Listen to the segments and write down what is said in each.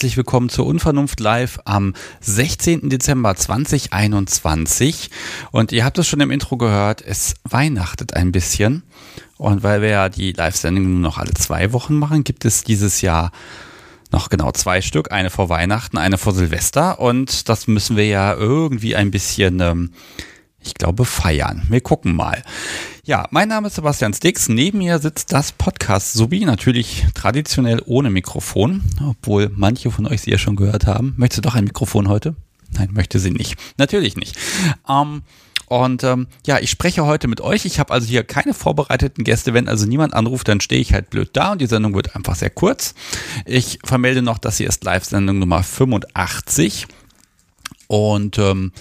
herzlich willkommen zur Unvernunft Live am 16. Dezember 2021. Und ihr habt es schon im Intro gehört, es weihnachtet ein bisschen. Und weil wir ja die Live-Sendung nur noch alle zwei Wochen machen, gibt es dieses Jahr noch genau zwei Stück. Eine vor Weihnachten, eine vor Silvester. Und das müssen wir ja irgendwie ein bisschen, ähm, ich glaube, feiern. Wir gucken mal. Ja, mein Name ist Sebastian Stix. Neben mir sitzt das Podcast Subi, natürlich traditionell ohne Mikrofon, obwohl manche von euch sie ja schon gehört haben. Möchtest du doch ein Mikrofon heute? Nein, möchte sie nicht. Natürlich nicht. Ähm, und ähm, ja, ich spreche heute mit euch. Ich habe also hier keine vorbereiteten Gäste. Wenn also niemand anruft, dann stehe ich halt blöd da und die Sendung wird einfach sehr kurz. Ich vermelde noch, dass hier ist Live-Sendung Nummer 85. Und ähm,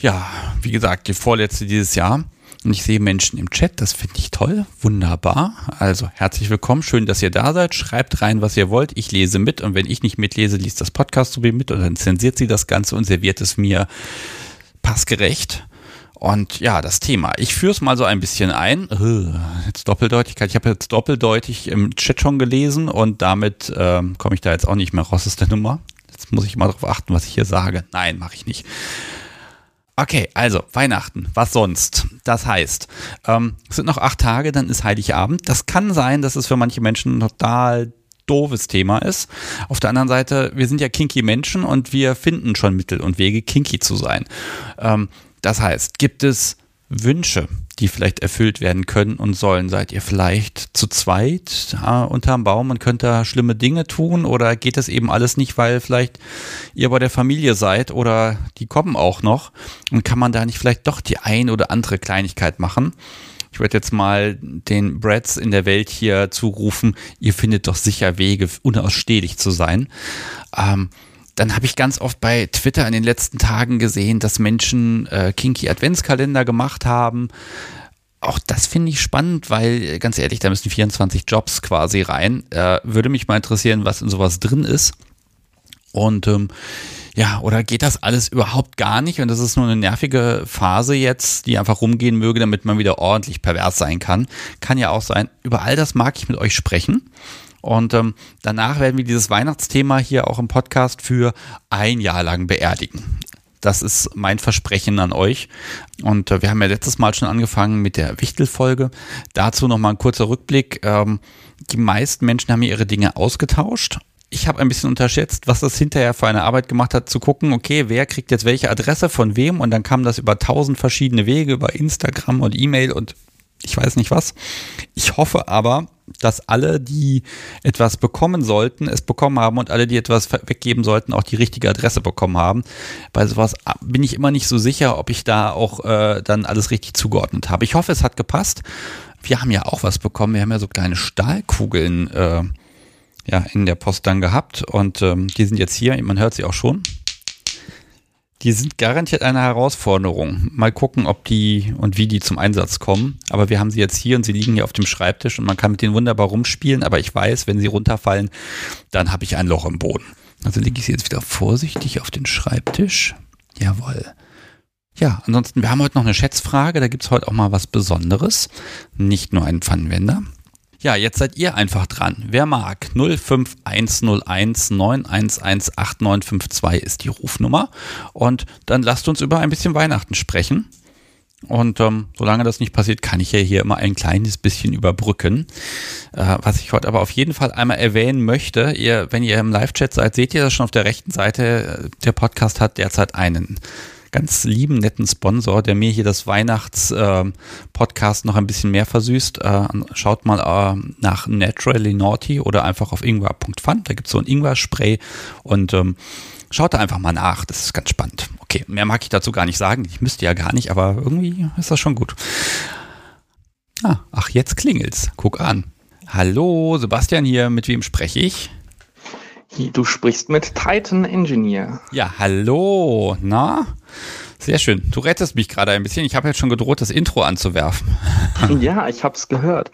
ja, wie gesagt, die vorletzte dieses Jahr. Und ich sehe Menschen im Chat, das finde ich toll, wunderbar. Also herzlich willkommen, schön, dass ihr da seid. Schreibt rein, was ihr wollt. Ich lese mit und wenn ich nicht mitlese, liest das Podcast so wie mit und dann zensiert sie das Ganze und serviert es mir passgerecht. Und ja, das Thema. Ich führe es mal so ein bisschen ein. Jetzt Doppeldeutigkeit. Ich habe jetzt doppeldeutig im Chat schon gelesen und damit ähm, komme ich da jetzt auch nicht mehr raus aus der Nummer. Jetzt muss ich mal darauf achten, was ich hier sage. Nein, mache ich nicht. Okay, also Weihnachten, was sonst? Das heißt, ähm, es sind noch acht Tage, dann ist Heiligabend. Das kann sein, dass es für manche Menschen ein total doofes Thema ist. Auf der anderen Seite, wir sind ja kinky Menschen und wir finden schon Mittel und Wege, kinky zu sein. Ähm, das heißt, gibt es Wünsche, die vielleicht erfüllt werden können und sollen? Seid ihr vielleicht zu zweit äh, unterm Baum und könnt da schlimme Dinge tun? Oder geht das eben alles nicht, weil vielleicht ihr bei der Familie seid oder die kommen auch noch? Und kann man da nicht vielleicht doch die ein oder andere Kleinigkeit machen? Ich werde jetzt mal den Brads in der Welt hier zurufen, ihr findet doch sicher Wege, unausstehlich zu sein. Ähm, dann habe ich ganz oft bei Twitter in den letzten Tagen gesehen, dass Menschen äh, Kinky Adventskalender gemacht haben. Auch das finde ich spannend, weil ganz ehrlich, da müssen 24 Jobs quasi rein. Äh, würde mich mal interessieren, was in sowas drin ist. Und ähm, ja, oder geht das alles überhaupt gar nicht? Und das ist nur eine nervige Phase jetzt, die einfach rumgehen möge, damit man wieder ordentlich pervers sein kann. Kann ja auch sein. Über all das mag ich mit euch sprechen. Und ähm, danach werden wir dieses Weihnachtsthema hier auch im Podcast für ein Jahr lang beerdigen. Das ist mein Versprechen an euch. Und äh, wir haben ja letztes Mal schon angefangen mit der Wichtelfolge. Dazu nochmal ein kurzer Rückblick. Ähm, die meisten Menschen haben ihre Dinge ausgetauscht. Ich habe ein bisschen unterschätzt, was das hinterher für eine Arbeit gemacht hat, zu gucken, okay, wer kriegt jetzt welche Adresse von wem und dann kam das über tausend verschiedene Wege, über Instagram und E-Mail und ich weiß nicht was. Ich hoffe aber, dass alle, die etwas bekommen sollten, es bekommen haben und alle, die etwas weggeben sollten, auch die richtige Adresse bekommen haben. Bei sowas bin ich immer nicht so sicher, ob ich da auch äh, dann alles richtig zugeordnet habe. Ich hoffe, es hat gepasst. Wir haben ja auch was bekommen. Wir haben ja so kleine Stahlkugeln äh, ja, in der Post dann gehabt und ähm, die sind jetzt hier. Man hört sie auch schon. Die sind garantiert eine Herausforderung. Mal gucken, ob die und wie die zum Einsatz kommen. Aber wir haben sie jetzt hier und sie liegen hier auf dem Schreibtisch und man kann mit denen wunderbar rumspielen. Aber ich weiß, wenn sie runterfallen, dann habe ich ein Loch im Boden. Also lege ich sie jetzt wieder vorsichtig auf den Schreibtisch. Jawohl. Ja, ansonsten, wir haben heute noch eine Schätzfrage. Da gibt es heute auch mal was Besonderes. Nicht nur einen Pfannenwender. Ja, jetzt seid ihr einfach dran. Wer mag? 05101 9118952 ist die Rufnummer. Und dann lasst uns über ein bisschen Weihnachten sprechen. Und ähm, solange das nicht passiert, kann ich ja hier immer ein kleines bisschen überbrücken. Äh, was ich heute aber auf jeden Fall einmal erwähnen möchte, ihr, wenn ihr im Live-Chat seid, seht ihr das schon auf der rechten Seite. Der Podcast hat derzeit einen ganz lieben, netten Sponsor, der mir hier das Weihnachts-Podcast äh, noch ein bisschen mehr versüßt. Äh, schaut mal äh, nach Naturally Naughty oder einfach auf ingwer.fun. Da gibt es so ein Ingwer-Spray und ähm, schaut da einfach mal nach. Das ist ganz spannend. Okay, mehr mag ich dazu gar nicht sagen. Ich müsste ja gar nicht, aber irgendwie ist das schon gut. Ah, ach, jetzt klingelt's. Guck an. Hallo, Sebastian hier. Mit wem spreche ich? Du sprichst mit Titan Engineer. Ja, hallo. Na? Sehr schön. Du rettest mich gerade ein bisschen. Ich habe jetzt schon gedroht, das Intro anzuwerfen. ja, ich habe es gehört.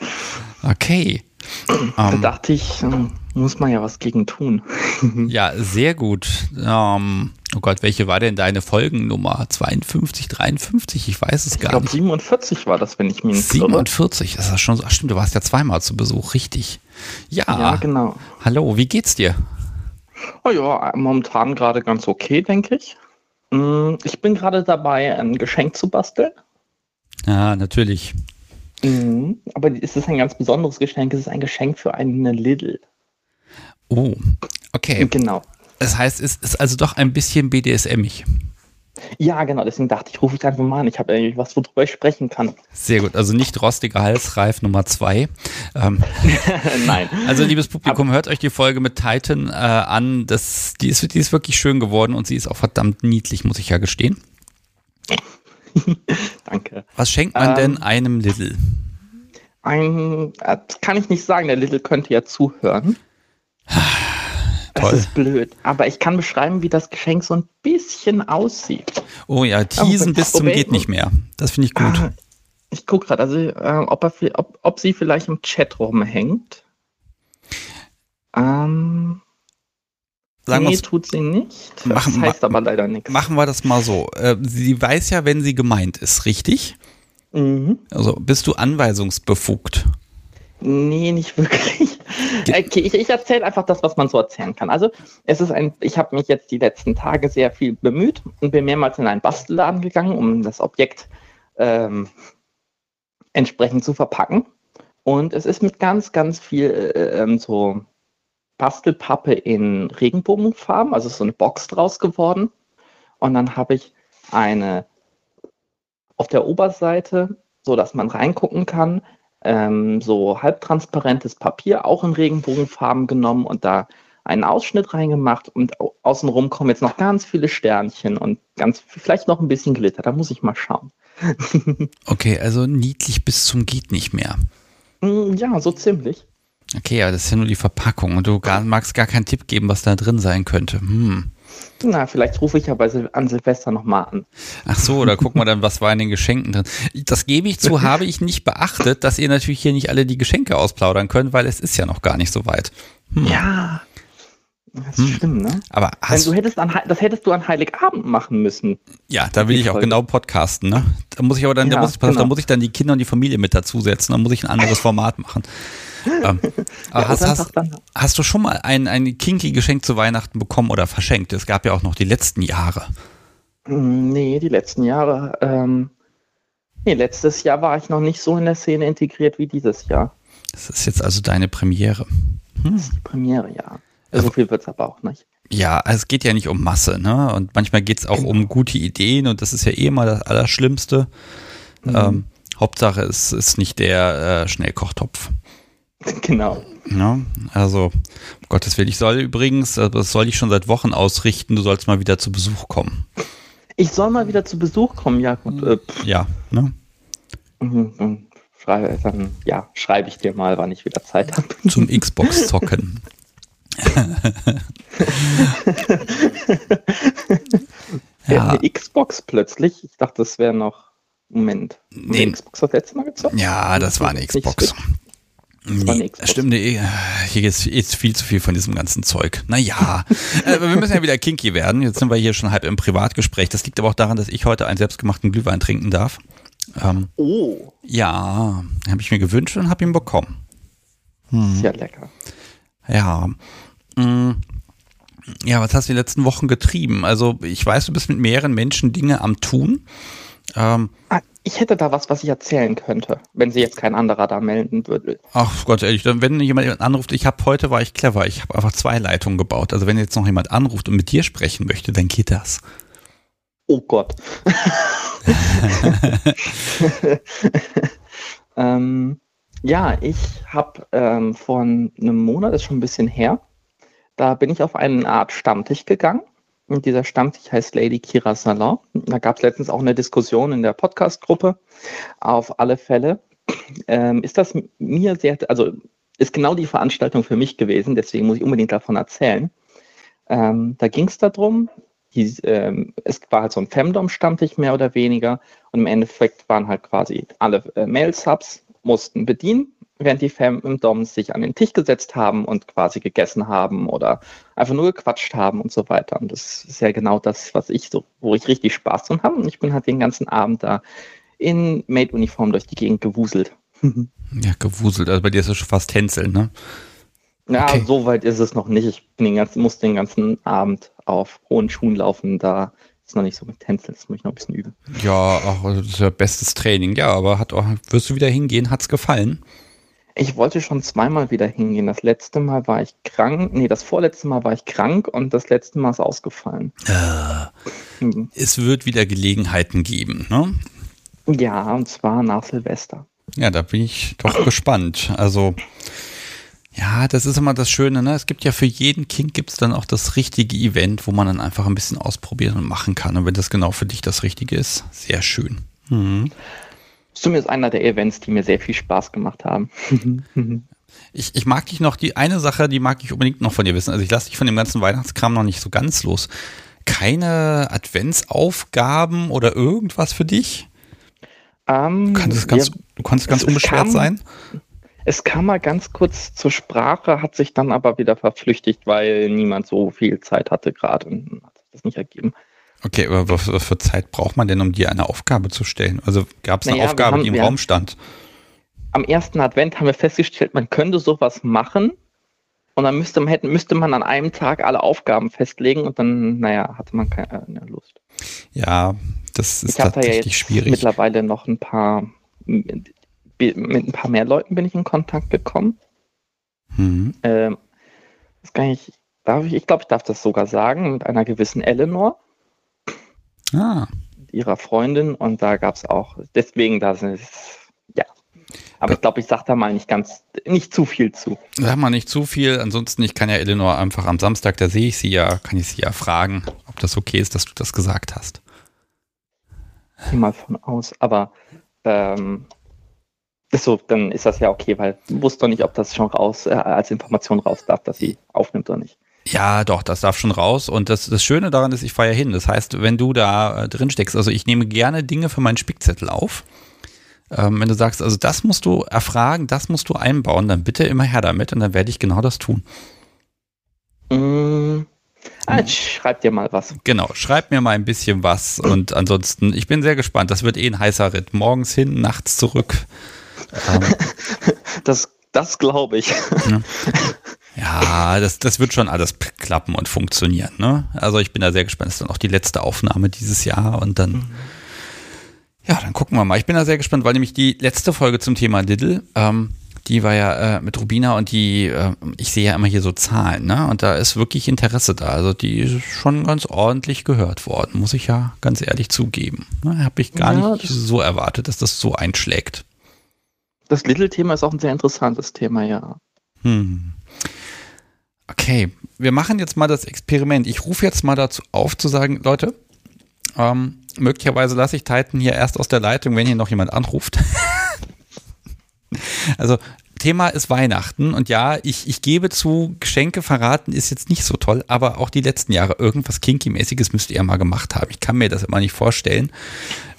Okay. Da um, ähm. dachte ich, ähm, muss man ja was gegen tun. ja, sehr gut. Um, oh Gott, welche war denn deine Folgennummer? 52, 53? Ich weiß es ich gar glaub, nicht. Ich glaube 47 war das, wenn ich mich nicht 47, irre. das ist schon so. Ach, stimmt, du warst ja zweimal zu Besuch, richtig. Ja. Ja, genau. Hallo, wie geht's dir? Oh ja, momentan gerade ganz okay, denke ich. Mm, Ich bin gerade dabei, ein Geschenk zu basteln. Ja, natürlich. Mhm. Aber es ist ein ganz besonderes Geschenk. Es ist ein Geschenk für eine Lidl. Oh, okay. Genau. Das heißt, es ist also doch ein bisschen BDSMig. Ja, genau. Deswegen dachte ich, rufe ich einfach mal an. Ich habe eigentlich was, worüber ich sprechen kann. Sehr gut. Also nicht rostiger Halsreif Nummer zwei. Ähm, Nein. also liebes Publikum, hört euch die Folge mit Titan äh, an. Das, die, ist, die ist wirklich schön geworden und sie ist auch verdammt niedlich, muss ich ja gestehen. Danke. Was schenkt man Ähm, denn einem Little? Ein, äh, das kann ich nicht sagen. Der Lidl könnte ja zuhören. Das Toll. ist blöd. Aber ich kann beschreiben, wie das Geschenk so ein bisschen aussieht. Oh ja, teasen bis zum geht nicht mehr. Das finde ich gut. Ah, Ich gucke gerade, also äh, ob, er, ob, ob sie vielleicht im Chat rumhängt. Ähm, Sagen nee, tut sie nicht. Das Machen- heißt aber leider nichts. Machen wir das mal so. Äh, Sie weiß ja, wenn sie gemeint ist, richtig? Mhm. Also bist du anweisungsbefugt? Nee, nicht wirklich. Okay, ich, ich erzähle einfach das, was man so erzählen kann. Also, es ist ein, ich habe mich jetzt die letzten Tage sehr viel bemüht und bin mehrmals in einen Bastelladen gegangen, um das Objekt ähm, entsprechend zu verpacken. Und es ist mit ganz, ganz viel äh, ähm, so Bastelpappe in Regenbogenfarben, also so eine Box draus geworden. Und dann habe ich eine auf der Oberseite, so dass man reingucken kann, ähm, so halbtransparentes Papier, auch in Regenbogenfarben genommen und da einen Ausschnitt reingemacht und au- außenrum kommen jetzt noch ganz viele Sternchen und ganz vielleicht noch ein bisschen Glitter. Da muss ich mal schauen. Okay, also niedlich bis zum geht nicht mehr. Mm, Ja, so ziemlich. Okay, aber das ist ja nur die Verpackung und du gar, magst gar keinen Tipp geben, was da drin sein könnte. Hm. Na, vielleicht rufe ich ja bei Sil an Silvester nochmal an. Ach so, da gucken wir dann, was war in den Geschenken drin. Das gebe ich zu, habe ich nicht beachtet, dass ihr natürlich hier nicht alle die Geschenke ausplaudern könnt, weil es ist ja noch gar nicht so weit. Hm. Ja, das ist schlimm, ne? Aber hast du hättest an, das hättest du an Heiligabend machen müssen. ja, da will ich auch genau podcasten, ne? Da muss ich aber dann, da, Ja, muss ich, auf, da genau. muss ich dann die Kinder und die Familie mit dazusetzen, dann muss ich ein anderes Format machen. ähm, aber Ja, hast, hast, hast du schon mal ein, ein kinky Geschenk zu Weihnachten bekommen oder verschenkt? Es gab ja auch noch die letzten Jahre. Mm, Nee, die letzten Jahre. Ähm, nee, letztes Jahr war ich noch nicht so in der Szene integriert wie dieses Jahr. Das ist jetzt also deine Premiere. Das ist die Premiere, ja. So viel wird es aber auch nicht. Ja, also es geht ja nicht um Masse, ne? Und manchmal geht es auch Genau. um gute Ideen und das ist ja eh immer das Allerschlimmste. Mhm. Ähm, Hauptsache es ist nicht der äh, Schnellkochtopf. Genau. Ja, also, um Gottes Willen. Ich soll übrigens, äh, das soll ich schon seit Wochen ausrichten, du sollst mal wieder zu Besuch kommen. Ich soll mal wieder zu Besuch kommen, ja gut. Äh, Ja, ne? mhm, dann schreibe, dann, ja, schreibe ich dir mal, wann ich wieder Zeit habe. Zum Xbox zocken. Der ja, eine Xbox plötzlich. Ich dachte, das wäre noch. Moment. Nee. Nee. Xbox das letzte Mal gezockt? ja, das war eine Xbox. fit. war eine Nee, Xbox. stimmt, nee, hier ist, viel zu viel von diesem ganzen Zeug. Naja, äh, wir müssen ja wieder kinky werden. Jetzt sind wir hier schon halb im Privatgespräch. Das liegt aber auch daran, dass ich heute einen selbstgemachten Glühwein trinken darf. Ähm, Oh, ja, habe ich mir gewünscht und habe ihn bekommen. ist ja lecker. Ja. Mm. Ja, was hast du die letzten Wochen getrieben? Also ich weiß, du bist mit mehreren Menschen Dinge am Tun. Ähm, Ah, ich hätte da was, was ich erzählen könnte, wenn sie jetzt kein anderer da melden würde. ach Gott, ehrlich, dann, wenn jemand anruft, ich habe heute war ich clever, ich habe einfach zwei Leitungen gebaut. Also wenn jetzt noch jemand anruft und mit dir sprechen möchte, dann geht das. Oh Gott. ähm, ja, ich habe ähm, vor einem Monat, ist schon ein bisschen her, da bin ich auf eine Art Stammtisch gegangen. Und dieser Stammtisch heißt Lady Kira Salon. Da gab es letztens auch eine Diskussion in der Podcast-Gruppe. Auf alle Fälle ähm, ist das mir sehr, also ist genau die Veranstaltung für mich gewesen, deswegen muss ich unbedingt davon erzählen. Ähm, da ging es darum, die, ähm, es war halt so ein Femdom-Stammtisch mehr oder weniger und im Endeffekt waren halt quasi alle äh, Mail-Subs mussten bedienen, während die Femdoms sich an den Tisch gesetzt haben und quasi gegessen haben oder einfach nur gequatscht haben und so weiter. Und das ist ja genau das, was ich so, wo ich richtig Spaß dran habe. Und ich bin halt den ganzen Abend da in Maid-Uniform durch die Gegend gewuselt. Ja, gewuselt. Also bei dir ist es schon fast Tänzeln, ne? Ja, Okay. so weit ist es noch nicht. Ich bin den ganzen, muss den ganzen Abend auf hohen Schuhen laufen. Da ist noch nicht so mit Tänzeln. Das muss ich noch ein bisschen üben. Ja, ach, das ist ja bestes Training. Ja, aber hat auch, wirst du wieder hingehen? Hat's gefallen? Ich wollte schon zweimal wieder hingehen. Das letzte Mal war ich krank. Nee, das vorletzte Mal war ich krank und das letzte Mal ist ausgefallen. Mhm. Es wird wieder Gelegenheiten geben, ne? Ja, und zwar nach Silvester. Ja, da bin ich doch gespannt. Also, ja, das ist immer das Schöne, ne? Es gibt ja für jeden Kink gibt's dann auch das richtige Event, wo man dann einfach ein bisschen ausprobieren und machen kann. Und wenn das genau für dich das Richtige ist, sehr schön. Mhm. Zumindest einer der Events, die mir sehr viel Spaß gemacht haben. Ich, ich mag dich noch, die eine Sache, die mag ich unbedingt noch von dir wissen. Also ich lasse dich von dem ganzen Weihnachtskram noch nicht so ganz los. Keine Adventsaufgaben oder irgendwas für dich? ähm, Du kannst, ganz, ja, du kannst ganz es unbeschwert kam- sein? Es kam mal ganz kurz zur Sprache, hat sich dann aber wieder verflüchtigt, weil niemand so viel Zeit hatte gerade und hat sich das nicht ergeben. Okay, aber was, was für Zeit braucht man denn, um dir eine Aufgabe zu stellen? Also gab es eine Naja, Aufgabe, haben- die im Raum stand? Am ersten Advent haben wir festgestellt, man könnte sowas machen und dann müsste man, müsste man an einem Tag alle Aufgaben festlegen und dann, naja, hatte man keine Lust. Ja, das ist ich habe da ja tatsächlich schwierig. mittlerweile noch ein paar, mit, mit ein paar mehr Leuten bin ich in Kontakt gekommen. Mhm. Ähm, das kann ich, darf ich, ich glaube, ich darf das sogar sagen, mit einer gewissen Eleanor. Ah, ihrer Freundin und da gab es auch, deswegen da sind ja. Aber ich glaube, ich sage da mal nicht ganz, nicht zu viel zu. sag mal nicht zu viel. Ansonsten, ich kann ja Eleanor einfach am Samstag, da sehe ich sie ja, kann ich sie ja fragen, ob das okay ist, dass du das gesagt hast. Geh mal von aus. Aber ähm, ist so, dann ist das ja okay, weil ich wusste doch nicht, ob das schon raus, äh, als Information raus darf, dass sie aufnimmt oder nicht. Ja, doch, das darf schon raus. Und das, das Schöne daran ist, ich fahre ja hin. Das heißt, wenn du da äh, drin steckst, also ich nehme gerne Dinge für meinen Spickzettel auf. Ähm, wenn du sagst, also das musst du erfragen, das musst du einbauen, dann bitte immer her damit und dann werde ich genau das tun. Mm, ah, schreib dir mal was. Genau, schreib mir mal ein bisschen was und ansonsten, ich bin sehr gespannt. Das wird eh ein heißer Ritt. Morgens hin, nachts zurück. Ähm, Das, das glaube ich. ja, das, das wird schon alles klappen und funktionieren. Ne? Also ich bin da sehr gespannt. Das ist dann auch die letzte Aufnahme dieses Jahr und dann, ja, dann gucken wir mal. Ich bin da sehr gespannt, weil nämlich die letzte Folge zum Thema Lidl, ähm, die war ja äh, mit Rubina und die, äh, ich sehe ja immer hier so Zahlen, ne? Und da ist wirklich Interesse da. Also die ist schon ganz ordentlich gehört worden, muss ich ja ganz ehrlich zugeben. Ne? Habe ich gar Ja, nicht so erwartet, dass das so einschlägt. Das Little-Thema ist auch ein sehr interessantes Thema, ja. Hm. Okay, wir machen jetzt mal das Experiment. Ich rufe jetzt mal dazu auf zu sagen, Leute, ähm, möglicherweise lasse ich Titan hier erst aus der Leitung, wenn hier noch jemand anruft. also Thema ist Weihnachten und ja, ich, ich gebe zu, Geschenke verraten ist jetzt nicht so toll, aber auch die letzten Jahre irgendwas Kinky-mäßiges müsst ihr mal gemacht haben. Ich kann mir das immer nicht vorstellen.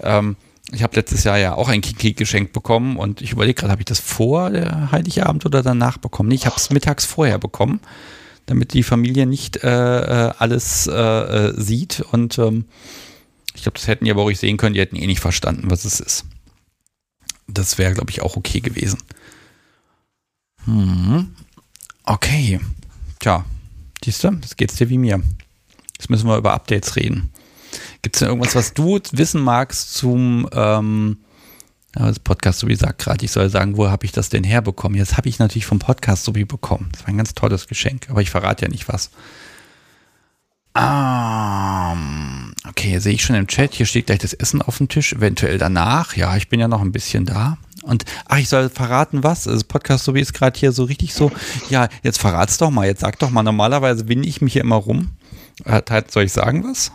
Ähm, ich habe letztes Jahr ja auch ein Kinky-Geschenk bekommen und ich überlege gerade, habe ich das vor der Heiligabend oder danach bekommen? Nee, ich habe es mittags vorher bekommen, damit die Familie nicht äh, äh, alles äh, äh, sieht und ähm, ich glaube, das hätten die aber ruhig sehen können, die hätten eh nicht verstanden, was es ist. Das wäre, glaube ich, auch okay gewesen. Hm. Okay. Tja, siehst du, das geht's dir wie mir. Jetzt müssen wir über Updates reden. Gibt es denn irgendwas, was du wissen magst zum ähm, ja, das Podcast Sobi sagt gerade, ich soll sagen, wo habe ich das denn herbekommen? Jetzt habe ich natürlich vom Podcast Sobi bekommen. Das war ein ganz tolles Geschenk, aber ich verrate ja nicht was. Ähm, okay, sehe ich schon im Chat, hier steht gleich das Essen auf dem Tisch, eventuell danach. Ja, ich bin ja noch ein bisschen da. Und ach, ich soll verraten, was? Also Podcast Sobi ist gerade hier so richtig so, ja, jetzt verrat's doch mal, jetzt sag doch mal, normalerweise winde ich mich hier immer rum. Soll ich sagen was?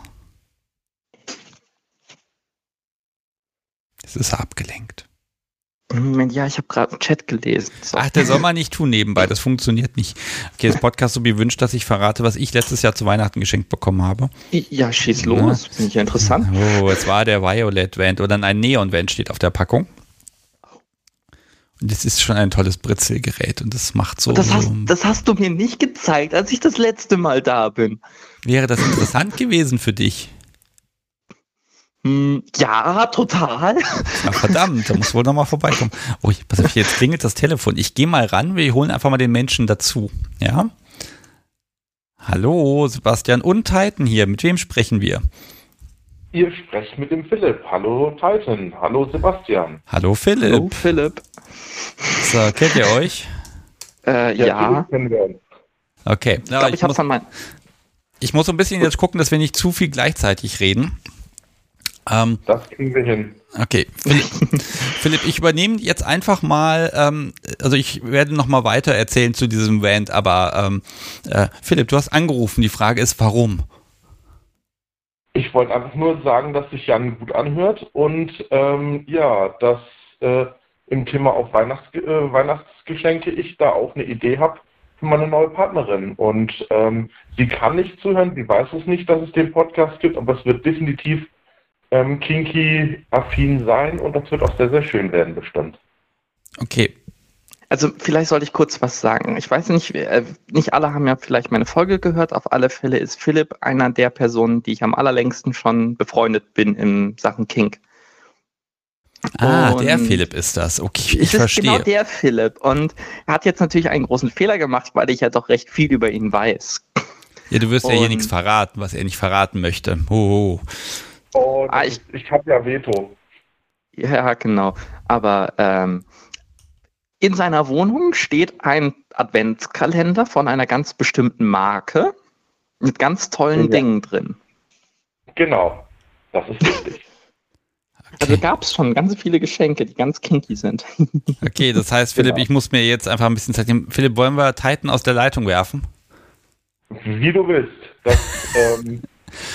Jetzt ist er abgelenkt. Moment, ja, ich habe gerade einen Chat gelesen. So. Ach, der soll man nicht tun nebenbei, das funktioniert nicht. Okay, das Podcast Sobi wünscht, dass ich verrate, was ich letztes Jahr zu Weihnachten geschenkt bekommen habe. Ja, schieß los. Finde ich ja interessant. Oh, es war der Violet Vent oder ein Neon Vent steht auf der Packung. Und das ist schon ein tolles Britzelgerät und das macht so. Das hast, so das hast du mir nicht gezeigt, als ich das letzte Mal da bin. wäre das interessant gewesen für dich? Hm, ja, total. Na verdammt, da muss wohl nochmal vorbeikommen. Oh, pass auf, jetzt klingelt das Telefon. Ich gehe mal ran, wir holen einfach mal den Menschen dazu. Ja? Hallo, Sebastian und Titan hier. Mit wem sprechen wir? Ihr sprecht mit dem Philipp. Hallo Titan. Hallo Sebastian. Hallo Philipp. Hallo Philipp. So, kennt ihr euch? Äh, ja. Okay. Ich glaube, ich, ich, mein ich muss so ein bisschen jetzt gucken, dass wir nicht zu viel gleichzeitig reden. Ähm, das kriegen wir hin. Okay, Philipp, Philipp, ich übernehme jetzt einfach mal, ähm, also ich werde noch mal weiter erzählen zu diesem Rant, aber ähm, äh, Philipp, du hast angerufen, die Frage ist, warum? Ich wollte einfach nur sagen, dass sich Jan gut anhört und ähm, ja, dass äh, im Thema auf Weihnachts äh, Weihnachtsgeschenke ich da auch eine Idee habe für meine neue Partnerin. Und ähm, sie kann nicht zuhören, sie weiß es nicht, dass es den Podcast gibt, aber es wird definitiv ähm, kinky-affin sein und das wird auch sehr, sehr schön werden, bestimmt. Okay. Also vielleicht sollte ich kurz was sagen. Ich weiß nicht, äh, nicht alle haben ja vielleicht meine Folge gehört. Auf alle Fälle ist Philipp einer der Personen, die ich am allerlängsten schon befreundet bin in Sachen Kink. Ah, und der Philipp ist das. Okay, ich verstehe. Genau der Philipp. Und er hat jetzt natürlich einen großen Fehler gemacht, weil ich ja doch recht viel über ihn weiß. Ja, du wirst und ja hier nichts verraten, was er nicht verraten möchte. Oh, oh ah, ich, ich habe ja Veto. Ja, genau. Aber ähm, in seiner Wohnung steht ein Adventskalender von einer ganz bestimmten Marke mit ganz tollen ja. Dingen drin. Genau, das ist richtig. Also gab es schon ganz viele Geschenke, die ganz kinky sind. Okay, das heißt, Philipp, genau. ich muss mir jetzt einfach ein bisschen Zeit nehmen. Philipp, wollen wir Titan aus der Leitung werfen? Wie du willst. Das, ähm,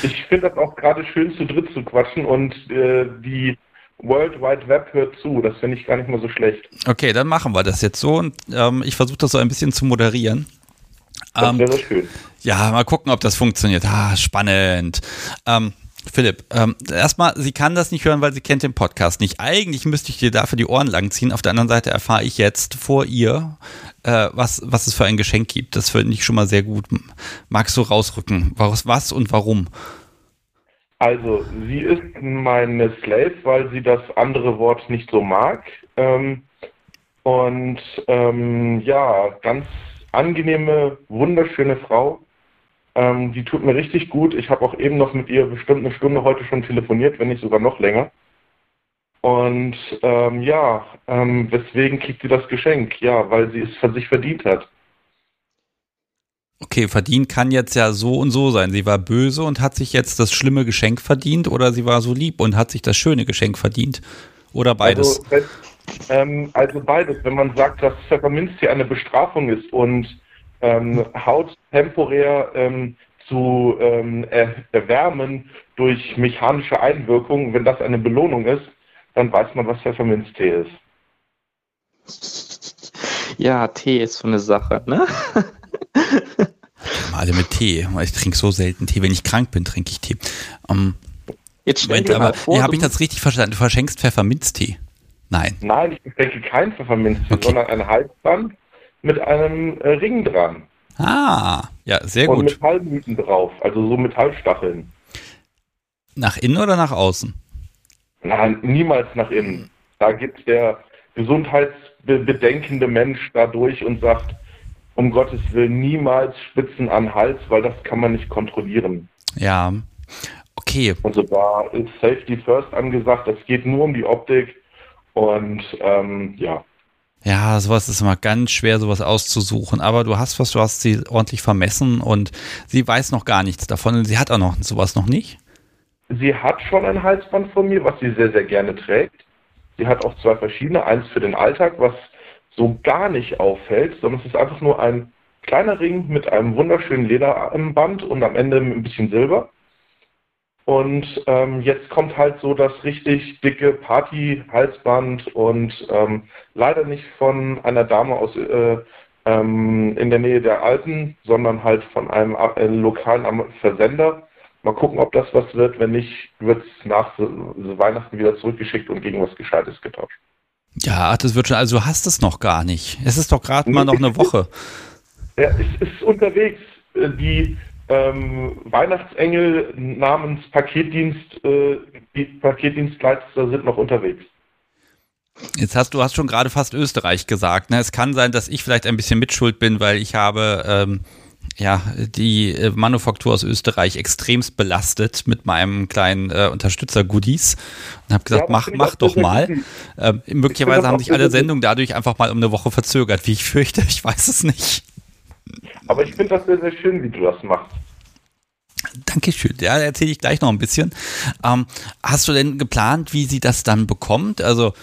ich finde das auch gerade schön, zu dritt zu quatschen und äh, die World Wide Web hört zu. Das finde ich gar nicht mal so schlecht. Okay, dann machen wir das jetzt so und ähm, ich versuche das so ein bisschen zu moderieren. Das wäre ähm, schön. Ja, mal gucken, ob das funktioniert. Ah, spannend. Ähm, Philipp, ähm, erstmal, sie kann das nicht hören, weil sie kennt den Podcast nicht. Eigentlich müsste ich dir dafür die Ohren langziehen. Auf der anderen Seite erfahre ich jetzt vor ihr, äh, was, was es für ein Geschenk gibt. Das finde ich schon mal sehr gut. Magst du rausrücken? Was, was und warum? Also, sie ist meine Slave, weil sie das andere Wort nicht so mag. Ähm, und ähm, ja, ganz angenehme, wunderschöne Frau ähm, die tut mir richtig gut. Ich habe auch eben noch mit ihr bestimmt eine Stunde heute schon telefoniert, wenn nicht sogar noch länger. Und ähm, ja, ähm, weswegen kriegt sie das Geschenk? Ja, weil sie es für sich verdient hat. Okay, verdient kann jetzt ja so und so sein. Sie war böse und hat sich jetzt das schlimme Geschenk verdient oder sie war so lieb und hat sich das schöne Geschenk verdient? Oder beides? Also, ähm, also beides. Wenn man sagt, dass Pfefferminztee eine Bestrafung ist und ähm, Haut temporär ähm, zu ähm, er erwärmen durch mechanische Einwirkung, wenn das eine Belohnung ist, dann weiß man, was Pfefferminztee ist. Ja, Tee ist so eine Sache, ne? Alle mit Tee. Ich trinke so selten Tee. Wenn ich krank bin, trinke ich Tee. Um, Jetzt stell dir mal vor. Ja, habe ich das richtig verstanden? Du verschenkst Pfefferminztee? Nein. Nein, ich verschenke kein Pfefferminztee, okay. sondern ein Halsband mit einem äh, Ring dran. Ah, ja, sehr und gut. Und Metallmythen drauf, also so Metallstacheln. Nach innen oder nach außen? Nein, niemals nach innen. Da geht der gesundheitsbedenkende Mensch da durch und sagt, um Gottes Willen niemals Spitzen an Hals, weil das kann man nicht kontrollieren. Ja, okay. Also da ist Safety First angesagt, es geht nur um die Optik und ähm, ja. Ja, sowas ist immer ganz schwer, sowas auszusuchen. Aber du hast was, du hast sie ordentlich vermessen und sie weiß noch gar nichts davon. Und sie hat auch noch sowas noch nicht. Sie hat schon ein Halsband von mir, was sie sehr, sehr gerne trägt. Sie hat auch zwei verschiedene. Eins für den Alltag, was so gar nicht auffällt, sondern es ist einfach nur ein kleiner Ring mit einem wunderschönen Lederband und am Ende ein bisschen Silber. Und ähm, jetzt kommt halt so das richtig dicke Party-Halsband und ähm, leider nicht von einer Dame aus äh, ähm, in der Nähe der Alpen, sondern halt von einem äh, lokalen Versender. Mal gucken, ob das was wird. Wenn nicht, wird es nach Weihnachten wieder zurückgeschickt und gegen was Gescheites getauscht. Ja, das wird schon, also du hast es noch gar nicht. Es ist doch gerade mal noch eine Woche. Ja, es ist unterwegs. Die ähm, Weihnachtsengel namens Paketdienst, äh, Paketdienstleister sind noch unterwegs. Jetzt hast du hast schon gerade fast Österreich gesagt. Ne? Es kann sein, dass ich vielleicht ein bisschen mitschuld bin, weil ich habe ähm, ja die äh, Manufaktur aus Österreich extremst belastet mit meinem kleinen äh, Unterstützer-Goodies und habe gesagt, ja, mach, mach doch mal. Ähm, möglicherweise haben sich alle Sendungen dadurch einfach mal um eine Woche verzögert, wie ich fürchte. Ich weiß es nicht. Aber ich finde das sehr, sehr schön, wie du das machst. Dankeschön. Ja, erzähle ich gleich noch ein bisschen. Ähm, hast du denn geplant, wie sie das dann bekommt? Also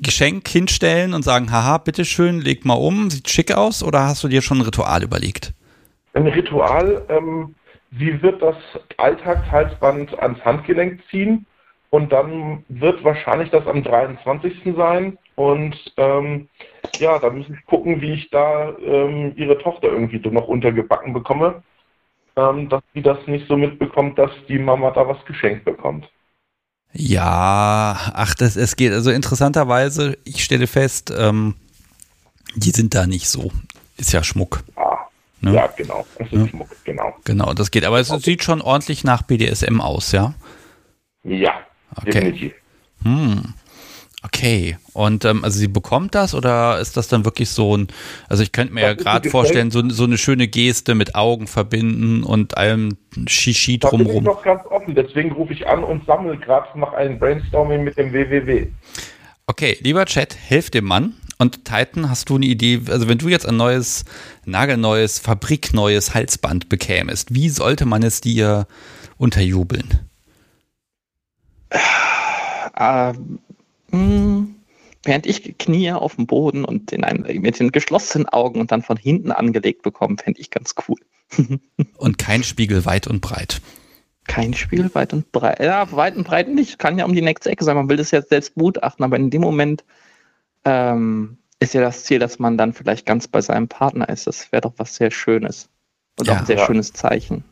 Geschenk hinstellen und sagen, haha, bitteschön, leg mal um, sieht schick aus, oder hast du dir schon ein Ritual überlegt? Ein Ritual, ähm, sie wird das Alltagshalsband ans Handgelenk ziehen und dann wird wahrscheinlich das am 23. sein und ähm, ja, da muss ich gucken, wie ich da ähm, ihre Tochter irgendwie noch untergebacken bekomme, ähm, dass sie das nicht so mitbekommt, dass die Mama da was geschenkt bekommt. Ja, ach, das, es geht, also interessanterweise, ich stelle fest, ähm, die sind da nicht so. Ist ja Schmuck. Ja, ne? ja genau. Es ist ja. Schmuck, genau. Genau, das geht. Aber es okay. sieht schon ordentlich nach BDSM aus, ja? Ja, okay. definitiv. Hm. Okay, und ähm, also sie bekommt das oder ist das dann wirklich so ein, also ich könnte mir das ja gerade vorstellen, so, so eine schöne Geste mit Augen verbinden und allem Shishi drumrum. Da bin ich noch ganz offen, deswegen rufe ich an und sammle gerade noch ein Brainstorming mit dem WWW. Okay, lieber Chat, helft dem Mann. Und Titan, hast du eine Idee, also wenn du jetzt ein neues, nagelneues, fabrikneues Halsband bekämest, wie sollte man es dir unterjubeln? Äh, hm, während ich knie auf dem Boden und in einem, mit den geschlossenen Augen und dann von hinten angelegt bekomme, fände ich ganz cool. und kein Spiegel weit und breit. Kein Spiegel weit und breit. Ja, weit und breit nicht. Kann ja um die nächste Ecke sein. Man will das ja selbst gutachten, aber in dem Moment ähm, ist ja das Ziel, dass man dann vielleicht ganz bei seinem Partner ist. Das wäre doch was sehr Schönes. Und ja, auch ein sehr ja. schönes Zeichen.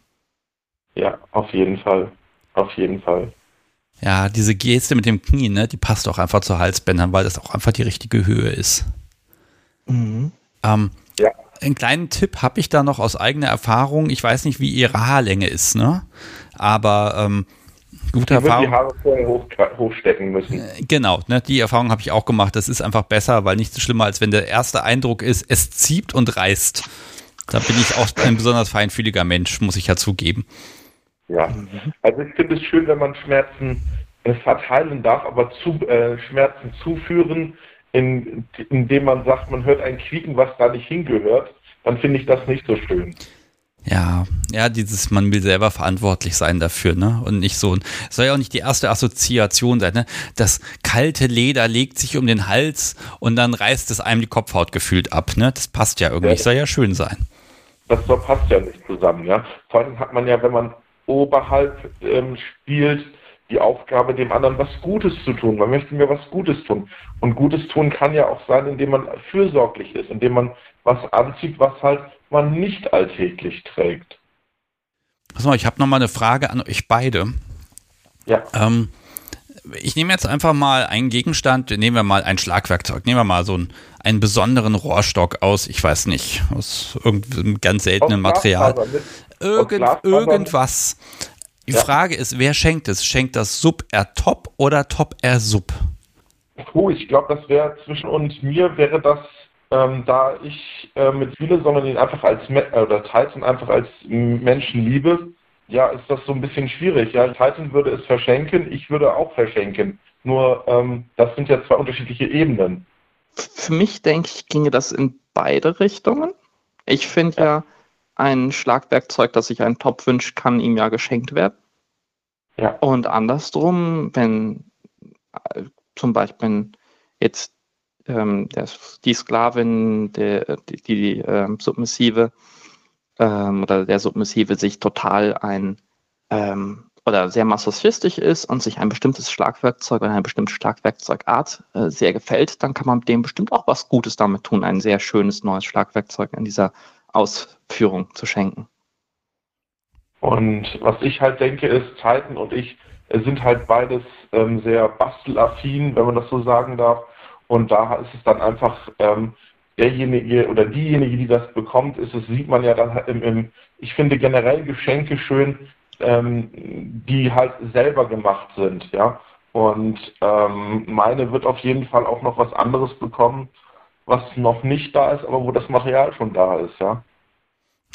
Ja, auf jeden Fall. Auf jeden Fall. Ja, diese Geste mit dem Knie, ne, die passt auch einfach zu Halsbändern, weil das auch einfach die richtige Höhe ist. Mhm. Ähm, ja. Einen kleinen Tipp habe ich da noch aus eigener Erfahrung. Ich weiß nicht, wie ihre Haarlänge ist, ne? Aber ähm, gute die Erfahrung. die Haare vorher hoch, hochstecken müssen. Äh, genau, ne, die Erfahrung habe ich auch gemacht. Das ist einfach besser, weil nichts schlimmer, als wenn der erste Eindruck ist, es zieht und reißt. Da bin ich auch ein besonders feinfühliger Mensch, muss ich ja zugeben. Ja, also ich finde es schön, wenn man Schmerzen verteilen darf, aber zu, äh, Schmerzen zuführen, in, indem man sagt, man hört ein Quieken, was da nicht hingehört, dann finde ich das nicht so schön. Ja, ja, dieses, man will selber verantwortlich sein dafür, ne? Und nicht so. Es soll ja auch nicht die erste Assoziation sein, ne? Das kalte Leder legt sich um den Hals und dann reißt es einem die Kopfhaut gefühlt ab, ne? Das passt ja irgendwie, ja, soll ja schön sein. Das passt ja nicht zusammen, ja. Vor allem hat man ja, wenn man oberhalb ähm, spielt, die Aufgabe, dem anderen was Gutes zu tun. Man möchte mir was Gutes tun. Und Gutes tun kann ja auch sein, indem man fürsorglich ist, indem man was anzieht, was halt man nicht alltäglich trägt. Achso, ich habe nochmal eine Frage an euch beide. Ja. Ähm, ich nehme jetzt einfach mal einen Gegenstand, nehmen wir mal ein Schlagwerkzeug, nehmen wir mal so einen, einen besonderen Rohrstock aus, ich weiß nicht, aus irgendeinem ganz seltenen Material. Irgend, irgendwas. Die ja. Frage ist, wer schenkt es? Schenkt das Sub R Top oder Top R Sub? Puh, ich glaube, das wäre zwischen uns mir wäre das, ähm, da ich äh, mit Wille, sondern ihn einfach als Me äh, oder Titan einfach als Menschen liebe, ja, ist das so ein bisschen schwierig. Ja, Titan würde es verschenken, ich würde auch verschenken. Nur ähm, das sind ja zwei unterschiedliche Ebenen. Für mich denke ich, ginge das in beide Richtungen. Ich finde ja. ja ein Schlagwerkzeug, das sich ein Top wünscht, kann ihm ja geschenkt werden. Ja. Und andersrum, wenn äh, zum Beispiel jetzt ähm, der, die Sklavin, der, die, die ähm, Submissive ähm, oder der Submissive sich total ein ähm, oder sehr masochistisch ist und sich ein bestimmtes Schlagwerkzeug oder eine bestimmte Schlagwerkzeugart äh, sehr gefällt, dann kann man dem bestimmt auch was Gutes damit tun, ein sehr schönes neues Schlagwerkzeug in dieser Ausführung zu schenken. Und was ich halt denke, ist, Zeiten und ich sind halt beides ähm, sehr bastelaffin, wenn man das so sagen darf. Und da ist es dann einfach ähm, derjenige oder diejenige, die das bekommt, ist es, sieht man ja dann im, im ich finde generell Geschenke schön, ähm, die halt selber gemacht sind, ja. Und ähm, meine wird auf jeden Fall auch noch was anderes bekommen, was noch nicht da ist, aber wo das Material schon da ist, ja.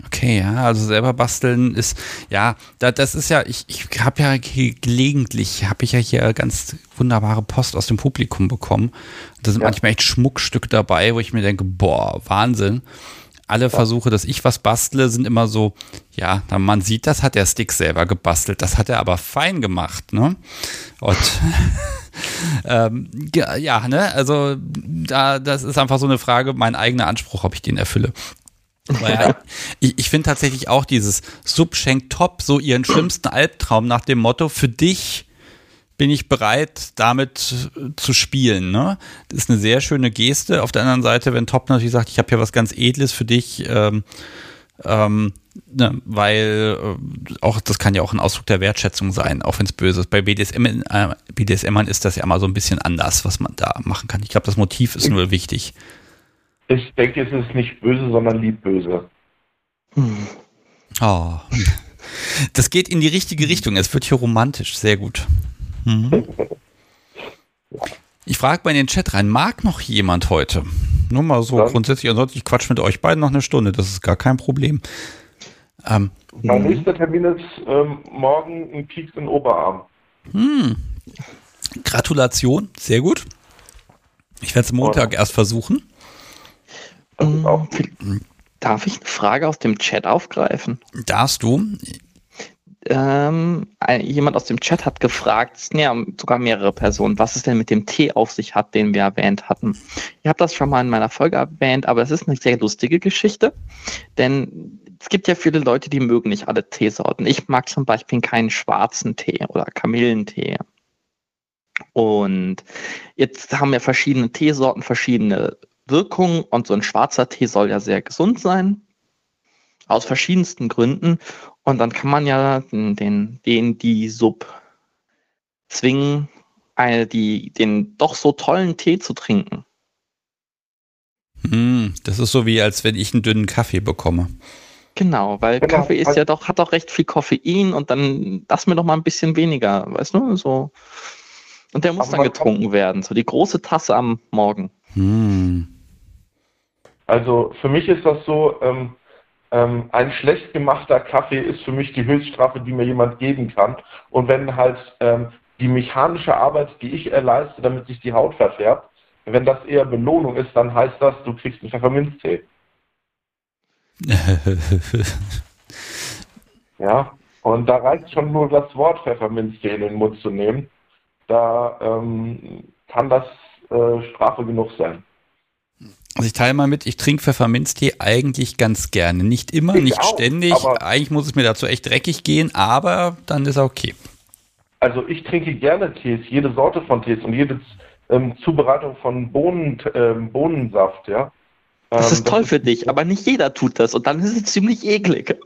Okay, ja, also selber basteln ist, ja, da, das ist ja, ich, ich habe ja gelegentlich, habe ich ja hier ganz wunderbare Post aus dem Publikum bekommen. Da sind ja. manchmal echt Schmuckstücke dabei, wo ich mir denke, boah, Wahnsinn. Alle ja. Versuche, dass ich was bastle, sind immer so, ja, man sieht, das hat der Stick selber gebastelt, das hat er aber fein gemacht, ne? Und ähm, ja, ne, also da, das ist einfach so eine Frage, mein eigener Anspruch, ob ich den erfülle. Ja, ich, ich finde tatsächlich auch dieses Sub schenkt top so ihren schlimmsten Albtraum nach dem Motto, für dich bin ich bereit, damit zu spielen. Ne? Das ist eine sehr schöne Geste. Auf der anderen Seite, wenn Top natürlich sagt, ich habe hier was ganz Edles für dich, ähm, ähm, ne, weil äh, auch das kann ja auch ein Ausdruck der Wertschätzung sein, auch wenn es böse ist. Bei BDSM, äh, BDSMern ist das ja immer so ein bisschen anders, was man da machen kann. Ich glaube, das Motiv ist nur wichtig. Ich denke, es ist nicht böse, sondern liebböse. Hm. Oh. Das geht in die richtige Richtung. Es wird hier romantisch. Sehr gut. Mhm. Ich frage mal in den Chat rein, mag noch jemand heute? Nur mal so Dann. grundsätzlich, ansonsten ich quatsch mit euch beiden noch eine Stunde, das ist gar kein Problem. Ähm, mein nächster Termin ist ähm, morgen ein Pieks in Oberarm. Hm. Gratulation, sehr gut. Ich werde es Montag erst versuchen. Hm, darf ich eine Frage aus dem Chat aufgreifen? Darfst du? Ähm, jemand aus dem Chat hat gefragt, ja, sogar mehrere Personen, was es denn mit dem Tee auf sich hat, den wir erwähnt hatten. Ich habe das schon mal in meiner Folge erwähnt, aber es ist eine sehr lustige Geschichte, denn es gibt ja viele Leute, die mögen nicht alle Teesorten. Ich mag zum Beispiel keinen schwarzen Tee oder Kamillentee. Und jetzt haben wir verschiedene Teesorten, verschiedene Wirkung und so ein schwarzer Tee soll ja sehr gesund sein. Aus verschiedensten Gründen. Und dann kann man ja den, den, die Sub zwingen, eine, die, den doch so tollen Tee zu trinken. Hm, das ist so wie, als wenn ich einen dünnen Kaffee bekomme. Genau, weil genau. Kaffee ist ja doch, hat doch recht viel Koffein und dann lass mir doch mal ein bisschen weniger, weißt du, so. Und der muss Aber dann getrunken werden, so die große Tasse am Morgen. Hm. Also für mich ist das so, ähm, ähm, ein schlecht gemachter Kaffee ist für mich die Höchststrafe, die mir jemand geben kann. Und wenn halt ähm, die mechanische Arbeit, die ich erleiste, damit sich die Haut verfärbt, wenn das eher Belohnung ist, dann heißt das, du kriegst einen Pfefferminztee. ja, und da reicht schon nur das Wort Pfefferminztee in den Mund zu nehmen. Da ähm, kann das äh, Strafe genug sein. Also ich teile mal mit, ich trinke Pfefferminztee eigentlich ganz gerne. Nicht immer, ich nicht auch, ständig. Eigentlich muss es mir dazu echt dreckig gehen, aber dann ist er okay. Also ich trinke gerne Tees, jede Sorte von Tees und jede ähm, Zubereitung von Bohnen, ähm, Bohnensaft, ja. Das ist ähm, toll das für ist dich, aber nicht jeder tut das und dann ist es ziemlich eklig.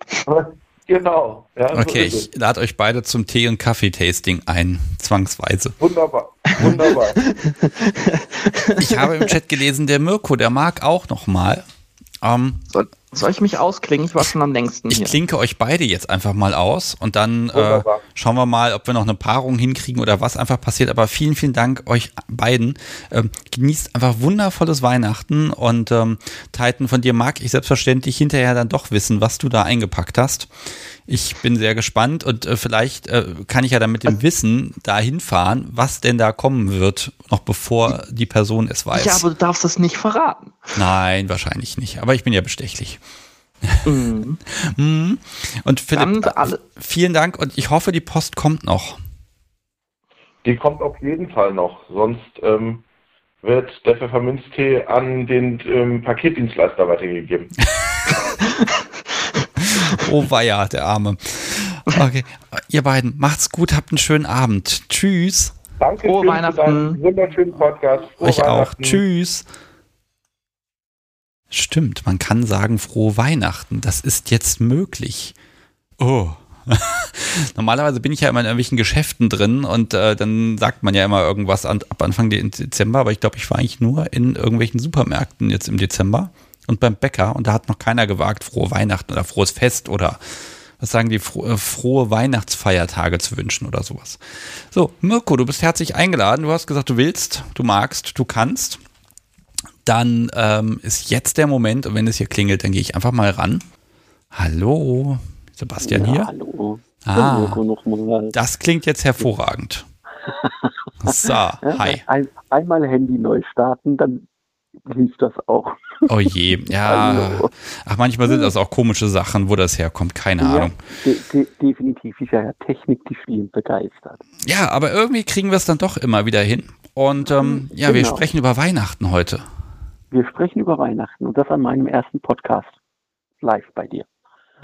Genau. Ja, okay, so ich lade euch beide zum Tee- und Kaffeetasting ein, zwangsweise. Wunderbar, wunderbar. ich habe im Chat gelesen, der Mirko, der mag auch noch mal. Ähm, soll, soll, ich mich ausklingen? Ich war schon am längsten Ich hier. klinke euch beide jetzt einfach mal aus und dann äh, schauen wir mal, ob wir noch eine Paarung hinkriegen oder was einfach passiert. Aber vielen, vielen Dank euch beiden. Ähm, genießt einfach wundervolles Weihnachten und ähm, Titan, von dir mag ich selbstverständlich hinterher dann doch wissen, was du da eingepackt hast. Ich bin sehr gespannt und äh, vielleicht äh, kann ich ja dann mit dem Wissen dahin fahren, was denn da kommen wird, noch bevor die Person es weiß. Ja, aber du darfst es nicht verraten. Nein, wahrscheinlich nicht. Aber ich bin ja bestechlich. Mhm. mhm. und Philipp, vielen Dank und ich hoffe, die Post kommt noch. Die kommt auf jeden Fall noch, sonst ähm, wird der Pfefferminztee an den ähm, Paketdienstleister weitergegeben. Oh weia, der Arme. Okay, ihr beiden, macht's gut, habt einen schönen Abend. Tschüss. Danke Frohe Weihnachten. wunderschönen Podcast. Frohe Euch auch. Tschüss. Stimmt, man kann sagen frohe Weihnachten. Das ist jetzt möglich. Oh, Normalerweise bin ich ja immer in irgendwelchen Geschäften drin und äh, dann sagt man ja immer irgendwas an, ab Anfang Dezember, aber ich glaube, ich war eigentlich nur in irgendwelchen Supermärkten jetzt im Dezember und beim Bäcker und da hat noch keiner gewagt, frohe Weihnachten oder frohes Fest oder was sagen die, äh, frohe Weihnachtsfeiertage zu wünschen oder sowas. So, Mirko, du bist herzlich eingeladen. Du hast gesagt, du willst, du magst, du kannst. Dann ähm, ist jetzt der Moment und wenn es hier klingelt, dann gehe ich einfach mal ran. Hallo, Sebastian ja, hier? Hallo. Ah, das klingt jetzt hervorragend. So, hi. Ein, einmal Handy neu starten, dann hilft das auch. Oh je, ja. Hallo. Ach, manchmal sind das auch komische Sachen, wo das herkommt, keine ja, Ahnung. De de definitiv, ist ja Technik, die spielen begeistert. Ja, aber irgendwie kriegen wir es dann doch immer wieder hin. Und ähm, ja, genau. wir sprechen über Weihnachten heute. Wir sprechen über Weihnachten und das an meinem ersten Podcast live bei dir.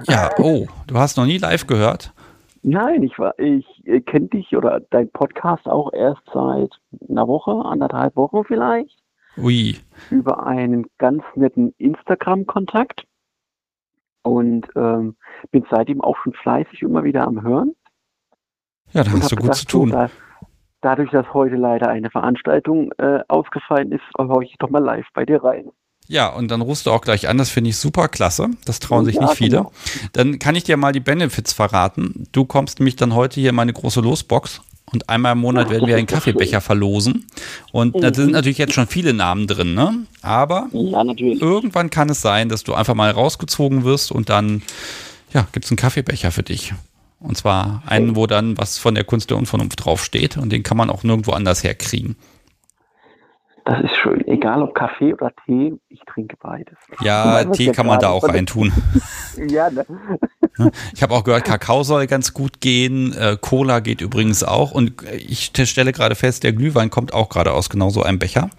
Ja, oh, du hast noch nie live gehört? Nein, ich war, ich äh, kenne dich oder dein Podcast auch erst seit einer Woche, anderthalb Wochen vielleicht. Ui. Über einen ganz netten Instagram-Kontakt und ähm, bin seitdem auch schon fleißig immer wieder am Hören. Ja, da hast du gut gedacht, zu tun. So, da, dadurch, dass heute leider eine Veranstaltung äh, ausgefallen ist, höre ich doch mal live bei dir rein. Ja, und dann rufst du auch gleich an, das finde ich super klasse. Das trauen sich ja, nicht viele. Genau. Dann kann ich dir mal die Benefits verraten. Du kommst nämlich dann heute hier in meine große Losbox und einmal im Monat werden wir einen Kaffeebecher verlosen. Und da sind natürlich jetzt schon viele Namen drin, ne? Aber ja, irgendwann kann es sein, dass du einfach mal rausgezogen wirst und dann, ja, gibt es einen Kaffeebecher für dich. Und zwar einen, wo dann was von der Kunst der Unvernunft draufsteht und den kann man auch nirgendwo anders herkriegen. Das ist schön. Egal ob Kaffee oder Tee, ich trinke beides. Ja, Tee kann man da auch reintun. ja, ne? Ich habe auch gehört, Kakao soll ganz gut gehen. Äh, Cola geht übrigens auch. Und ich stelle gerade fest, der Glühwein kommt auch gerade aus genau so einem Becher.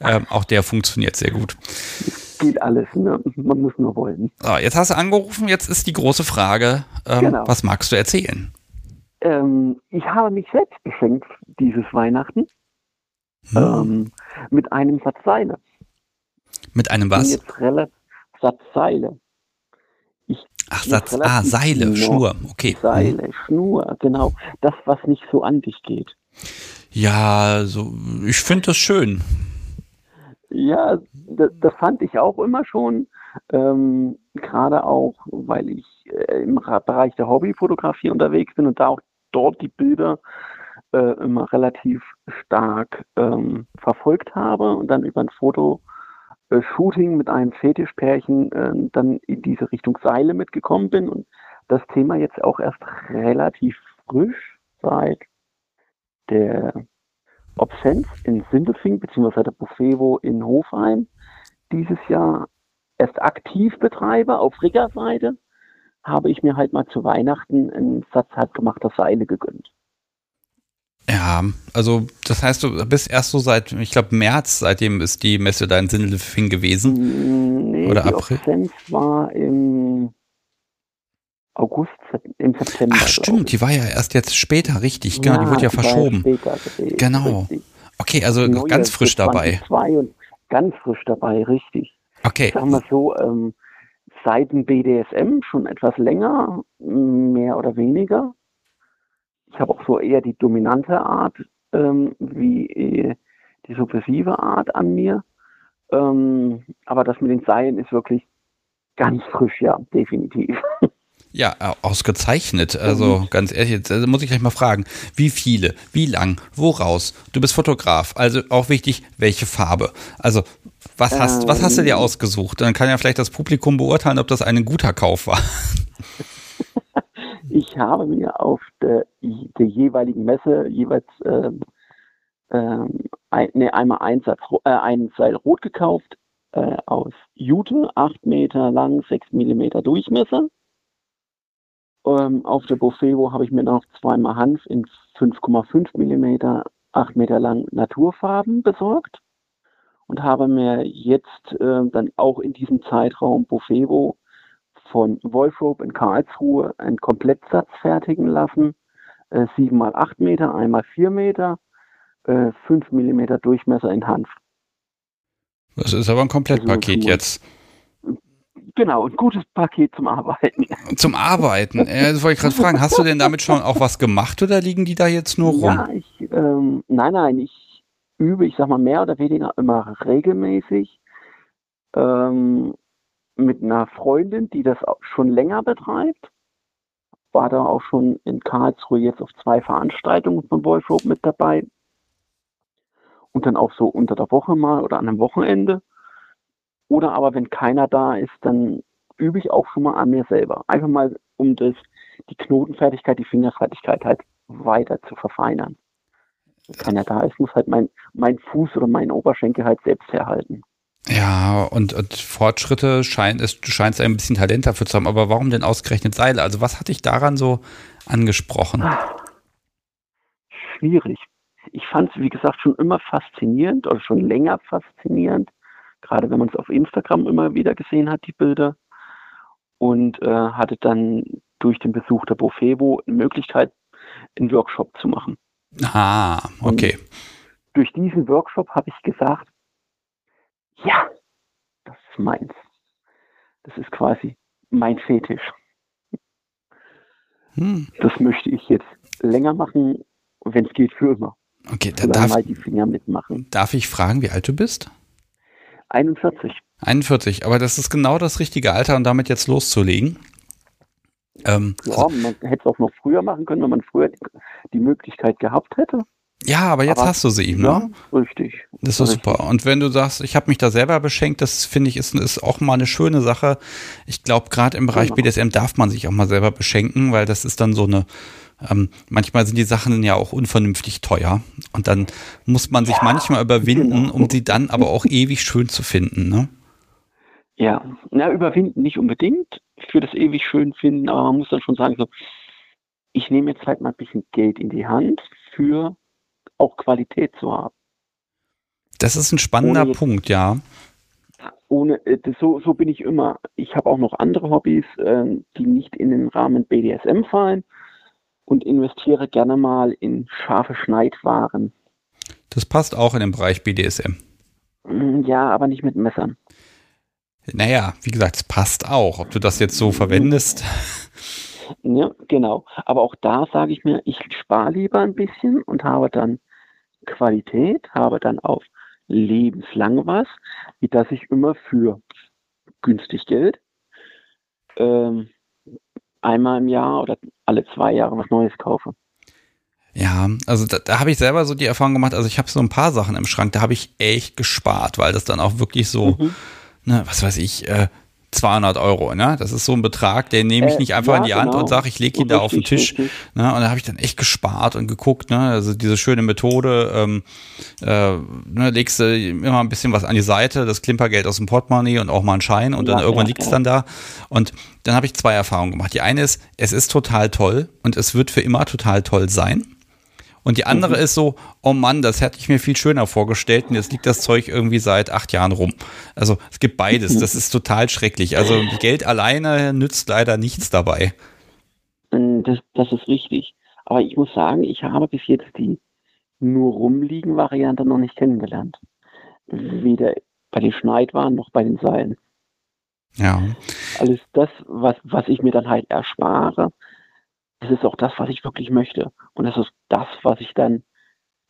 Ähm, auch der funktioniert sehr gut. Geht alles, ne? man muss nur wollen. So, jetzt hast du angerufen, jetzt ist die große Frage, ähm, genau. was magst du erzählen? Ähm, ich habe mich selbst beschenkt dieses Weihnachten. Hm. Ähm, mit einem Satz Seile. Mit einem was? Jetzt relativ, Satz Seile. Ich Ach, Satz, ah, Seile, Schnur, okay. Seile, hm. Schnur, genau. Das, was nicht so an dich geht. Ja, so, ich finde das schön. Ja, das, das, fand ich auch immer schon. Ähm, Gerade auch, weil ich äh, im Bereich der Hobbyfotografie unterwegs bin und da auch dort die Bilder äh, immer relativ stark ähm, verfolgt habe und dann über ein Fotoshooting mit einem Fetischpärchen äh, dann in diese Richtung Seile mitgekommen bin und das Thema jetzt auch erst relativ frisch seit der Obsenz in Sindelfing beziehungsweise der Buffevo in Hofheim dieses Jahr erst aktiv betreibe auf Riggerseite, habe ich mir halt mal zu Weihnachten einen Satz halbgemachter Seile gegönnt. Ja, also das heißt, du bist erst so seit, ich glaube, März, seitdem ist die Messe dein Sindelfing gewesen. Nee, Oder die April? Obsenz war im August, im September. Ach stimmt, die war ja erst jetzt später, richtig, genau, ja, die wurde ja verschoben. Später, genau. Richtig. Okay, also noch ganz frisch dabei. Und ganz frisch dabei, richtig. Okay. Sagen wir so, ähm, seit dem BDSM schon etwas länger, mehr oder weniger. Ich habe auch so eher die dominante Art ähm, wie äh, die subversive Art an mir. Ähm, aber das mit den Seilen ist wirklich ganz frisch, ja, definitiv. Ja, ausgezeichnet. Also mhm. ganz ehrlich, jetzt also muss ich gleich mal fragen, wie viele, wie lang, woraus? Du bist Fotograf, also auch wichtig, welche Farbe. Also was hast, ähm, was hast du dir ähm. ausgesucht? Dann kann ja vielleicht das Publikum beurteilen, ob das ein guter Kauf war. Ich habe mir auf der, der jeweiligen Messe jeweils ähm, ähm, ein, einmal ein, Satz, äh, ein Seil rot gekauft äh, aus Jute, 8 Meter lang, 6 Millimeter Durchmesser. Ähm, auf der Buffevo habe ich mir noch zweimal Hanf in 5,5 Millimeter, 8 Meter lang Naturfarben besorgt und habe mir jetzt äh, dann auch in diesem Zeitraum Buffevo von Wolfrope in Karlsruhe einen Komplettsatz fertigen lassen. Äh, 7 mal 8 Meter, einmal 4 Meter, äh, 5 Millimeter Durchmesser in Hanf. Das ist aber ein Komplettpaket jetzt. Genau, ein gutes Paket zum Arbeiten. Zum Arbeiten. Äh, das wollte ich gerade fragen. Hast du denn damit schon auch was gemacht oder liegen die da jetzt nur rum? Ja, ich, ähm, nein, nein, ich übe, ich sag mal, mehr oder weniger immer regelmäßig ähm, mit einer Freundin, die das schon länger betreibt. War da auch schon in Karlsruhe jetzt auf zwei Veranstaltungen von Wolfrope mit dabei. Und dann auch so unter der Woche mal oder an einem Wochenende. Oder aber wenn keiner da ist, dann übe ich auch schon mal an mir selber. Einfach mal, um das, die Knotenfertigkeit, die Fingerfertigkeit halt weiter zu verfeinern. Wenn keiner da ist, muss halt mein, mein Fuß oder mein Oberschenkel halt selbst herhalten. Ja, und, und Fortschritte scheint es, du scheinst ein bisschen Talent dafür zu haben, aber warum denn ausgerechnet Seile? Also was hat dich daran so angesprochen? Schwierig. Ich fand es, wie gesagt, schon immer faszinierend oder schon länger faszinierend, gerade wenn man es auf Instagram immer wieder gesehen hat, die Bilder. Und äh, hatte dann durch den Besuch der Bofebo eine Möglichkeit, einen Workshop zu machen. Ah, okay. Und durch diesen Workshop habe ich gesagt, ja, das ist meins. Das ist quasi mein Fetisch. Hm. Das möchte ich jetzt länger machen, wenn es geht, für immer. Okay, da darf, mal die Finger mitmachen. Darf ich fragen, wie alt du bist? 41. 41, aber das ist genau das richtige Alter, um damit jetzt loszulegen. Ähm, ja, also, man hätte es auch noch früher machen können, wenn man früher die, die Möglichkeit gehabt hätte. Ja, aber jetzt aber, hast du sie, ne? Ja, richtig. Das ist doch super. Und wenn du sagst, ich habe mich da selber beschenkt, das finde ich ist, ist auch mal eine schöne Sache. Ich glaube, gerade im Bereich genau. BDSM darf man sich auch mal selber beschenken, weil das ist dann so eine, ähm, manchmal sind die Sachen ja auch unvernünftig teuer. Und dann muss man sich ja, manchmal überwinden, genau. um sie dann aber auch ewig schön zu finden, ne? Ja, na, überwinden nicht unbedingt für das ewig schön finden, aber man muss dann schon sagen, so, ich nehme jetzt halt mal ein bisschen Geld in die Hand für auch Qualität zu haben. Das ist ein spannender ohne, Punkt, ja. Ohne, äh, so, so bin ich immer. Ich habe auch noch andere Hobbys, äh, die nicht in den Rahmen BDSM fallen und investiere gerne mal in scharfe Schneidwaren. Das passt auch in den Bereich BDSM. Mm, ja, aber nicht mit Messern. Naja, wie gesagt, es passt auch. Ob du das jetzt so verwendest. Ja, genau. Aber auch da sage ich mir, ich spare lieber ein bisschen und habe dann Qualität, habe dann auf lebenslang was, wie dass ich immer für günstig Geld ähm, einmal im Jahr oder alle zwei Jahre was Neues kaufe. Ja, also da, da habe ich selber so die Erfahrung gemacht, also ich habe so ein paar Sachen im Schrank, da habe ich echt gespart, weil das dann auch wirklich so, mhm. ne, was weiß ich, äh, 200 Euro, ne? Das ist so ein Betrag, den nehme ich äh, nicht einfach äh, ja, in die Hand genau. und sage, ich lege ihn da auf den Tisch. Ne? Und da habe ich dann echt gespart und geguckt, ne? Also diese schöne Methode, ähm, äh, ne, legst du immer ein bisschen was an die Seite, das Klimpergeld aus dem Portemonnaie und auch mal einen Schein und dann ja, irgendwann ja, liegt es dann da. Und dann habe ich zwei Erfahrungen gemacht. Die eine ist, es ist total toll und es wird für immer total toll sein. Und die andere mhm. ist so, oh Mann, das hätte ich mir viel schöner vorgestellt und jetzt liegt das Zeug irgendwie seit acht Jahren rum. Also es gibt beides, das ist total schrecklich. Also Geld alleine nützt leider nichts dabei. Ähm, das, das ist richtig. Aber ich muss sagen, ich habe bis jetzt die nur rumliegen Variante noch nicht kennengelernt. Weder bei den Schneidwaren noch bei den Seilen. Ja. Alles das, was, was ich mir dann halt erspare, das ist auch das, was ich wirklich möchte. Und das ist das, was ich dann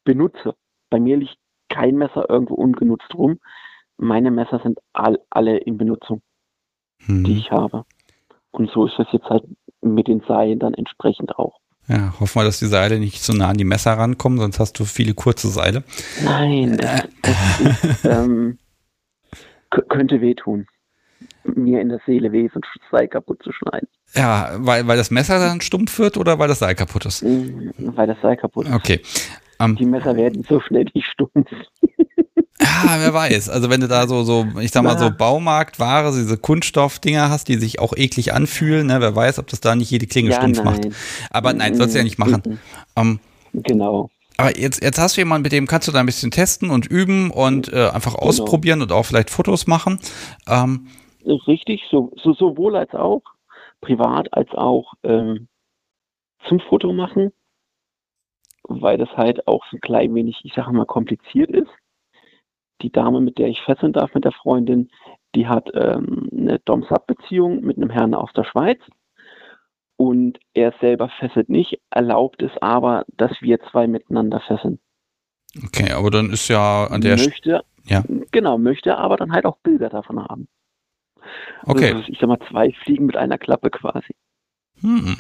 benutze. Bei mir liegt kein Messer irgendwo ungenutzt rum. Meine Messer sind all, alle in Benutzung, hm. die ich habe. Und so ist das jetzt halt mit den Seilen dann entsprechend auch. Ja, hoffen wir, dass die Seile nicht so nah an die Messer rankommen, sonst hast du viele kurze Seile. Nein, das, das ist, ähm, könnte wehtun mir in der Seele weh, so ein Seil kaputt zu schneiden. Ja, weil, weil das Messer dann stumpf wird oder weil das Seil kaputt ist? Mm, weil das Seil kaputt ist. Okay. Um, ähm, die Messer werden so schnell nicht stumpf. Ja, wer weiß. Also wenn du da so, so, ich sag mal so Baumarktware, diese Kunststoffdinger hast, die sich auch eklig anfühlen, ne? wer weiß, ob das da nicht jede Klinge ja, stumpf nein. macht. Aber nein, sollst du ja nicht machen. Um, ähm, genau. Aber jetzt, jetzt hast du jemanden, mit dem kannst du da ein bisschen testen und üben und äh, einfach genau. ausprobieren und auch vielleicht Fotos machen. Ähm, Richtig, so, so, sowohl als auch, privat als auch ähm, zum Foto machen, weil das halt auch so ein klein wenig, ich sage mal, kompliziert ist. Die Dame, mit der ich fesseln darf, mit der Freundin, Die hat ähm, eine Dom-Sub-Beziehung mit einem Herrn aus der Schweiz. Und er selber fesselt nicht, erlaubt es aber, dass wir zwei miteinander fesseln. Okay, aber dann ist ja an der möchte, ja. Genau, möchte aber dann halt auch Bilder davon haben. Okay. Also, ich sag mal, zwei Fliegen mit einer Klappe quasi. Hm.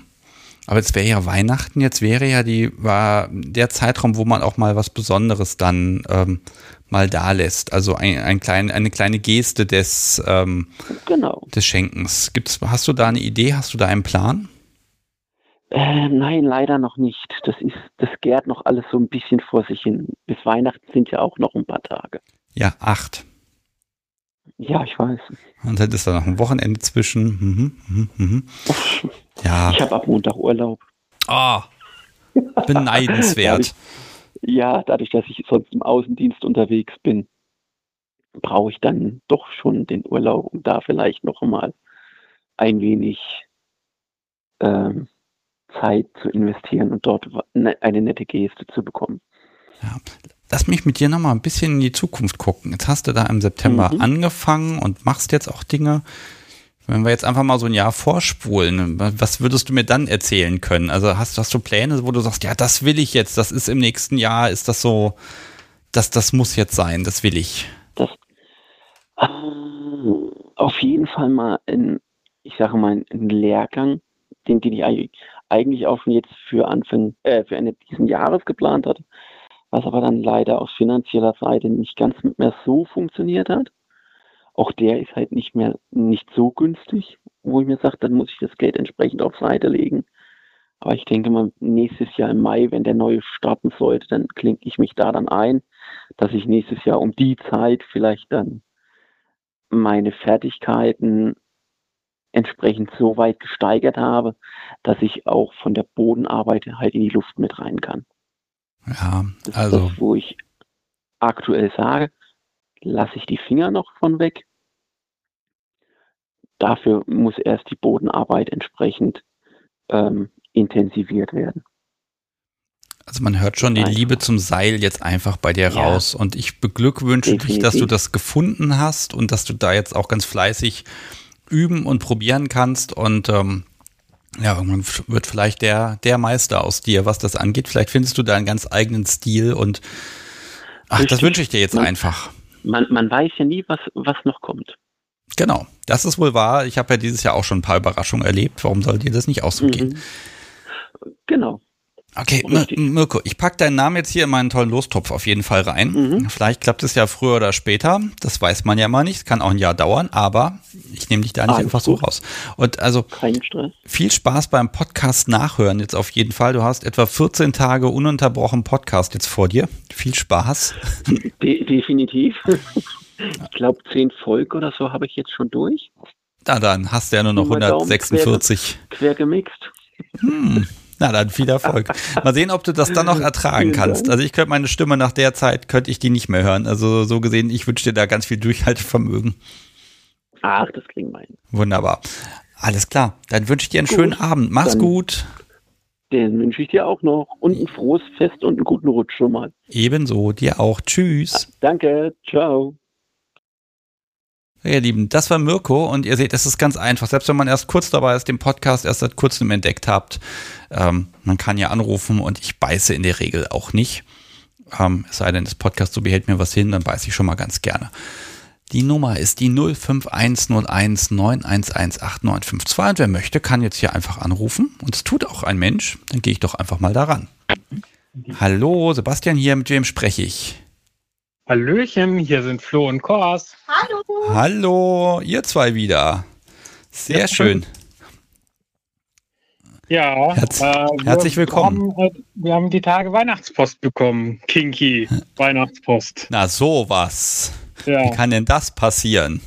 Aber jetzt wäre ja Weihnachten, jetzt wäre ja die, war der Zeitraum, wo man auch mal was Besonderes dann ähm, mal da lässt. Also ein, ein klein, eine kleine Geste des, ähm, genau. des Schenkens. Gibt's, hast du da eine Idee? Hast du da einen Plan? Äh, nein, leider noch nicht. Das ist, das gärt noch alles so ein bisschen vor sich hin. Bis Weihnachten sind ja auch noch ein paar Tage. Ja, acht. Ja, ich weiß. Und dann ist da noch ein Wochenende zwischen. Mhm, mhm, mhm. Ja. Ich habe ab Montag Urlaub. Ah, beneidenswert. dadurch, ja, dadurch, dass ich sonst im Außendienst unterwegs bin, brauche ich dann doch schon den Urlaub, um da vielleicht noch mal ein wenig ähm, Zeit zu investieren und dort ne, eine nette Geste zu bekommen. Ja. Lass mich mit dir noch mal ein bisschen in die Zukunft gucken. Jetzt hast du da im September mhm. angefangen und machst jetzt auch Dinge. Wenn wir jetzt einfach mal so ein Jahr vorspulen, was würdest du mir dann erzählen können? Also hast, hast du Pläne, wo du sagst, ja, das will ich jetzt, das ist im nächsten Jahr, ist das so, das, das muss jetzt sein, das will ich? Das, äh, auf jeden Fall mal in, ich sage mal, einen Lehrgang, den, den ich eigentlich, eigentlich auch schon jetzt für Anfang, äh, für Ende dieses Jahres geplant hatte, was aber dann leider aus finanzieller Seite nicht ganz mehr so funktioniert hat. Auch der ist halt nicht mehr nicht so günstig, wo ich mir sage, dann muss ich das Geld entsprechend auf Seite legen. Aber ich denke mal, nächstes Jahr im Mai, wenn der neue starten sollte, dann klinke ich mich da dann ein, dass ich nächstes Jahr um die Zeit vielleicht dann meine Fertigkeiten entsprechend so weit gesteigert habe, dass ich auch von der Bodenarbeit halt in die Luft mit rein kann. Ja, das also. Das, wo ich aktuell sage, lasse ich die Finger noch von weg. Dafür muss erst die Bodenarbeit entsprechend ähm, intensiviert werden. Also man hört schon die Liebe zum Seil jetzt einfach bei dir ja. raus. Und ich beglückwünsche Definitiv. dich, dass du das gefunden hast und dass du da jetzt auch ganz fleißig üben und probieren kannst. Und ähm, ja, irgendwann wird vielleicht der, der Meister aus dir, was das angeht. Vielleicht findest du da einen ganz eigenen Stil und ach, Richtig. das wünsche ich dir jetzt man, einfach. Man, man weiß ja nie, was, was noch kommt. Genau, das ist wohl wahr. Ich habe ja dieses Jahr auch schon ein paar Überraschungen erlebt. Warum soll dir das nicht auch so gehen? Mhm. Genau. Okay, Mirko, ich packe deinen Namen jetzt hier in meinen tollen Lostopf auf jeden Fall rein. Mhm. Vielleicht klappt es ja früher oder später. Das weiß man ja mal nicht. Kann auch ein Jahr dauern, aber ich nehme dich da nicht Alles einfach gut. so raus. Und also viel Spaß beim Podcast nachhören jetzt auf jeden Fall. Du hast etwa 14 Tage ununterbrochen Podcast jetzt vor dir. Viel Spaß. De definitiv. Ich glaube, 10 Folgen oder so habe ich jetzt schon durch. Na dann hast du ja nur noch 146. Quer, quer gemixt. Hm. Na dann viel Erfolg. Mal sehen, ob du das dann noch ertragen kannst. Also ich könnte meine Stimme nach der Zeit, könnte ich die nicht mehr hören. Also so gesehen, ich wünsche dir da ganz viel Durchhaltevermögen. Ach, das klingt mein. Wunderbar. Alles klar. Dann wünsche ich dir einen gut. schönen Abend. Mach's gut. Den wünsche ich dir auch noch. Und ein frohes Fest und einen guten Rutsch schon mal. Ebenso. Dir auch. Tschüss. Danke. Ciao. Ja, ihr Lieben, das war Mirko und ihr seht, es ist ganz einfach. Selbst wenn man erst kurz dabei ist, den Podcast erst seit kurzem entdeckt habt, ähm, man kann ja anrufen und ich beiße in der Regel auch nicht. Ähm, es sei denn, das Podcast so behält mir was hin, dann beiße ich schon mal ganz gerne. Die Nummer ist die 051019118952 und wer möchte, kann jetzt hier einfach anrufen und es tut auch ein Mensch, dann gehe ich doch einfach mal daran. Hallo, Sebastian hier, mit wem spreche ich? Hallöchen, hier sind Flo und Kors. Hallo. Hallo, ihr zwei wieder. Sehr ja, schön. Ja, Herz, äh, herzlich willkommen. Haben, wir haben die Tage Weihnachtspost bekommen. Kinky Weihnachtspost. Na, sowas. Ja. Wie kann denn das passieren?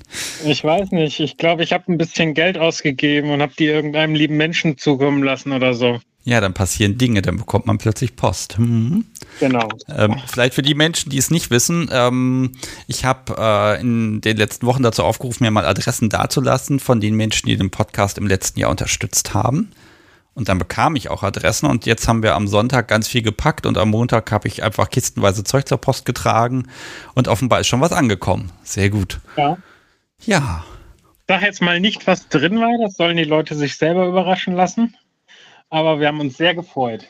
Ich weiß nicht. Ich glaube, ich habe ein bisschen Geld ausgegeben und habe die irgendeinem lieben Menschen zukommen lassen oder so. Ja, dann passieren Dinge, dann bekommt man plötzlich Post. Mhm. Genau. Ähm, vielleicht für die Menschen, die es nicht wissen, ähm, ich habe äh, in den letzten Wochen dazu aufgerufen, mir mal Adressen dazulassen von den Menschen, die den Podcast im letzten Jahr unterstützt haben. Und dann bekam ich auch Adressen und jetzt haben wir am Sonntag ganz viel gepackt und am Montag habe ich einfach kistenweise Zeug zur Post getragen und offenbar ist schon was angekommen. Sehr gut. Ja. Ja. Sag jetzt mal nicht, was drin war. Das sollen die Leute sich selber überraschen lassen. Aber wir haben uns sehr gefreut.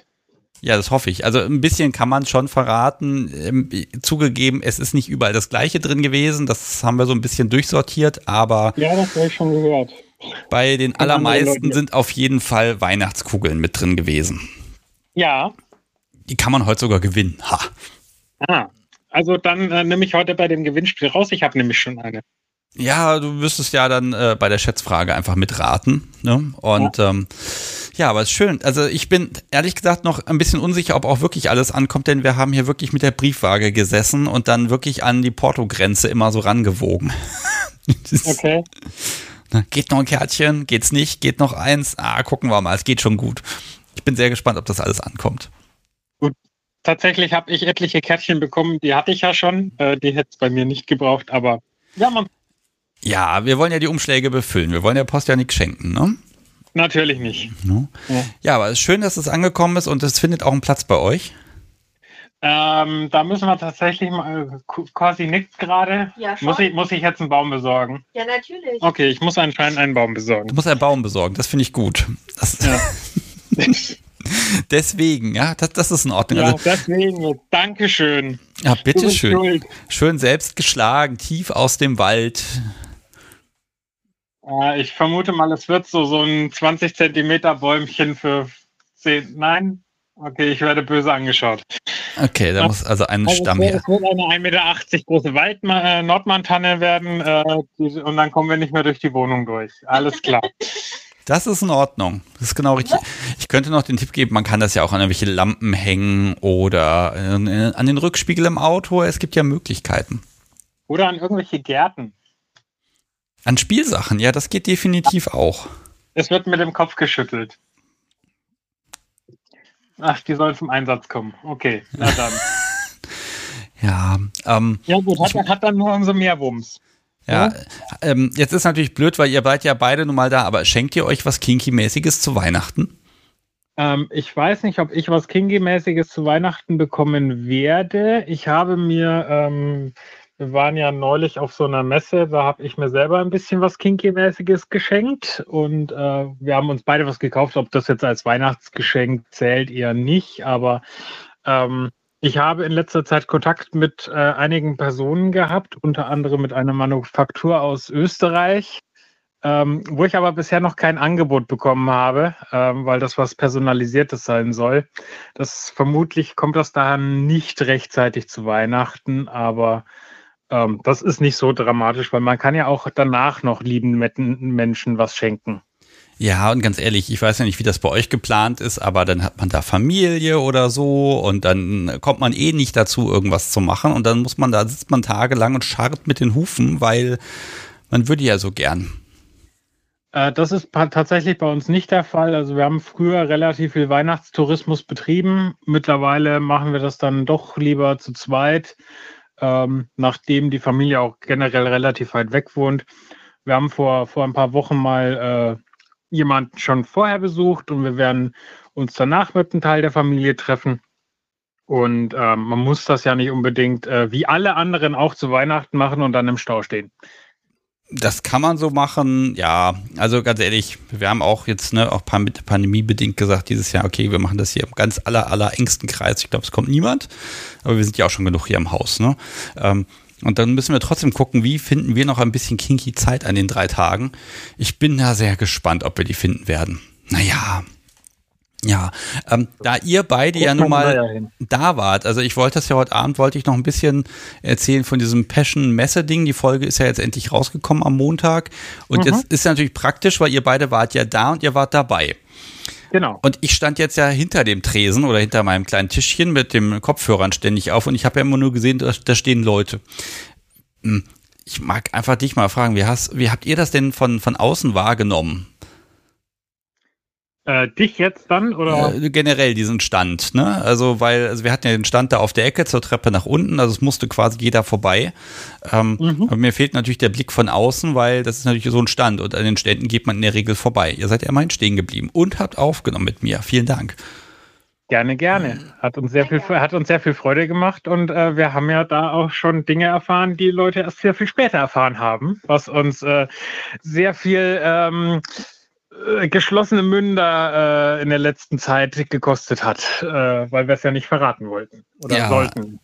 Ja, das hoffe ich. Also ein bisschen kann man schon verraten. Ähm, zugegeben, es ist nicht überall das Gleiche drin gewesen. Das haben wir so ein bisschen durchsortiert, aber. Ja, das habe ich schon gehört. Bei den allermeisten sind auf jeden Fall Weihnachtskugeln mit drin gewesen. Ja. Die kann man heute sogar gewinnen. Ha. Ah, also dann äh, nehme ich heute bei dem Gewinnspiel raus. Ich habe nämlich schon eine. Ja, du wirst ja dann äh, bei der Schätzfrage einfach mitraten. Ne? Und ja. Ähm, ja, aber es ist schön. Also ich bin ehrlich gesagt noch ein bisschen unsicher, ob auch wirklich alles ankommt, denn wir haben hier wirklich mit der Briefwaage gesessen und dann wirklich an die Porto-Grenze immer so rangewogen. okay. Geht noch ein Kärtchen? Geht's nicht? Geht noch eins? Ah, gucken wir mal. Es geht schon gut. Ich bin sehr gespannt, ob das alles ankommt. Gut. Tatsächlich habe ich etliche Kärtchen bekommen. Die hatte ich ja schon. Äh, die hätte es bei mir nicht gebraucht, aber ja, man. Ja, wir wollen ja die Umschläge befüllen. Wir wollen der Post ja nichts schenken, ne? Natürlich nicht. No? Ja. ja, aber es ist schön, dass es angekommen ist und es findet auch einen Platz bei euch. Ähm, da müssen wir tatsächlich mal, quasi nichts gerade. Ja, muss, ich, muss ich jetzt einen Baum besorgen? Ja, natürlich. Okay, ich muss anscheinend einen Baum besorgen. Du musst einen Baum besorgen, das finde ich gut. Das ja. deswegen, ja, das, das ist in Ordnung. Ja, also, deswegen, Dankeschön. Ja, bitteschön. Schön selbst geschlagen, tief aus dem Wald. Äh, ich vermute mal, es wird so, so ein 20 Zentimeter Bäumchen für 10. Nein? Okay, ich werde böse angeschaut. Okay, da muss also ein also Stamm her. Es wird eine 1,80 Meter große Wald äh, Nordmantanne werden äh, die, und dann kommen wir nicht mehr durch die Wohnung durch. Alles klar. Das ist in Ordnung. Das ist genau richtig. Ich könnte noch den Tipp geben, man kann das ja auch an irgendwelche Lampen hängen oder an den Rückspiegel im Auto. Es gibt ja Möglichkeiten. Oder an irgendwelche Gärten. An Spielsachen, ja, das geht definitiv auch. Es wird mit dem Kopf geschüttelt. Ach, die soll zum Einsatz kommen. Okay, na dann. ja, ähm, ja gut, hat, hat dann nur umso mehr Wumms. Ja, ähm, jetzt ist natürlich blöd, weil ihr seid ja beide nun mal da, aber schenkt ihr euch was Kinky-mäßiges zu Weihnachten? Ähm, ich weiß nicht, ob ich was Kinky-mäßiges zu Weihnachten bekommen werde. Ich habe mir ähm, wir waren ja neulich auf so einer Messe, da habe ich mir selber ein bisschen was Kinky-mäßiges geschenkt und äh, wir haben uns beide was gekauft. Ob das jetzt als Weihnachtsgeschenk zählt, eher nicht, aber ähm, ich habe in letzter Zeit Kontakt mit äh, einigen Personen gehabt, unter anderem mit einer Manufaktur aus Österreich, ähm, wo ich aber bisher noch kein Angebot bekommen habe, ähm, weil das was Personalisiertes sein soll. Das vermutlich kommt das daher nicht rechtzeitig zu Weihnachten, aber ähm, das ist nicht so dramatisch, weil man kann ja auch danach noch lieben Menschen was schenken. Ja, und ganz ehrlich, ich weiß ja nicht, wie das bei euch geplant ist, aber dann hat man da Familie oder so und dann kommt man eh nicht dazu, irgendwas zu machen und dann muss man da, sitzt man tagelang und scharrt mit den Hufen, weil man würde ja so gern. Äh, das ist tatsächlich bei uns nicht der Fall. Also wir haben früher relativ viel Weihnachtstourismus betrieben. Mittlerweile machen wir das dann doch lieber zu zweit ähm, nachdem die Familie auch generell relativ weit weg wohnt. Wir haben vor, vor ein paar Wochen mal äh, jemanden schon vorher besucht und wir werden uns danach mit einem Teil der Familie treffen. Und äh, man muss das ja nicht unbedingt äh, wie alle anderen auch zu Weihnachten machen und dann im Stau stehen. Das kann man so machen, ja. Also ganz ehrlich, wir haben auch jetzt, ne, auch pandemiebedingt gesagt, dieses Jahr, okay, wir machen das hier im ganz aller, aller engsten Kreis. Ich glaube, es kommt niemand, aber wir sind ja auch schon genug hier im Haus, ne? Ähm, und dann müssen wir trotzdem gucken, wie finden wir noch ein bisschen kinky Zeit an den drei Tagen. Ich bin da sehr gespannt, ob wir die finden werden. Naja, ja, ähm, da ihr beide ja nun mal ja da wart, also ich wollte das ja heute Abend, wollte ich noch ein bisschen erzählen von diesem Passion-Messe-Ding. Die Folge ist ja jetzt endlich rausgekommen am Montag. Und mhm. jetzt ist natürlich praktisch, weil ihr beide wart ja da und ihr wart dabei. Genau. Und ich stand jetzt ja hinter dem Tresen oder hinter meinem kleinen Tischchen mit dem Kopfhörern ständig auf und ich habe ja immer nur gesehen, da, da stehen Leute. Hm, ich mag einfach dich mal fragen, wie, hast, wie habt ihr das denn von, von außen wahrgenommen? Äh, dich jetzt dann oder? Äh, generell diesen Stand, ne? Also weil also wir hatten ja den Stand da auf der Ecke zur Treppe nach unten, also es musste quasi jeder vorbei. Ähm, mhm. Aber mir fehlt natürlich der Blick von außen, weil das ist natürlich so ein Stand und an den Ständen geht man in der Regel vorbei. Ihr seid ja immerhin stehen geblieben und habt aufgenommen mit mir. Vielen Dank. Gerne, gerne. Hat uns sehr viel, hat uns sehr viel Freude gemacht und äh, wir haben ja da auch schon Dinge erfahren, die Leute erst sehr viel später erfahren haben, was uns äh, sehr viel ähm, äh, geschlossene Münder äh, in der letzten Zeit gekostet hat, äh, weil wir es ja nicht verraten wollten oder Ja. sollten.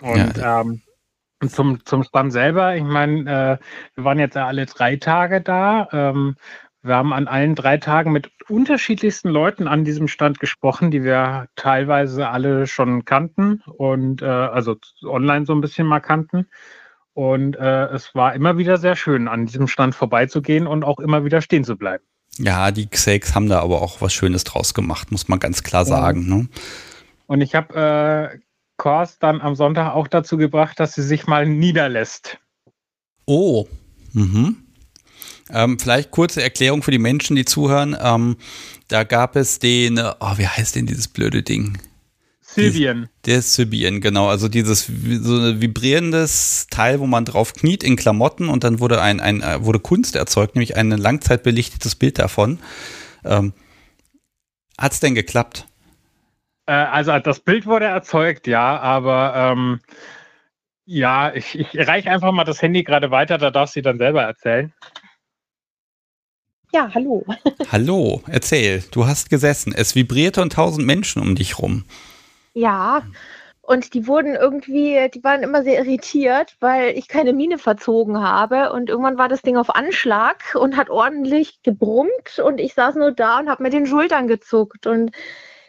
Und ähm, zum, zum Spann selber, ich meine, äh, wir waren jetzt ja alle drei Tage da. Ähm, wir haben an allen drei Tagen mit unterschiedlichsten Leuten an diesem Stand gesprochen, die wir teilweise alle schon kannten und äh, also online so ein bisschen mal kannten. Und äh, es war immer wieder sehr schön, an diesem Stand vorbeizugehen und auch immer wieder stehen zu bleiben. Ja, die Xakes haben da aber auch was Schönes draus gemacht, muss man ganz klar sagen. Ne? Und ich habe äh, Kors dann am Sonntag auch dazu gebracht, dass sie sich mal niederlässt. Oh. Mhm. Ähm, vielleicht kurze Erklärung für die Menschen, die zuhören. Ähm, da gab es den, oh, wie heißt denn dieses blöde Ding? Sylvien. Der Sybien, genau. Also dieses so ein vibrierendes Teil, wo man drauf kniet in Klamotten und dann wurde ein, ein äh, wurde Kunst erzeugt, nämlich ein langzeitbelichtetes Bild davon. Ähm, Hat's denn geklappt? Äh, also das Bild wurde erzeugt, ja, aber ähm, ja, ich, ich reiche einfach mal das Handy gerade weiter, da darf sie dann selber erzählen. Ja, hallo. Hallo, erzähl. Du hast gesessen. Es vibrierte und tausend Menschen um dich rum. Ja, und die wurden irgendwie, die waren immer sehr irritiert, weil ich keine Miene verzogen habe. Und irgendwann war das Ding auf Anschlag und hat ordentlich gebrummt. Und ich saß nur da und habe mit den Schultern gezuckt. Und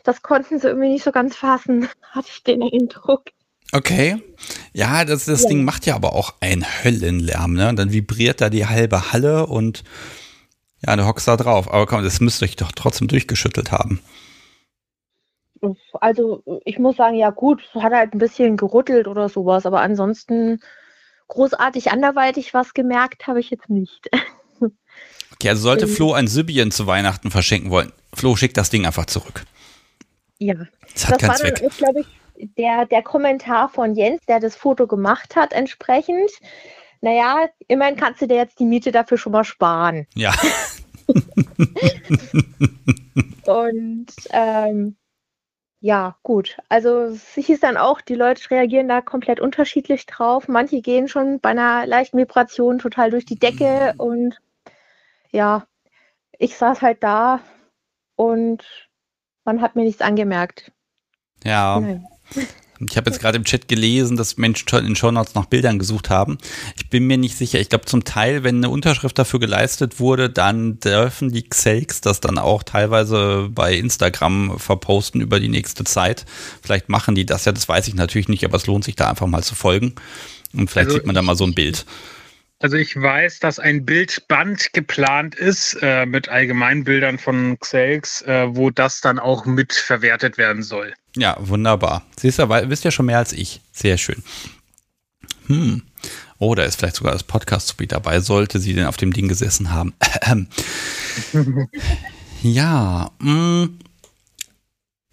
das konnten sie irgendwie nicht so ganz fassen, hatte ich den Eindruck. Okay. Ja, das, das Ja. Ding macht ja aber auch einen Höllenlärm, ne? Und dann vibriert da die halbe Halle und ja, du hockst da drauf. Aber komm, das müsst ihr euch doch trotzdem durchgeschüttelt haben. Also ich muss sagen, ja gut, es hat halt ein bisschen gerüttelt oder sowas. Aber ansonsten großartig anderweitig was gemerkt habe ich jetzt nicht. Okay, also sollte Ähm. Flo ein Sybien zu Weihnachten verschenken wollen. Flo schickt das Ding einfach zurück. Ja. Das hat das keinen war dann, glaube ich, der, der Kommentar von Jens, der das Foto gemacht hat, entsprechend. Naja, immerhin kannst du dir jetzt die Miete dafür schon mal sparen. Ja. Und ähm, ja, gut. Also es hieß dann auch, die Leute reagieren da komplett unterschiedlich drauf. Manche gehen schon bei einer leichten Vibration total durch die Decke und ja, ich saß halt da und man hat mir nichts angemerkt. Ja. Nein. Ich habe jetzt gerade im Chat gelesen, dass Menschen schon in Shownotes nach Bildern gesucht haben. Ich bin mir nicht sicher. Ich glaube zum Teil, wenn eine Unterschrift dafür geleistet wurde, dann dürfen die Xakes das dann auch teilweise bei Instagram verposten über die nächste Zeit. Vielleicht machen die das ja, das weiß ich natürlich nicht, aber es lohnt sich da einfach mal zu folgen. Und vielleicht Also sieht man da ich- mal so ein Bild. Also ich weiß, dass ein Bildband geplant ist äh, mit Allgemeinbildern von Xelx, äh, wo das dann auch mit verwertet werden soll. Ja, wunderbar. Siehst du, wisst ja schon mehr als ich. Sehr schön. Hm. Oh, da ist vielleicht sogar das Podcast-Subi dabei, sollte sie denn auf dem Ding gesessen haben. ja. Mh.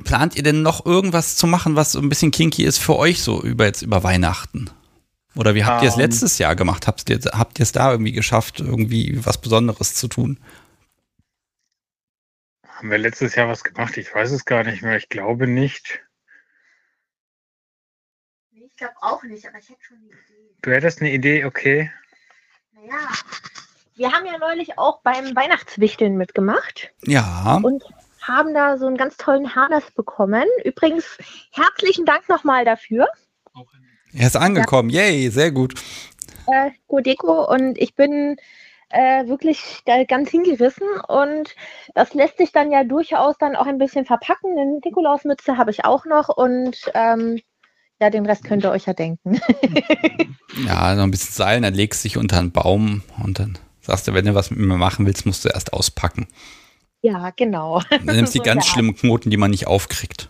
Plant ihr denn noch irgendwas zu machen, was so ein bisschen kinky ist für euch so über jetzt über Weihnachten? Oder wie habt ihr es Ähm. letztes Jahr gemacht? Habt ihr habt ihr es da irgendwie geschafft, irgendwie was Besonderes zu tun? Haben wir letztes Jahr was gemacht? Ich weiß es gar nicht mehr. Ich glaube nicht. Ich glaube auch nicht, aber ich hätte schon eine Idee. Du hättest eine Idee, okay. Naja, wir haben ja neulich auch beim Weihnachtswichteln mitgemacht Ja. und haben da so einen ganz tollen Harness bekommen. Übrigens, herzlichen Dank nochmal dafür, Er ist angekommen. Yay, sehr gut. äh, Godeko. Und ich bin äh, wirklich da ganz hingerissen. Und das lässt sich dann ja durchaus dann auch ein bisschen verpacken. Eine Nikolausmütze habe ich auch noch. Und ähm, ja, den Rest könnt ihr euch ja denken. Ja, noch ein bisschen Seil, dann legst du dich unter einen Baum und dann sagst du, wenn du was mit mir machen willst, musst du erst auspacken. ja, genau. Dann nimmst du So die ganz schlimmen Knoten, die man nicht aufkriegt.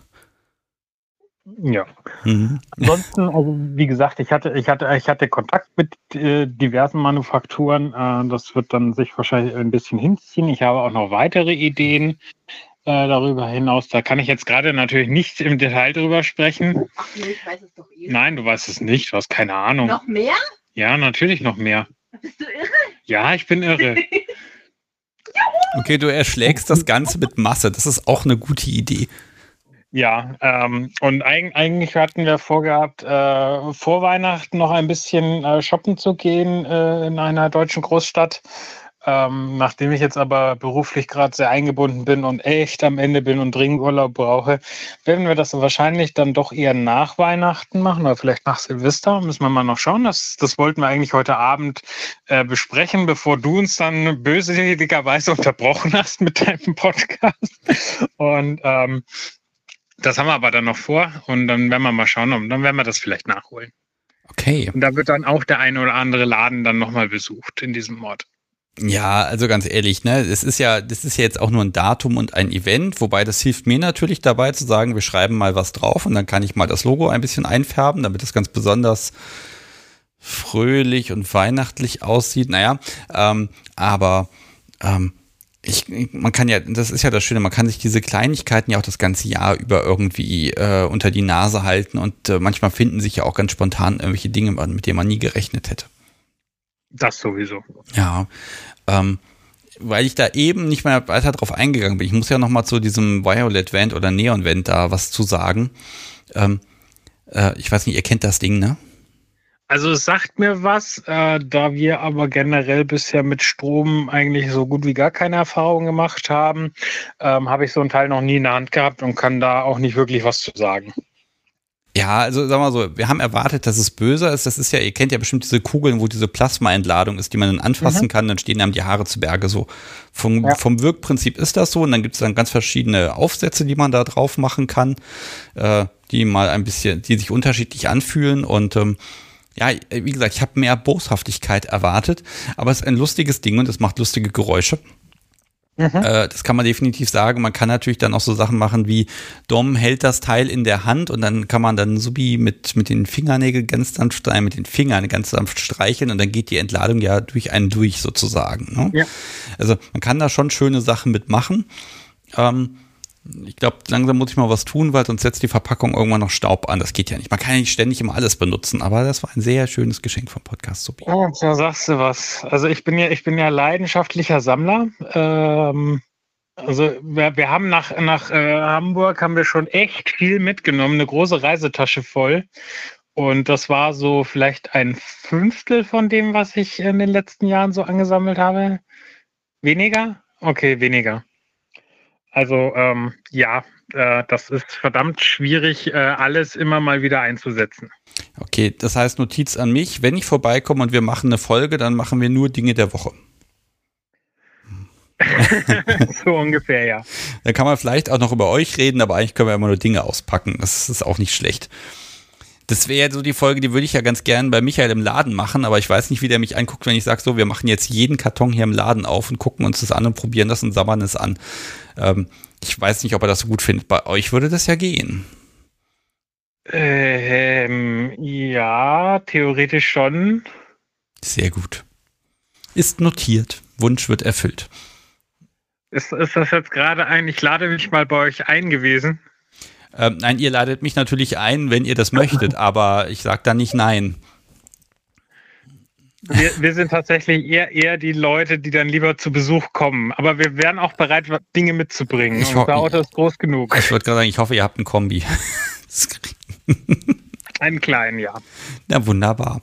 Ja. Mhm. Ansonsten, also wie gesagt, ich hatte, ich hatte, ich hatte Kontakt mit äh, diversen Manufakturen. Äh, das wird dann sich wahrscheinlich ein bisschen hinziehen. Ich habe auch noch weitere Ideen äh, darüber hinaus. Da kann ich jetzt gerade natürlich nicht im Detail drüber sprechen. Ach nee, ich weiß es doch eh. Nein, du weißt es nicht. Du hast keine Ahnung. Noch mehr? Ja, natürlich noch mehr. Bist du irre? Ja, ich bin irre. Okay, du erschlägst das Ganze mit Masse. Das ist auch eine gute Idee. Ja, ähm, und eig eigentlich hatten wir vorgehabt, äh, vor Weihnachten noch ein bisschen äh, shoppen zu gehen äh, in einer deutschen Großstadt. Ähm, nachdem ich jetzt aber beruflich gerade sehr eingebunden bin und echt am Ende bin und dringend Urlaub brauche, werden wir das wahrscheinlich dann doch eher nach Weihnachten machen oder vielleicht nach Silvester. Müssen wir mal noch schauen. Das, das wollten wir eigentlich heute Abend äh, besprechen, bevor du uns dann böswilligerweise unterbrochen hast mit deinem Podcast. Und ähm, das haben wir aber dann noch vor und dann werden wir mal schauen und dann werden wir das vielleicht nachholen. Okay. Und da wird dann auch der eine oder andere Laden dann nochmal besucht in diesem Ort. Ja, also ganz ehrlich, ne, es ist ja, das ist ja jetzt auch nur ein Datum und ein Event, wobei das hilft mir natürlich dabei zu sagen, wir schreiben mal was drauf und dann kann ich mal das Logo ein bisschen einfärben, damit es ganz besonders fröhlich und weihnachtlich aussieht. Naja, ähm, aber ähm, ich, man kann ja, das ist ja das Schöne, man kann sich diese Kleinigkeiten ja auch das ganze Jahr über irgendwie äh, unter die Nase halten und äh, manchmal finden sich ja auch ganz spontan irgendwelche Dinge, mit denen man nie gerechnet hätte. Das sowieso. Ja, ähm, weil ich da eben nicht mehr weiter drauf eingegangen bin. Ich muss ja noch mal zu diesem Violet Vent oder Neon Vent da was zu sagen. Ähm, äh, ich weiß nicht, ihr kennt das Ding, ne? Also es sagt mir was, äh, da wir aber generell bisher mit Strom eigentlich so gut wie gar keine Erfahrung gemacht haben, ähm, habe ich so einen Teil noch nie in der Hand gehabt und kann da auch nicht wirklich was zu sagen. Ja, also sagen wir mal so, wir haben erwartet, dass es böser ist. Das ist ja, ihr kennt ja bestimmt diese Kugeln, wo diese Plasmaentladung ist, die man dann anfassen mhm. kann, dann stehen einem die Haare zu Berge. So vom, ja. vom Wirkprinzip ist das so. Und dann gibt es dann ganz verschiedene Aufsätze, die man da drauf machen kann, äh, die mal ein bisschen, die sich unterschiedlich anfühlen. Und ähm, ja, wie gesagt, ich habe mehr Boshaftigkeit erwartet, aber es ist ein lustiges Ding und es macht lustige Geräusche. Mhm. Äh, das kann man definitiv sagen. Man kann natürlich dann auch so Sachen machen wie Dom hält das Teil in der Hand und dann kann man dann so wie mit, mit den Fingernägeln ganz sanft, äh, mit den Fingern ganz sanft streicheln und dann geht die Entladung ja durch einen durch sozusagen. Ne? Ja. Also man kann da schon schöne Sachen mitmachen. Ähm, ich glaube, langsam muss ich mal was tun, weil sonst setzt die Verpackung irgendwann noch Staub an. Das geht ja nicht. Man kann ja nicht ständig immer alles benutzen, aber das war ein sehr schönes Geschenk vom Podcast Subi. Oh, da sagst du was. Also ich bin ja, ich bin ja leidenschaftlicher Sammler. Ähm, also wir, wir haben nach, nach äh, Hamburg haben wir schon echt viel mitgenommen, eine große Reisetasche voll. Und das war so vielleicht ein Fünftel von dem, was ich in den letzten Jahren so angesammelt habe. Weniger? Okay, weniger. Also ähm, ja, äh, das ist verdammt schwierig, äh, alles immer mal wieder einzusetzen. Okay, das heißt Notiz an mich, wenn ich vorbeikomme und wir machen eine Folge, dann machen wir nur Dinge der Woche. so ungefähr, ja. Dann kann man vielleicht auch noch über euch reden, aber eigentlich können wir immer nur Dinge auspacken. Das ist auch nicht schlecht. Das wäre so die Folge, die würde ich ja ganz gern bei Michael im Laden machen, aber ich weiß nicht, wie der mich anguckt, wenn ich sage, so, wir machen jetzt jeden Karton hier im Laden auf und gucken uns das an und probieren das und sabbern es an. Ähm, ich weiß nicht, ob er das so gut findet. Bei euch würde das ja gehen. Ähm, ja, theoretisch schon. Sehr gut. Ist notiert. Wunsch wird erfüllt. Ist, ist das jetzt gerade ein, ich lade mich mal bei euch ein gewesen? Ähm, nein, ihr ladet mich natürlich ein, wenn ihr das möchtet, aber ich sage da nicht nein. Wir, wir, sind tatsächlich eher, eher die Leute, die dann lieber zu Besuch kommen. Aber wir wären auch bereit, Dinge mitzubringen. Ich Unser Auto ist groß genug. Ich würde gerade sagen, ich hoffe, ihr habt einen Kombi. einen kleinen, ja. Na wunderbar.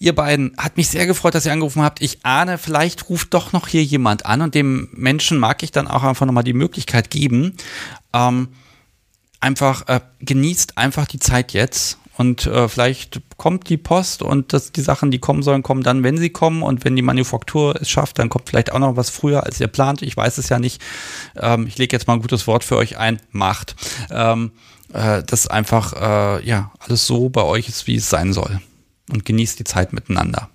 Ihr beiden, hat mich sehr gefreut, dass ihr angerufen habt. Ich ahne, vielleicht ruft doch noch hier jemand an und dem Menschen mag ich dann auch einfach nochmal die Möglichkeit geben. Ähm, einfach äh, genießt einfach die Zeit jetzt und äh, vielleicht kommt die Post und das, die Sachen, die kommen sollen, kommen dann, wenn sie kommen und wenn die Manufaktur es schafft, dann kommt vielleicht auch noch was früher, als ihr plant. Ich weiß es ja nicht. Ähm, ich lege jetzt mal ein gutes Wort für euch ein. Macht. Ähm, äh, dass einfach äh, ja alles so bei euch ist, wie es sein soll und genießt die Zeit miteinander.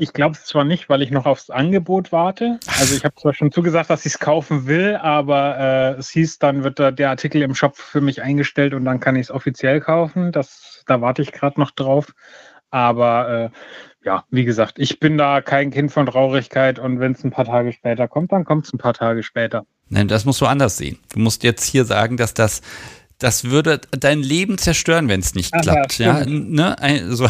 Ich glaube es zwar nicht, weil ich noch aufs Angebot warte. Also ich habe zwar schon zugesagt, dass ich es kaufen will, aber äh, es hieß, dann wird da der Artikel im Shop für mich eingestellt und dann kann ich es offiziell kaufen. Das, da warte ich gerade noch drauf. Aber äh, ja, wie gesagt, ich bin da kein Kind von Traurigkeit und wenn es ein paar Tage später kommt, dann kommt es ein paar Tage später. Nein, das musst du anders sehen. Du musst jetzt hier sagen, dass das das würde dein Leben zerstören, wenn es nicht Ach, klappt. ja, Ja, ne? Also,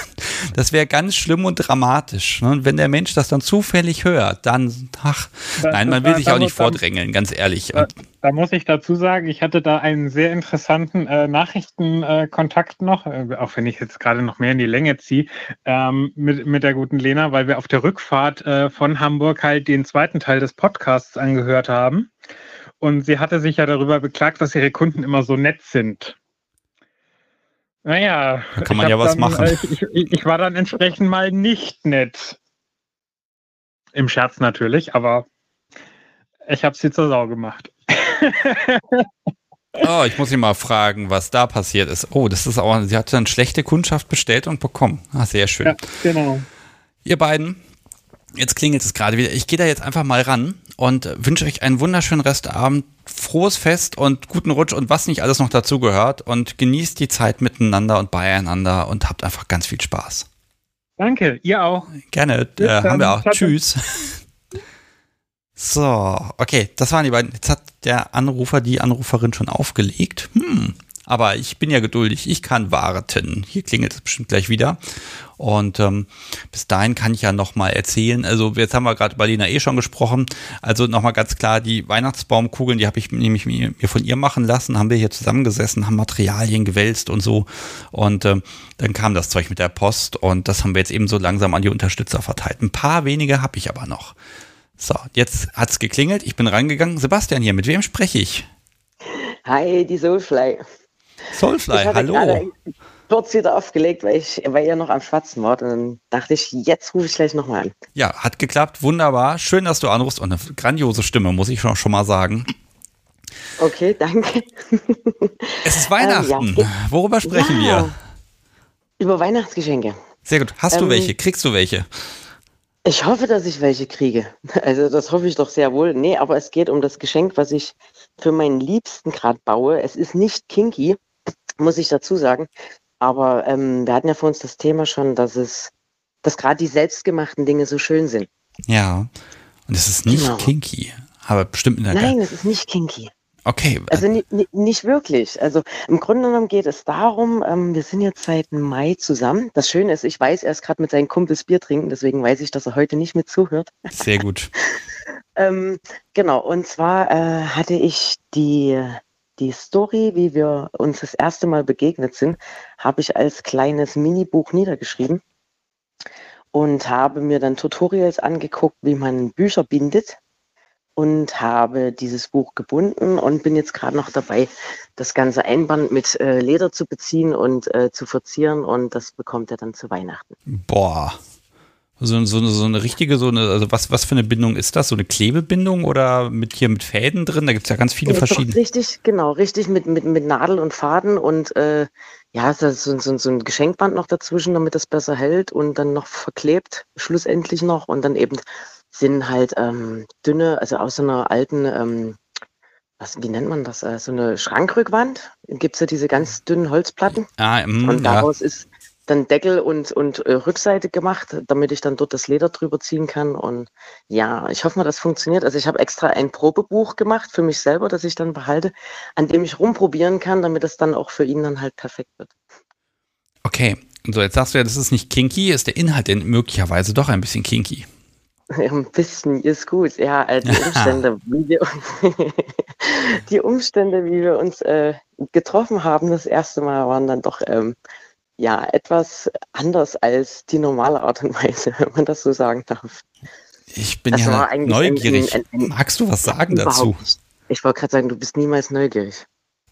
das wäre ganz schlimm und dramatisch. Ne? Und wenn der Mensch das dann zufällig hört, dann, ach, nein, man will sich auch nicht vordrängeln, ganz ehrlich. Da, Und, da muss ich dazu sagen, ich hatte da einen sehr interessanten äh, Nachrichtenkontakt äh, noch, äh, auch wenn ich jetzt gerade noch mehr in die Länge ziehe, ähm, mit, mit der guten Lena, weil wir auf der Rückfahrt äh, von Hamburg halt den zweiten Teil des Podcasts angehört haben. Und sie hatte sich ja darüber beklagt, dass ihre Kunden immer so nett sind. Naja, Da kann man ich ja was dann, machen. äh, Ich, ich, ich war dann entsprechend mal nicht nett. Im Scherz natürlich, aber ich habe sie zur Sau gemacht. oh, ich muss Sie mal fragen, was da passiert ist. Oh, das ist auch, sie hat dann schlechte Kundschaft bestellt und bekommen. Ah, sehr schön. Ja, genau. Ihr beiden, jetzt klingelt es gerade wieder. Ich gehe da jetzt einfach mal ran und wünsche euch einen wunderschönen Restabend, frohes Fest und guten Rutsch und was nicht alles noch dazu gehört und genießt die Zeit miteinander und beieinander und habt einfach ganz viel Spaß. Danke, ihr auch. Gerne, äh, haben wir auch. Ciao. Tschüss. So, okay, das waren die beiden. Jetzt hat der Anrufer die Anruferin schon aufgelegt. Hm, aber ich bin ja geduldig, ich kann warten. Hier klingelt es bestimmt gleich wieder. Und ähm, bis dahin kann ich ja noch mal erzählen. Also jetzt haben wir gerade bei Lena eh schon gesprochen. Also noch mal ganz klar, die Weihnachtsbaumkugeln, die habe ich nämlich mir, mir von ihr machen lassen. Haben wir hier zusammengesessen, haben Materialien gewälzt und so. Und ähm, dann kam das Zeug mit der Post und das haben wir jetzt eben so langsam an die Unterstützer verteilt. Ein paar wenige habe ich aber noch. So, jetzt hat's geklingelt. Ich bin rangegangen. Sebastian hier, mit wem spreche ich? Hi, die Soulfly. Soulfly, hallo. gerade kurz wieder aufgelegt, weil ich, weil ihr noch am Schwatzen wart. Und dann dachte ich, jetzt rufe ich gleich nochmal an. Ja, hat geklappt, wunderbar. Schön, dass du anrufst und eine grandiose Stimme, muss ich schon, schon mal sagen. Okay, danke. Es ist Weihnachten. Ähm, ja. Worüber sprechen Ja, wir? Über Weihnachtsgeschenke. Sehr gut. Hast du Ähm, welche? Kriegst du welche? Ich hoffe, dass ich welche kriege. Also das hoffe ich doch sehr wohl. Nee, aber es geht um das Geschenk, was ich für meinen Liebsten gerade baue. Es ist nicht kinky, muss ich dazu sagen. Aber ähm, wir hatten ja vor uns das Thema schon, dass es, dass gerade die selbstgemachten Dinge so schön sind. Ja. Und es ist nicht Genau. kinky, aber bestimmt in der Nein, es ist nicht kinky. Okay. Also ni, ni, nicht wirklich. Also im Grunde genommen geht es darum, ähm, wir sind jetzt seit Mai zusammen. Das Schöne ist, ich weiß, er ist gerade mit seinen Kumpels Bier trinken, deswegen weiß ich, dass er heute nicht mit zuhört. Sehr gut. Ähm, genau, und zwar äh, hatte ich die, die Story, wie wir uns das erste Mal begegnet sind, habe ich als kleines Minibuch niedergeschrieben und habe mir dann Tutorials angeguckt, wie man Bücher bindet und habe dieses Buch gebunden und bin jetzt gerade noch dabei, das ganze Einband mit äh, Leder zu beziehen und äh, zu verzieren und das bekommt er dann zu Weihnachten. Boah. So, so, so eine richtige, so eine, also was, was für eine Bindung ist das? So eine Klebebindung oder mit hier mit Fäden drin? Da gibt es ja ganz viele Ja, doch, verschiedene. Richtig, genau, richtig mit, mit, mit Nadel und Faden und äh, ja, so, so, so ein Geschenkband noch dazwischen, damit das besser hält und dann noch verklebt, schlussendlich noch. Und dann eben sind halt ähm, dünne, also aus so einer alten, ähm, was, wie nennt man das? Äh, so eine Schrankrückwand. Gibt es ja diese ganz dünnen Holzplatten. Ah, mm, Und ja. daraus ist dann Deckel und, und äh, Rückseite gemacht, damit ich dann dort das Leder drüber ziehen kann. Und ja, ich hoffe mal, das funktioniert. Also ich habe extra ein Probebuch gemacht für mich selber, das ich dann behalte, an dem ich rumprobieren kann, damit es dann auch für ihn dann halt perfekt wird. Okay. So, jetzt sagst du ja, das ist nicht kinky, ist der Inhalt denn möglicherweise doch ein bisschen kinky? Ein bisschen ist gut, ja. Äh, die Umstände, wie wir, die Umstände, wie wir uns äh, getroffen haben, das erste Mal waren dann doch ähm, ja etwas anders als die normale Art und Weise, wenn man das so sagen darf. Ich bin Das ja neugierig. ein- ein- ein- Magst du was sagen dazu? Nicht. Ich wollte gerade sagen, du bist niemals neugierig.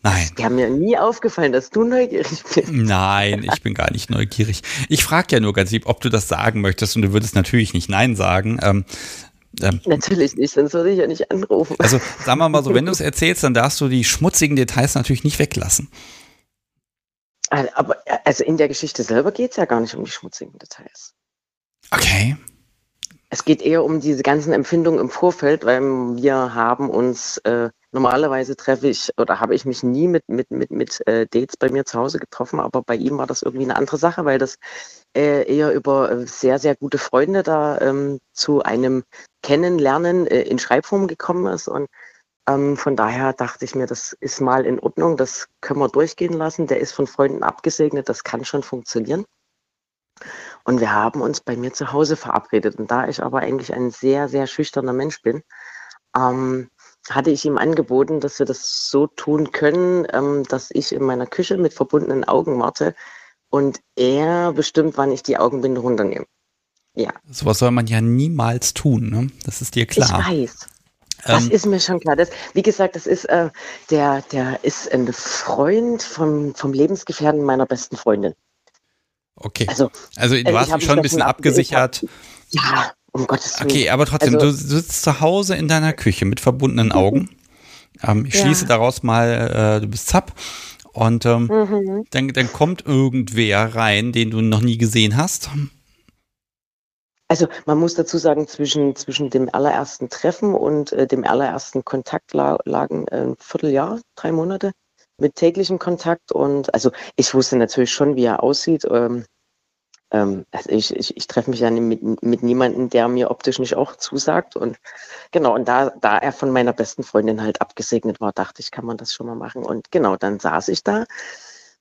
Nein. Die haben mir nie aufgefallen, dass du neugierig bist. Nein, ich bin gar nicht neugierig. Ich frage ja nur ganz lieb, ob du das sagen möchtest und du würdest natürlich nicht Nein sagen. Ähm, ähm, Natürlich nicht, sonst würde ich ja nicht anrufen. also sagen wir mal so, wenn du es erzählst, dann darfst du die schmutzigen Details natürlich nicht weglassen. Aber also in der Geschichte selber geht es ja gar nicht um die schmutzigen Details. Okay. Es geht eher um diese ganzen Empfindungen im Vorfeld, weil wir haben uns äh, normalerweise treffe ich oder habe ich mich nie mit mit mit mit äh, Dates bei mir zu Hause getroffen, aber bei ihm war das irgendwie eine andere Sache, weil das äh, eher über äh, sehr sehr gute Freunde da ähm, zu einem Kennenlernen äh, in Schreibform gekommen ist und Ähm, von daher dachte ich mir, das ist mal in Ordnung, das können wir durchgehen lassen. Der ist von Freunden abgesegnet, das kann schon funktionieren. Und wir haben uns bei mir zu Hause verabredet. Und da ich aber eigentlich ein sehr, sehr schüchterner Mensch bin, ähm, hatte ich ihm angeboten, dass wir das so tun können, ähm, dass ich in meiner Küche mit verbundenen Augen warte und er bestimmt, wann ich die Augenbinde runternehme. Ja. Sowas soll man ja niemals tun, ne? Das ist dir klar. Ich weiß. Das ähm, ist mir schon klar. Das, wie gesagt, das ist äh, der, der ist ein Freund vom, vom Lebensgefährten meiner besten Freundin. Okay. Also, also du äh, mich schon ein bisschen abgesichert. ja, um Gottes Willen. Okay, aber trotzdem, also, du sitzt zu Hause in deiner Küche mit verbundenen Augen. Ähm, ich ja. schließe daraus mal, äh, du bist Zapp. Und ähm, mhm. dann, dann kommt irgendwer rein, den du noch nie gesehen hast. Also man muss dazu sagen, zwischen, zwischen dem allerersten Treffen und äh, dem allerersten Kontakt lagen äh, ein Vierteljahr, drei Monate mit täglichem Kontakt. Und also ich wusste natürlich schon, wie er aussieht. Ähm, ähm, also ich, ich, ich treffe mich ja mit, mit niemandem, der mir optisch nicht auch zusagt. Und genau, und da, da er von meiner besten Freundin halt abgesegnet war, dachte ich, kann man das schon mal machen. Und genau, dann saß ich da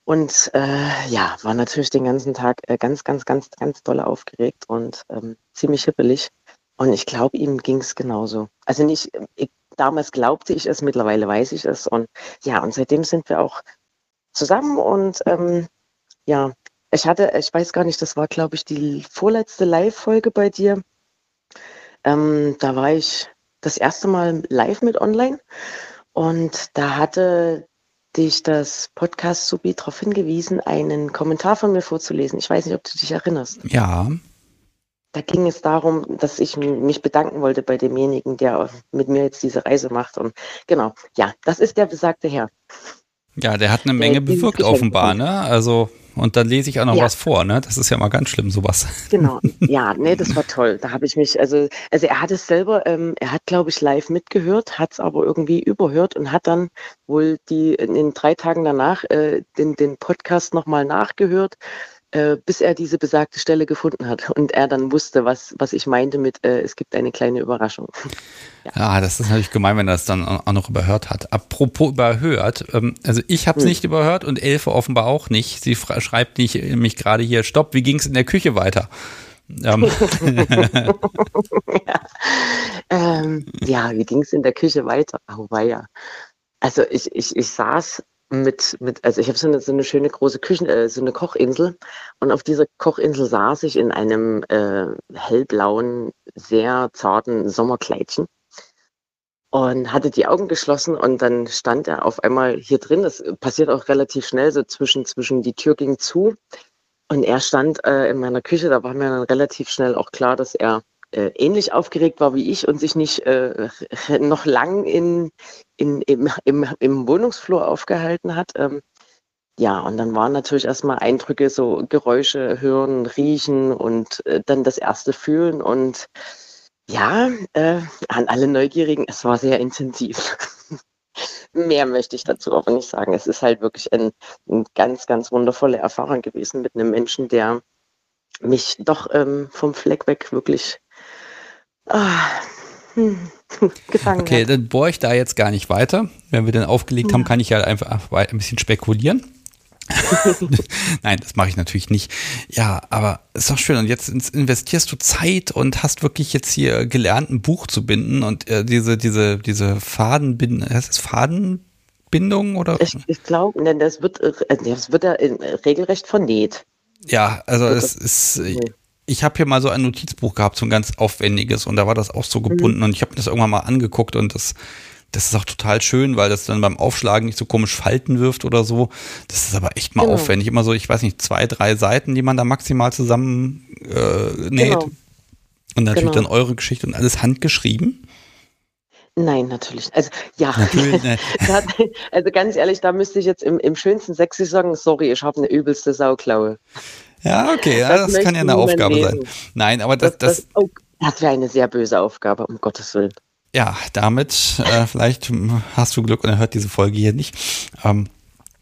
und äh, ja, war natürlich den ganzen Tag äh, ganz, ganz, ganz, ganz doll aufgeregt und ähm, ziemlich hippelig. Und ich glaube, ihm ging es genauso. Also nicht, ich, damals glaubte ich es, mittlerweile weiß ich es. Und ja, und seitdem sind wir auch zusammen und ähm, ja, ich hatte, ich weiß gar nicht, das war, glaube ich, die vorletzte Live-Folge bei dir. Ähm, da war ich das erste Mal live mit online und da hatte dich das Podcast Subi darauf hingewiesen, einen Kommentar von mir vorzulesen. Ich weiß nicht, ob du dich erinnerst. Ja. Da ging es darum, dass ich mich bedanken wollte bei demjenigen, der mit mir jetzt diese Reise macht. Und genau, ja, das ist der besagte Herr. Ja, der hat eine Menge bewirkt offenbar, ne? Also und dann lese ich auch noch ja. was vor, ne? Das ist ja mal ganz schlimm, sowas. Genau, ja, nee, das war toll. Da habe ich mich, also, also er hat es selber, ähm, er hat, glaube ich, live mitgehört, hat es aber irgendwie überhört und hat dann wohl die in den drei Tagen danach äh, den, den Podcast nochmal nachgehört äh, bis er diese besagte Stelle gefunden hat und er dann wusste, was, was ich meinte mit, äh, es gibt eine kleine Überraschung. ja. ja. das ist natürlich gemein, wenn er das dann auch noch überhört hat. Apropos überhört, ähm, also ich habe es hm. nicht überhört und Elfe offenbar auch nicht. Sie schreibt nicht, mich gerade hier, stopp, wie ging es in der Küche weiter? Ähm. ja. Ähm, ja, wie ging es in der Küche weiter? Oh, ja. Also ich, ich, ich saß mit, mit, also ich habe so eine, so eine schöne große Küchen, äh, so eine Kochinsel und auf dieser Kochinsel saß ich in einem äh, hellblauen, sehr zarten Sommerkleidchen und hatte die Augen geschlossen und dann stand er auf einmal hier drin. Das passiert auch relativ schnell, so zwischen, zwischen die Tür ging zu und er stand äh, in meiner Küche. Da war mir dann relativ schnell auch klar, dass er äh, ähnlich aufgeregt war wie ich und sich nicht äh, noch lang in, in, im, im, im Wohnungsflur aufgehalten hat. Ähm, ja, und dann waren natürlich erstmal Eindrücke, so Geräusche hören, riechen und äh, dann das erste fühlen. Und ja, äh, an alle Neugierigen, es war sehr intensiv. Mehr möchte ich dazu aber nicht sagen. Es ist halt wirklich ein, eine ganz, ganz wundervolle Erfahrung gewesen mit einem Menschen, der mich doch ähm, vom Fleck weg wirklich ah, hm, gefangen Okay, dann bohre ich da jetzt gar nicht weiter. Wenn wir den aufgelegt ja. haben, kann ich ja einfach ein bisschen spekulieren. Nein, das mache ich natürlich nicht. Ja, aber ist doch schön. Und jetzt investierst du Zeit und hast wirklich jetzt hier gelernt, ein Buch zu binden und äh, diese, diese, diese Fadenbindung, heißt es Fadenbindung oder? Ich, ich glaube, das wird, äh, das wird ja regelrecht vernäht. Ja, also es ist, ich habe hier mal so ein Notizbuch gehabt, so ein ganz aufwendiges und da war das auch so gebunden mhm. und ich habe das irgendwann mal angeguckt und das, das ist auch total schön, weil das dann beim Aufschlagen nicht so komisch Falten wirft oder so. Das ist aber echt mal genau. aufwendig. Immer so, ich weiß nicht, zwei, drei Seiten, die man da maximal zusammen äh, näht. Genau. Und natürlich genau. dann eure Geschichte und alles handgeschrieben. Nein, natürlich. Also ja, natürlich, ne. also ganz ehrlich, da müsste ich jetzt im, im schönsten Sexy sagen, sorry, ich habe eine übelste Sauklaue. Ja, okay, ja, das, das kann ja eine Aufgabe lesen. sein. Nein, aber das. Das, das, oh, das wäre eine sehr böse Aufgabe, um Gottes Willen. Ja, damit, äh, vielleicht hast du Glück und er hört diese Folge hier nicht. Ähm,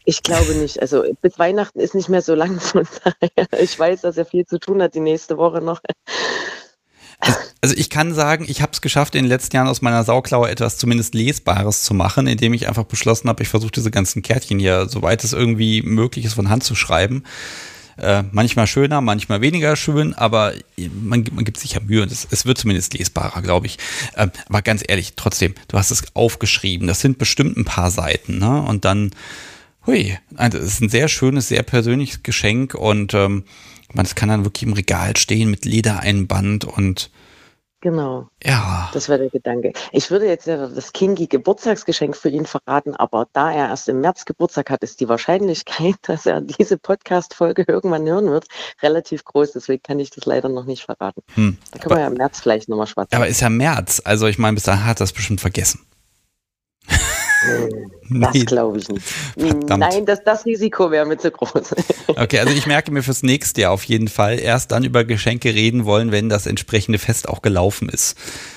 ich glaube nicht. Also bis Weihnachten ist nicht mehr so lang von daher. Ich weiß, dass er viel zu tun hat die nächste Woche noch. also ich kann sagen, ich habe es geschafft, in den letzten Jahren aus meiner Sauklaue etwas zumindest Lesbares zu machen, indem ich einfach beschlossen habe, ich versuche diese ganzen Kärtchen hier, soweit es irgendwie möglich ist, von Hand zu schreiben. Äh, manchmal schöner, manchmal weniger schön, aber man, man gibt sich ja Mühe und es, es wird zumindest lesbarer, glaube ich. Äh, aber ganz ehrlich, trotzdem, du hast es aufgeschrieben. Das sind bestimmt ein paar Seiten, ne? Und dann, hui, also es ist ein sehr schönes, sehr persönliches Geschenk und ähm, man, es kann dann wirklich im Regal stehen mit Ledereinband und Genau. ja. Das wäre der Gedanke. Ich würde jetzt das Kingi Geburtstagsgeschenk für ihn verraten, aber da er erst im März Geburtstag hat, ist die Wahrscheinlichkeit, dass er diese Podcast-Folge irgendwann hören wird, relativ groß. Deswegen kann ich das leider noch nicht verraten. Hm. Da können wir ja im März vielleicht nochmal schwatzen. Aber ist ja März, also ich meine, bis dahin hat er das bestimmt vergessen. Das glaube ich nicht. Verdammt. Nein, das, das Risiko wäre mir zu groß. Okay, also ich merke mir fürs nächste Jahr auf jeden Fall erst dann über Geschenke reden wollen, wenn das entsprechende Fest auch gelaufen ist.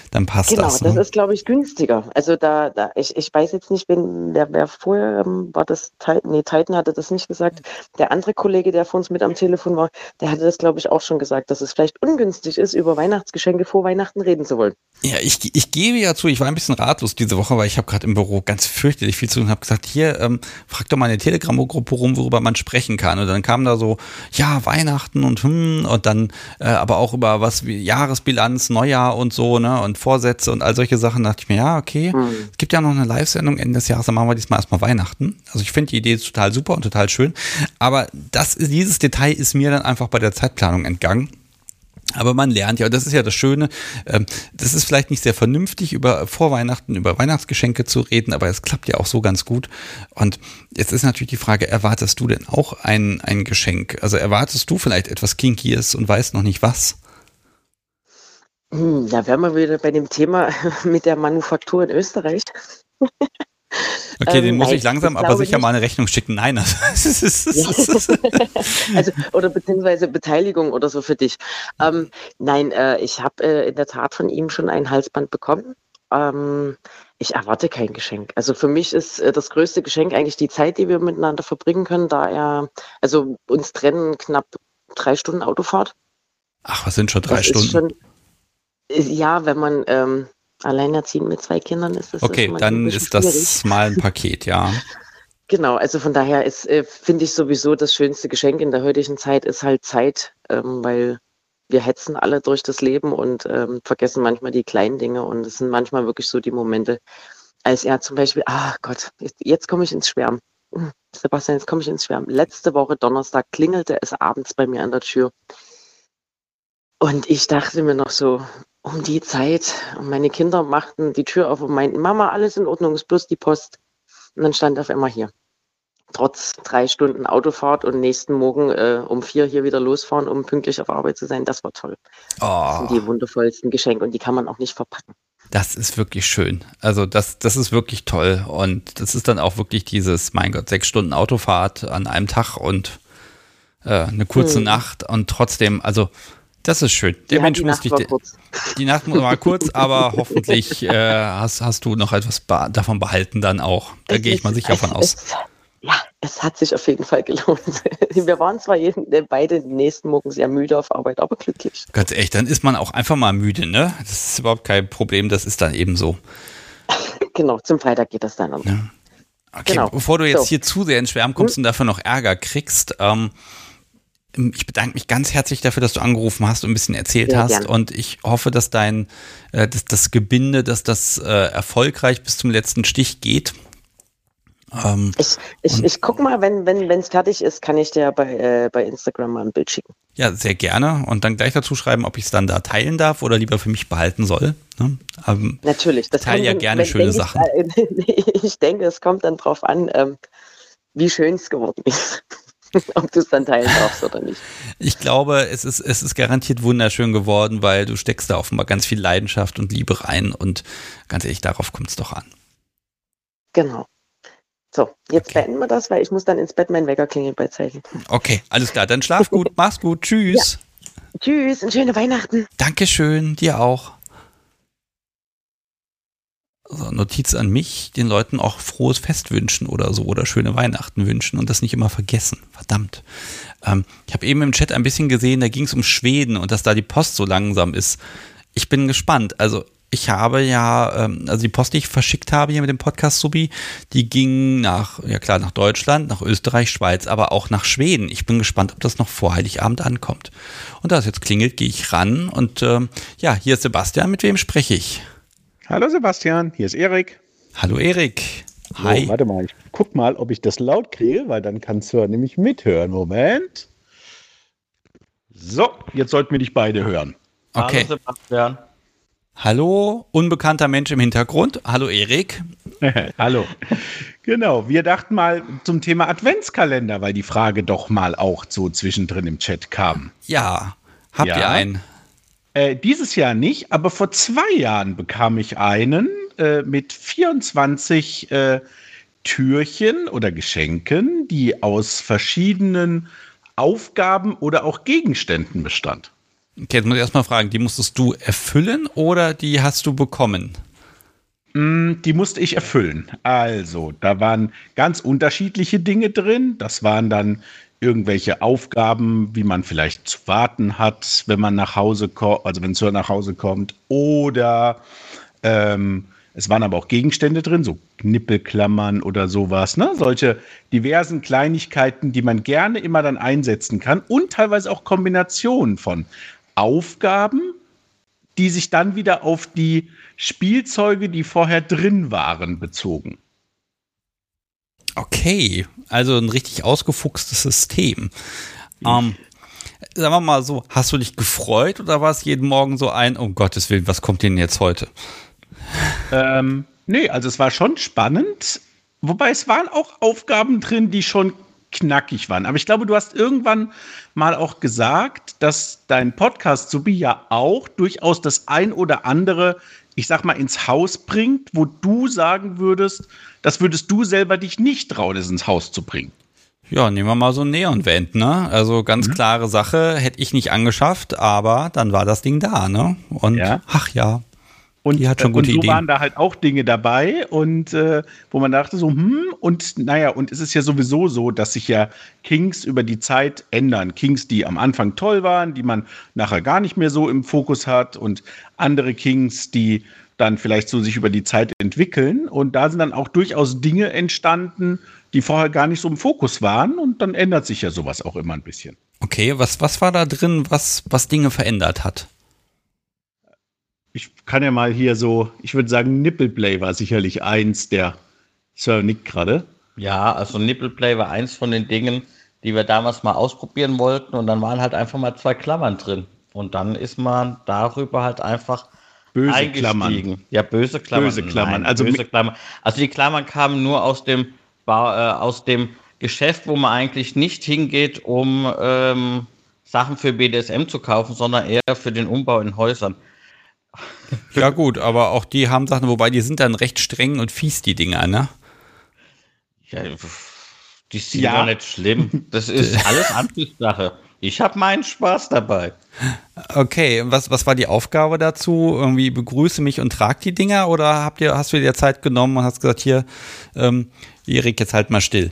Dann passt Genau, das. das Ne? ist, glaube ich, günstiger. Also da, da ich, ich weiß jetzt nicht, wen, wer, wer vorher ähm, war das Titan, nee, Titan hatte das nicht gesagt. Der andere Kollege, der vor uns mit am Telefon war, der hatte das, glaube ich, auch schon gesagt, dass es vielleicht ungünstig ist, über Weihnachtsgeschenke vor Weihnachten reden zu wollen. Ja, ich, ich gebe ja zu, ich war ein bisschen ratlos diese Woche, weil ich habe gerade im Büro ganz fürchterlich viel zu und habe gesagt, hier, ähm, frag doch mal in der Telegram-Gruppe rum, worüber man sprechen kann. Und dann kam da so, ja, Weihnachten und hm, und dann äh, aber auch über was wie Jahresbilanz, Neujahr und so, ne, und Vorsätze und all solche Sachen. Da dachte ich mir, ja, okay, Hm. es gibt ja noch eine Live-Sendung Ende des Jahres, dann machen wir diesmal erstmal Weihnachten. Also ich finde die Idee total super und total schön. Aber das, dieses Detail ist mir dann einfach bei der Zeitplanung entgangen. Aber man lernt ja, und das ist ja das Schöne, ähm, das ist vielleicht nicht sehr vernünftig, über vor Weihnachten, über Weihnachtsgeschenke zu reden, aber es klappt ja auch so ganz gut. Und jetzt ist natürlich die Frage, erwartest du denn auch ein, ein Geschenk? Also erwartest du vielleicht etwas Kinkies und weißt noch nicht was? Hm, Da wären wir wieder bei dem Thema mit der Manufaktur in Österreich. Okay, Ähm, den muss nein, ich langsam ich aber sicher nicht. mal eine Rechnung schicken. Nein, das ist, ist, also, oder beziehungsweise Beteiligung oder so für dich. Ähm, nein, äh, ich habe äh, in der Tat von ihm schon ein Halsband bekommen. Ähm, ich erwarte kein Geschenk. Also für mich ist äh, das größte Geschenk eigentlich die Zeit, die wir miteinander verbringen können, da er, also uns trennen knapp drei Stunden Autofahrt. Ach, was sind schon drei Das Stunden? Schon, ist- ja, wenn man ähm, alleinerziehend mit zwei Kindern ist, okay, das ein dann ist das schwierig. mal ein Paket, ja. Genau, also von daher ist, äh, finde ich sowieso das schönste Geschenk in der heutigen Zeit ist halt Zeit, ähm, weil wir hetzen alle durch das Leben und ähm, vergessen manchmal die kleinen Dinge und es sind manchmal wirklich so die Momente, als er zum Beispiel, ach Gott, jetzt, jetzt komme ich ins Schwärmen. Sebastian, jetzt komme ich ins Schwärmen. Letzte Woche Donnerstag klingelte es abends bei mir an der Tür und ich dachte mir noch so, um die Zeit, und meine Kinder machten die Tür auf und meinten, Mama, alles in Ordnung, ist bloß die Post. Und dann stand er auf einmal hier. Trotz drei Stunden Autofahrt und nächsten Morgen äh, um vier hier wieder losfahren, um pünktlich auf Arbeit zu sein, das war toll. Das Oh, sind die wundervollsten Geschenke und die kann man auch nicht verpacken. Das ist wirklich schön. Also das, das ist wirklich toll. Und das ist dann auch wirklich dieses, mein Gott, sechs Stunden Autofahrt an einem Tag und äh, eine kurze Hm. Nacht und trotzdem, also das ist schön. Der Ja, Mensch die muss Nacht dich, war kurz. die Nacht war kurz, aber hoffentlich äh, hast, hast du noch etwas davon behalten dann auch. Da gehe ich mal sicher von aus. Es, ja, es hat sich auf jeden Fall gelohnt. Wir waren zwar jeden, äh, beide den nächsten Morgen sehr müde auf Arbeit, aber glücklich. Ganz ehrlich, dann ist man auch einfach mal müde, ne? Das ist überhaupt kein Problem, das ist dann eben so. Genau, zum Freitag geht das dann. Ja. Okay, Genau. bevor du jetzt So. Hm? hier zu sehr ins Schwärmen kommst und dafür noch Ärger kriegst, ähm, ich bedanke mich ganz herzlich dafür, dass du angerufen hast und ein bisschen erzählt Sehr hast. gerne. Und ich hoffe, dass dein, äh, dass das Gebinde, dass das äh, erfolgreich bis zum letzten Stich geht. Ähm, Ich, ich, ich guck mal, wenn wenn wenn, es fertig ist, kann ich dir bei, äh, bei Instagram mal ein Bild schicken. ja, sehr gerne. Und dann gleich dazu schreiben, ob ich es dann da teilen darf oder lieber für mich behalten soll. Ne? Ähm, Natürlich. Das Teil kommt ja gerne schöne denke Sachen. Ich, ich denke, es kommt dann drauf an, ähm, wie schön es geworden ist. Ob du es dann teilen darfst oder nicht. Ich glaube, es ist, es ist garantiert wunderschön geworden, weil du steckst da offenbar ganz viel Leidenschaft und Liebe rein und ganz ehrlich, darauf kommt es doch an. Genau. So, jetzt Okay. beenden wir das, weil ich muss dann ins Bett mein Wecker klingelt bei Zeichen. Okay, alles klar, dann schlaf gut, mach's gut, tschüss. Tschüss und schöne Weihnachten. Dankeschön, dir auch. Notiz an mich, den Leuten auch frohes Fest wünschen oder so oder schöne Weihnachten wünschen und das nicht immer vergessen. Verdammt. Ähm, ich habe eben im Chat ein bisschen gesehen, da ging es um Schweden und dass da die Post so langsam ist. ich bin gespannt. Also ich habe ja, ähm, also die Post, die ich verschickt habe hier mit dem Podcast Subi, die ging nach, ja klar, nach Deutschland, nach Österreich, Schweiz, aber auch nach Schweden. Ich bin gespannt, ob das noch vor Heiligabend ankommt. Und da es jetzt klingelt, gehe ich ran und ähm, ja, hier ist Sebastian. Mit wem spreche ich? Hallo Sebastian, hier ist Erik. Hallo Erik. Hi. So, warte mal, ich guck mal, ob ich das laut kriege, weil dann kannst du nämlich mithören. Moment. So, jetzt sollten wir dich beide hören. Okay. Hallo Sebastian. Hallo, unbekannter Mensch im Hintergrund. Hallo Erik. Hallo. Genau, wir dachten mal zum Thema Adventskalender, weil die Frage doch mal auch so zwischendrin im Chat kam. Ja, habt Ja. ihr einen? Äh, dieses Jahr nicht, aber vor zwei Jahren bekam ich einen äh, mit 24 äh, Türchen oder Geschenken, die aus verschiedenen Aufgaben oder auch Gegenständen bestand. Okay, jetzt muss ich erstmal fragen, die musstest du erfüllen oder die hast du bekommen? Mm, Die musste ich erfüllen. Also, da waren ganz unterschiedliche Dinge drin. Das waren dann irgendwelche Aufgaben, wie man vielleicht zu warten hat, wenn man nach Hause kommt, also wenn Sir nach Hause kommt. Oder ähm, es waren aber auch Gegenstände drin, so Knippelklammern oder sowas, ne? Solche diversen Kleinigkeiten, die man gerne immer dann einsetzen kann und teilweise auch Kombinationen von Aufgaben, die sich dann wieder auf die Spielzeuge, die vorher drin waren, bezogen. Okay, also ein richtig ausgefuchstes System. Ähm, sagen wir mal so, hast du dich gefreut oder war es jeden Morgen so ein, um Gottes Willen, was kommt denn jetzt heute? Ähm, nee, also es war schon spannend, wobei es waren auch Aufgaben drin, die schon knackig waren. Aber ich glaube, du hast irgendwann mal auch gesagt, dass dein Podcast Subi ja auch durchaus das ein oder andere, ich sag mal, ins Haus bringt, wo du sagen würdest, das würdest du selber dich nicht trauen, es ins Haus zu bringen. Ja, nehmen wir mal so ein Neonvent, ne? Also ganz Mhm. klare Sache, hätte ich nicht angeschafft, aber dann war das Ding da, ne? Und Ja. ach ja, Und, Die hat schon äh, gute und so Ideen. waren da halt auch Dinge dabei und äh, wo man dachte so, hm, und naja, und es ist ja sowieso so, dass sich ja Kings über die Zeit ändern. Kings, die am Anfang toll waren, die man nachher gar nicht mehr so im Fokus hat und andere Kings, die dann vielleicht so sich über die Zeit entwickeln. Und da sind dann auch durchaus Dinge entstanden, die vorher gar nicht so im Fokus waren. Und dann ändert sich ja sowas auch immer ein bisschen. okay, was, was war da drin, was, was Dinge verändert hat? Ich kann ja mal hier so, ich würde sagen, Nippleplay war sicherlich eins der Sir Nick gerade. Ja, also Nippleplay war eins von den Dingen, die wir damals mal ausprobieren wollten und dann waren halt einfach mal zwei Klammern drin. Und dann ist man darüber halt einfach Böse eingestiegen. Klammern. Ja, böse Klammern. Böse Klammern. Nein, Also böse Klammern. Also die Klammern kamen nur aus dem, äh, aus dem Geschäft, wo man eigentlich nicht hingeht, um ähm, Sachen für BDSM zu kaufen, sondern eher für den Umbau in Häusern. Ja gut, aber auch die haben Sachen, wobei die sind dann recht streng und fies, die Dinger, ne? Ja, die sind Ja. doch nicht schlimm. Das ist alles Ansichtssache. Ich habe meinen Spaß dabei. Okay, was, was war die Aufgabe dazu? Irgendwie begrüße mich und trag die Dinger oder habt ihr, hast du dir Zeit genommen und hast gesagt, hier, ähm, Erik, jetzt halt mal still.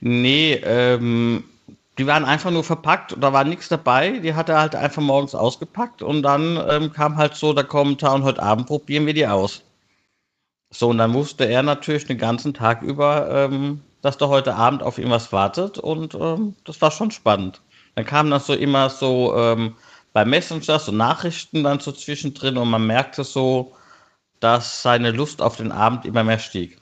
Nee, ähm, die waren einfach nur verpackt, da war nichts dabei. Die hat er halt einfach morgens ausgepackt und dann ähm, kam halt so der Kommentar und heute Abend probieren wir die aus. So, und dann wusste er natürlich den ganzen Tag über, ähm, dass da heute Abend auf ihn was wartet und ähm, das war schon spannend. Dann kamen dann so immer so ähm, bei Messenger so Nachrichten dann so zwischendrin und man merkte so, dass seine Lust auf den Abend immer mehr stieg.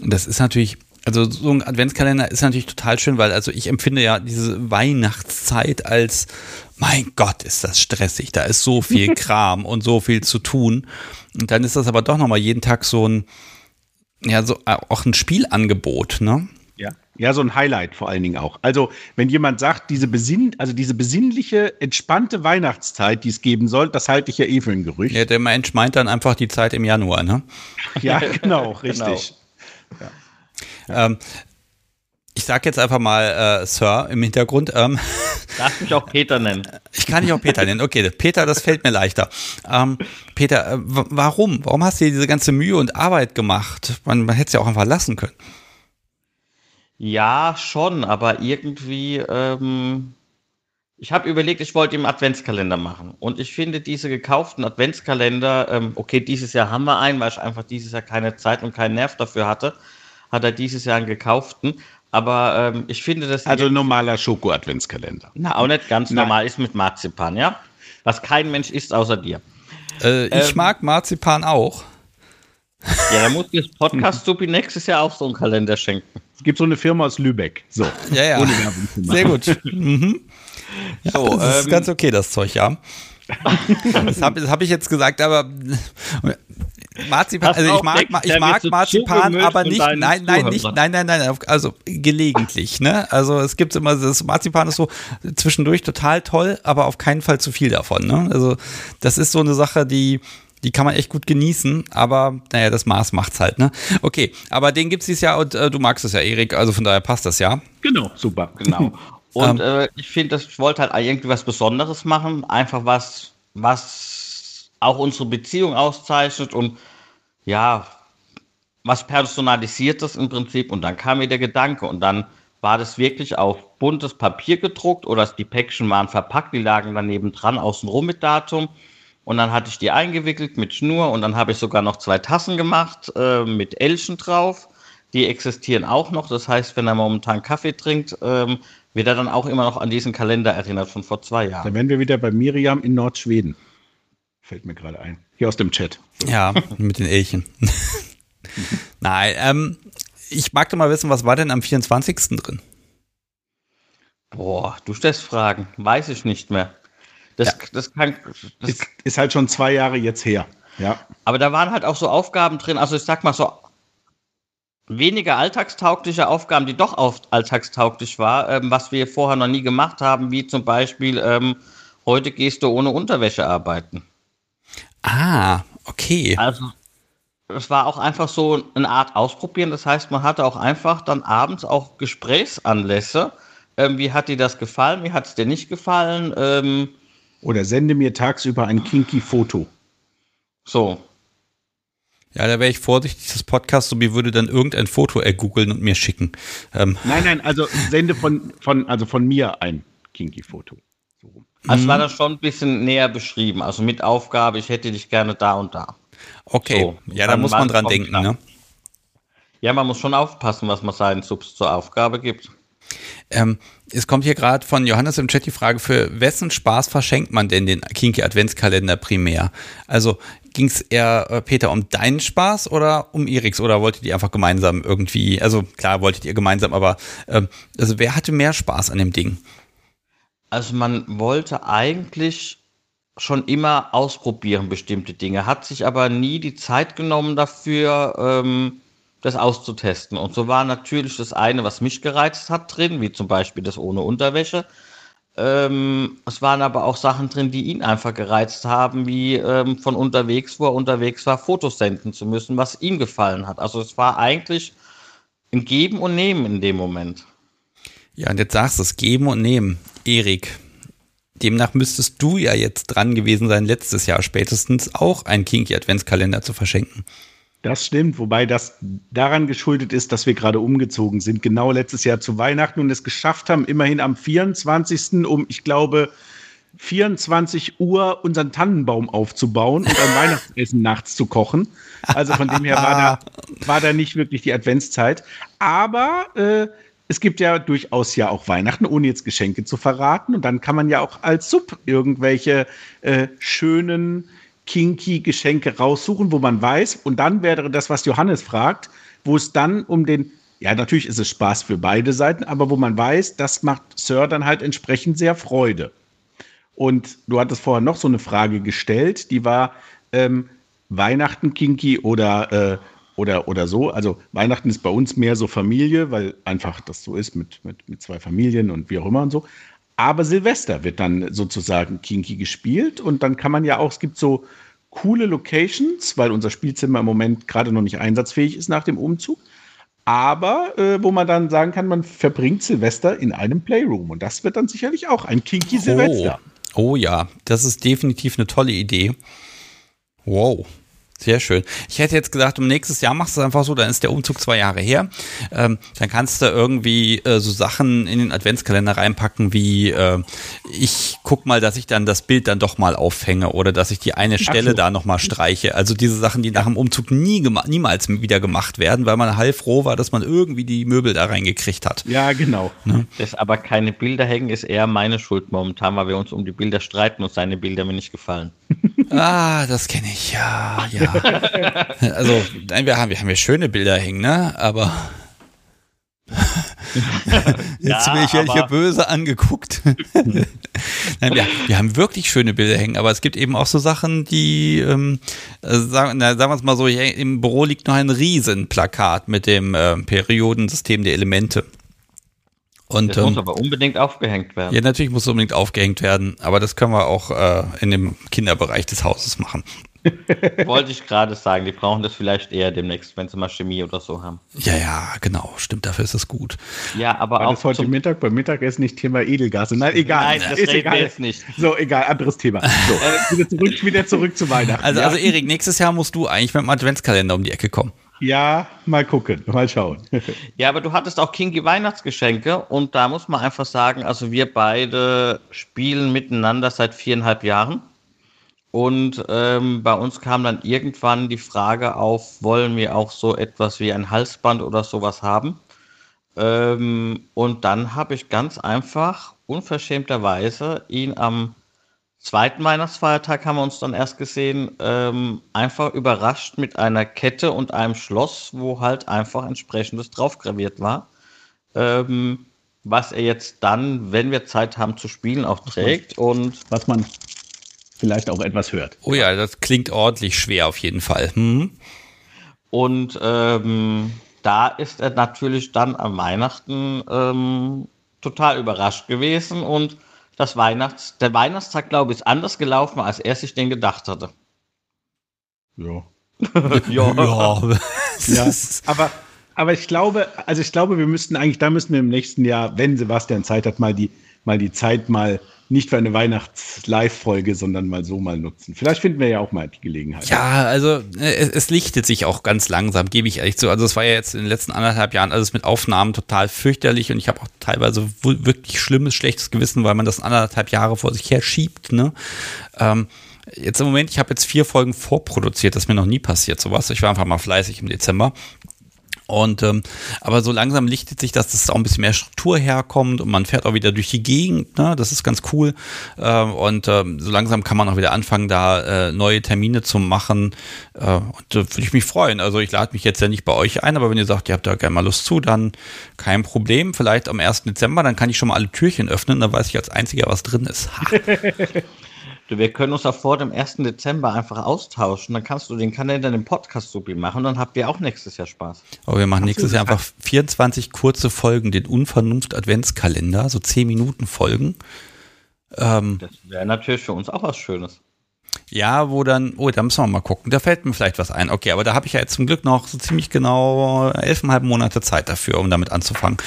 Und das ist natürlich, also so ein Adventskalender ist natürlich total schön, weil also ich empfinde ja diese Weihnachtszeit als, mein Gott, ist das stressig. Da ist so viel Kram und so viel zu tun. Und dann ist das aber doch nochmal jeden Tag so ein, ja, so äh, auch ein Spielangebot, ne? Ja. Ja, so ein Highlight vor allen Dingen auch. Also, wenn jemand sagt, diese besinn, also diese besinnliche, entspannte Weihnachtszeit, die es geben soll, das halte ich ja eh für ein Gerücht. Ja, der Mensch meint dann einfach die Zeit im Januar, ne? Ja, genau, richtig. Ähm, ich sag jetzt einfach mal äh, Sir im Hintergrund. Ähm, Darf mich auch Peter nennen. ich kann dich auch Peter nennen. Okay, Peter, das fällt mir leichter. Ähm, Peter, äh, warum? Warum hast du dir diese ganze Mühe und Arbeit gemacht? Man, man hätte es ja auch einfach lassen können. Ja, schon, aber irgendwie ähm, Ich habe überlegt, ich wollte ihm Adventskalender machen. Und ich finde diese gekauften Adventskalender, ähm, okay, dieses Jahr haben wir einen, weil ich einfach dieses Jahr keine Zeit und keinen Nerv dafür hatte, hat er dieses Jahr einen gekauften. Aber ähm, ich finde das. Also normaler Schoko-Adventskalender. Na, auch nicht ganz Nein. normal, ist mit Marzipan, ja? Was kein Mensch isst außer dir. Äh, ich Ähm. mag Marzipan auch. Ja, da muss das Podcast-Supi nächstes Jahr auch so einen Kalender schenken. Es gibt so eine Firma aus Lübeck. So. Ja, ja. Ohne Werbung zu machen. Sehr gut. Mhm. Ja, So, das ist ähm, ganz okay, das Zeug, ja. das habe hab ich jetzt gesagt, aber Marzipan, also ich mag, Dex, ich mag Marzipan, aber nicht, nein, nein, nicht, Zuhörern. nein, nein, nein, auf- also gelegentlich, ne? Also es gibt immer, das Marzipan ist so zwischendurch total toll, aber auf keinen Fall zu viel davon, ne? Also das ist so eine Sache, die, die kann man echt gut genießen, aber naja, das Maß macht's halt, ne? Okay, aber den gibt's dieses Jahr und äh, du magst es ja, Erik, also von daher passt das ja. Genau, super. Genau. Und äh, ich finde, ich wollte halt irgendwie was Besonderes machen, einfach was, was auch unsere Beziehung auszeichnet und ja, was Personalisiertes im Prinzip. Und dann kam mir der Gedanke und dann war das wirklich auf buntes Papier gedruckt oder die Päckchen waren verpackt, die lagen daneben dran, außenrum mit Datum. Und dann hatte ich die eingewickelt mit Schnur und dann habe ich sogar noch zwei Tassen gemacht äh, mit Elchen drauf. Die existieren auch noch. Das heißt, wenn er momentan Kaffee trinkt, ähm, wird er dann auch immer noch an diesen Kalender erinnert von vor zwei Jahren. Dann wären wir wieder bei Miriam in Nordschweden. Fällt mir gerade ein. Hier aus dem Chat. Ja, mit den Elchen. Nein, ähm, ich mag doch mal wissen, was war denn am 24. drin? Boah, du stellst Fragen. Weiß ich nicht mehr. Das, das kann, das, Ist, ist halt schon zwei Jahre jetzt her. Ja. aber da waren halt auch so Aufgaben drin, also ich sag mal so weniger alltagstaugliche Aufgaben, die doch oft alltagstauglich war, ähm, was wir vorher noch nie gemacht haben, wie zum Beispiel ähm, heute gehst du ohne Unterwäsche arbeiten. Ah, okay. Also es war auch einfach so eine Art Ausprobieren. Das heißt, man hatte auch einfach dann abends auch Gesprächsanlässe. Ähm, wie hat dir das gefallen? Wie hat es dir nicht gefallen? Ähm, Oder sende mir tagsüber ein kinky Foto. so. Ja, da wäre ich vorsichtig, das Podcast, so mir würde dann irgendein Foto ergoogeln und mir schicken. Ähm, Nein, nein, also sende von, von, also von mir ein kinky Foto. Also Mhm. war das schon ein bisschen näher beschrieben. Also mit Aufgabe, ich hätte dich gerne da und da. okay, So, ja, da muss man dran denken, ne? Ja, man muss schon aufpassen, was man seinen Subs zur Aufgabe gibt. Ähm, es kommt hier gerade von Johannes im Chat die Frage, für wessen Spaß verschenkt man denn den Kinky Adventskalender primär? Also ging es eher, äh, Peter, um deinen Spaß oder um Eriks? Oder wolltet ihr einfach gemeinsam irgendwie, also klar wolltet ihr gemeinsam, aber ähm, also wer hatte mehr Spaß an dem Ding? Also man wollte eigentlich schon immer ausprobieren, bestimmte Dinge, hat sich aber nie die Zeit genommen dafür, ähm, das auszutesten. Und so war natürlich das eine, was mich gereizt hat, drin, wie zum Beispiel das ohne Unterwäsche. Ähm, es waren aber auch Sachen drin, die ihn einfach gereizt haben, wie ähm, von unterwegs, wo er unterwegs war, Fotos senden zu müssen, was ihm gefallen hat. Also es war eigentlich ein Geben und Nehmen in dem Moment. Ja, und jetzt sagst du es, geben und nehmen. Erik, demnach müsstest du ja jetzt dran gewesen sein, letztes Jahr spätestens auch einen Kinky Adventskalender zu verschenken. Das stimmt, wobei das daran geschuldet ist, dass wir gerade umgezogen sind, genau letztes Jahr zu Weihnachten und es geschafft haben, immerhin am 24. um, ich glaube, 24 Uhr unseren Tannenbaum aufzubauen und ein Weihnachtsessen nachts zu kochen. Also von dem her war da, war da nicht wirklich die Adventszeit. Aber äh, es gibt ja durchaus ja auch Weihnachten, ohne jetzt Geschenke zu verraten. Und dann kann man ja auch als Sub irgendwelche äh, schönen kinky Geschenke raussuchen, wo man weiß. Und dann wäre das, was Johannes fragt, wo es dann um den, ja, natürlich ist es Spaß für beide Seiten, aber wo man weiß, das macht Sir dann halt entsprechend sehr Freude. Und du hattest vorher noch so eine Frage gestellt, die war ähm, Weihnachten kinky oder, äh, oder, oder so. Also Weihnachten ist bei uns mehr so Familie, weil einfach das so ist mit, mit, mit zwei Familien und wie auch immer und so. Aber Silvester wird dann sozusagen kinky gespielt und dann kann man ja auch, es gibt so coole Locations, weil unser Spielzimmer im Moment gerade noch nicht einsatzfähig ist nach dem Umzug. Aber äh, wo man dann sagen kann, man verbringt Silvester in einem Playroom und das wird dann sicherlich auch ein kinky Silvester. Oh, oh ja, das ist definitiv eine tolle Idee. Wow. Sehr schön. Ich hätte jetzt gesagt, um nächstes Jahr machst du es einfach so, dann ist der Umzug zwei Jahre her. Ähm, dann kannst du irgendwie äh, so Sachen in den Adventskalender reinpacken, wie äh, ich guck mal, dass ich dann das Bild dann doch mal aufhänge oder dass ich die eine Stelle so. da nochmal streiche. Also diese Sachen, die nach dem Umzug nie niemals wieder gemacht werden, weil man halb froh war, dass man irgendwie die Möbel da reingekriegt hat. Ja, genau. Ne? Das aber keine Bilder hängen, ist eher meine Schuld momentan, weil wir uns um die Bilder streiten und seine Bilder mir nicht gefallen. ah, das kenne ich, ja, ja. also, nein, wir haben, wir haben ja schöne Bilder hängen, ne? Aber. Jetzt ja, bin ich ja hier böse angeguckt. Nein, wir, wir, haben wirklich schöne Bilder hängen, aber es gibt eben auch so Sachen, die, ähm, also sagen, na, sagen wir es mal so, hier im Büro liegt noch ein Riesenplakat mit dem äh, Periodensystem der Elemente. Und, das ähm, muss aber unbedingt aufgehängt werden. Ja, natürlich muss es unbedingt aufgehängt werden, aber das können wir auch äh, in dem Kinderbereich des Hauses machen. Wollte ich gerade sagen, die brauchen das vielleicht eher demnächst, wenn sie mal Chemie oder so haben. Ja, ja, genau, stimmt, dafür ist es gut. Ja, aber War auch. Das heute Mittag beim Mittagessen nicht Thema Edelgase. Nein, egal. Nein, das ist egal. jetzt nicht. So, egal, anderes Thema. So, äh, wieder, zurück, wieder zurück zu Weihnachten. Also, ja. also Erik, nächstes Jahr musst du eigentlich mit dem Adventskalender um die Ecke kommen. Ja, mal gucken, mal schauen. ja, aber du hattest auch Kinky Weihnachtsgeschenke und da muss man einfach sagen, also wir beide spielen miteinander seit viereinhalb Jahren. Und ähm, bei uns kam dann irgendwann die Frage auf, wollen wir auch so etwas wie ein Halsband oder sowas haben? Ähm, und dann habe ich ganz einfach, unverschämterweise, ihn am zweiten Weihnachtsfeiertag haben wir uns dann erst gesehen, ähm, einfach überrascht mit einer Kette und einem Schloss, wo halt einfach entsprechendes draufgraviert war. Ähm, was er jetzt dann, wenn wir Zeit haben zu spielen, auch trägt. Und was man vielleicht auch etwas hört. Oh ja, das klingt ordentlich schwer auf jeden Fall. Hm. Und ähm, da ist er natürlich dann am Weihnachten ähm, total überrascht gewesen und das Weihnachts, der Weihnachtstag, glaube ich, ist anders gelaufen, als er sich den gedacht hatte. Ja. ja. ja. ja. Aber, aber ich glaube, also ich glaube, wir müssten eigentlich, da müssen wir im nächsten Jahr, wenn Sebastian Zeit hat, mal die, mal die Zeit mal nicht für eine Weihnachts-Live-Folge, sondern mal so mal nutzen. Vielleicht finden wir ja auch mal die Gelegenheit. Ja, also äh, es, es, lichtet sich auch ganz langsam, gebe ich ehrlich zu. Also es war ja jetzt in den letzten anderthalb Jahren alles mit Aufnahmen total fürchterlich und ich habe auch teilweise wirklich schlimmes, schlechtes Gewissen, weil man das anderthalb Jahre vor sich her schiebt. Ne? Ähm, jetzt im Moment, ich habe jetzt vier Folgen vorproduziert, das ist mir noch nie passiert, sowas. Ich war einfach mal fleißig im Dezember und ähm, aber so langsam lichtet sich, dass das auch ein bisschen mehr Struktur herkommt und man fährt auch wieder durch die Gegend. Ne? Das ist ganz cool. Ähm, und ähm, so langsam kann man auch wieder anfangen, da äh, neue Termine zu machen. Äh, und da würde ich mich freuen. Also ich lade mich jetzt ja nicht bei euch ein, aber wenn ihr sagt, ihr habt da gerne mal Lust zu, dann kein Problem. Vielleicht am 1. Dezember, dann kann ich schon mal alle Türchen öffnen, dann weiß ich als einziger, was drin ist. Du, wir können uns auch vor dem 1. Dezember einfach austauschen. Dann kannst du den Kalender im Podcast so machen und dann habt ihr auch nächstes Jahr Spaß. Aber wir machen Hast nächstes Jahr einfach 24 kurze Folgen, den Unvernunft-Adventskalender, so 10 Minuten Folgen. Ähm, das wäre natürlich für uns auch was Schönes. Ja, wo dann, oh, da müssen wir mal gucken. Da fällt mir vielleicht was ein. Okay, aber da habe ich ja jetzt zum Glück noch so ziemlich genau elfeinhalb Monate Zeit dafür, um damit anzufangen.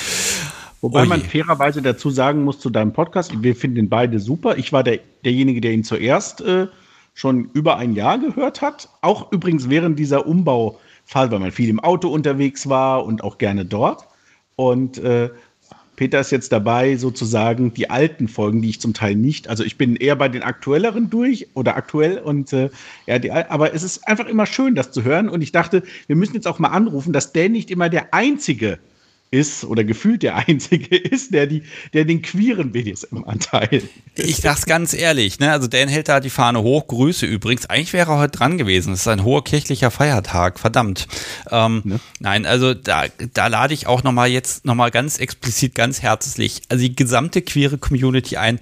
Wobei oh man fairerweise dazu sagen muss zu deinem Podcast, wir finden ihn beide super. Ich war der, derjenige, der ihn zuerst äh, schon über ein Jahr gehört hat. Auch übrigens während dieser Umbauphase, weil man viel im Auto unterwegs war und auch gerne dort. Und äh, Peter ist jetzt dabei, sozusagen die alten Folgen, die ich zum Teil nicht, also ich bin eher bei den aktuelleren durch oder aktuell und äh, ja, die, aber es ist einfach immer schön, das zu hören. Und ich dachte, wir müssen jetzt auch mal anrufen, dass der nicht immer der einzige ist oder gefühlt der Einzige ist, der, die, der den queeren BDSM-Anteil. Ich sag's ganz ehrlich, ne? Also Dan hält da die Fahne hoch. Grüße übrigens. Eigentlich wäre er heute dran gewesen. Es ist ein hoher kirchlicher Feiertag, verdammt. Ähm, ne? Nein, also da, da lade ich auch nochmal jetzt nochmal ganz explizit, ganz herzlich, also die gesamte queere Community ein.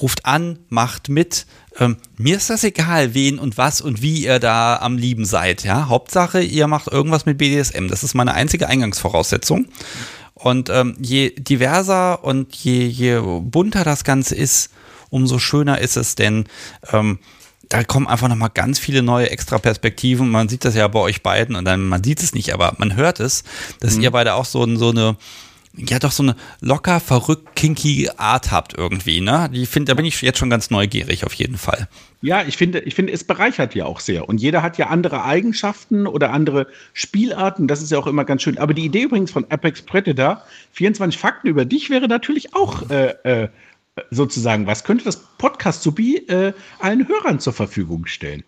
Ruft an, macht mit, ähm, mir ist das egal, wen und was und wie ihr da am Lieben seid. Ja, Hauptsache, ihr macht irgendwas mit BDSM. Das ist meine einzige Eingangsvoraussetzung. Und ähm, je diverser und je, je bunter das Ganze ist, umso schöner ist es, denn ähm, da kommen einfach nochmal ganz viele neue extra Perspektiven. Man sieht das ja bei euch beiden und dann, man sieht es nicht, aber man hört es, dass mhm. ihr beide auch so, so eine ja doch so eine locker, verrückt, kinky Art habt irgendwie, ne? Die finde, da bin ich jetzt schon ganz neugierig auf jeden Fall. Ja, ich finde, ich finde, es bereichert ja auch sehr. Und jeder hat ja andere Eigenschaften oder andere Spielarten. Das ist ja auch immer ganz schön. Aber die Idee übrigens von Apex Predator, 24 Fakten über dich, wäre natürlich auch äh, äh, sozusagen, was könnte das Podcast Subi äh, allen Hörern zur Verfügung stellen?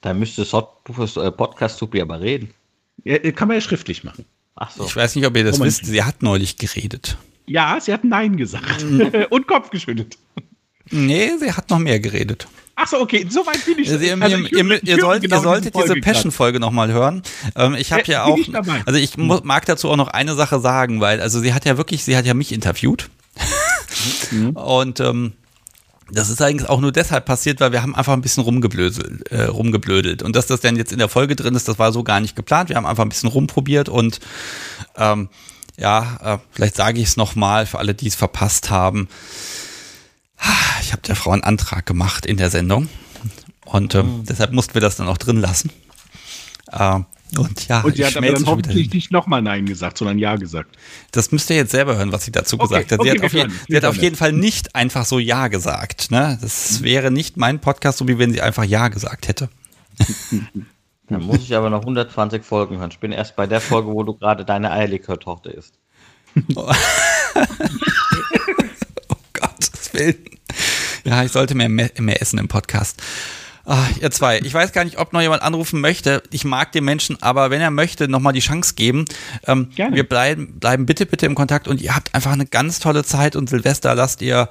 Da müsste das äh, Podcast Subi aber reden. Ja, äh, kann man ja schriftlich machen. Ach so. Ich weiß nicht, ob ihr das Moment. wisst. Sie hat neulich geredet. Ja, sie hat Nein gesagt. Und Kopf geschüttelt. Nee, sie hat noch mehr geredet. Ach so, okay, soweit bin ich. Also ihr, also ich, ihr, ihr, sollt, genau ihr solltet diese Passion-Folge nochmal hören. Ähm, ich habe äh, ja auch, also ich muss, mag dazu auch noch eine Sache sagen, weil, also sie hat ja wirklich, sie hat ja mich interviewt. Mhm. Und ähm, das ist eigentlich auch nur deshalb passiert, weil wir haben einfach ein bisschen rumgeblödelt, äh, rumgeblödelt. Und dass das dann jetzt in der Folge drin ist, das war so gar nicht geplant. Wir haben einfach ein bisschen rumprobiert und ähm, ja, äh, vielleicht sage ich es nochmal für alle, die es verpasst haben. Ich habe der Frau einen Antrag gemacht in der Sendung und ähm, mhm. deshalb mussten wir das dann auch drin lassen. Äh, und ja, und sie hat aber dann hoffentlich nicht nochmal Nein gesagt, sondern Ja gesagt. Das müsst ihr jetzt selber hören, was sie dazu okay, gesagt hat. Okay, sie hat, auf, je, sie hat auf jeden Fall nicht einfach so Ja gesagt. Ne? Das mhm. wäre nicht mein Podcast, so wie wenn sie einfach Ja gesagt hätte. Dann muss ich aber noch 120 Folgen hören. Ich bin erst bei der Folge, wo du gerade deine Eierlikör-Tochter isst. oh Gottes Willen. Ja, ich sollte mehr, mehr essen im Podcast. Ach, ihr zwei, ich weiß gar nicht, ob noch jemand anrufen möchte. Ich mag den Menschen, aber wenn er möchte, nochmal die Chance geben. Ähm, Gerne. Wir bleiben, bleiben bitte, bitte im Kontakt und ihr habt einfach eine ganz tolle Zeit und Silvester lasst ihr,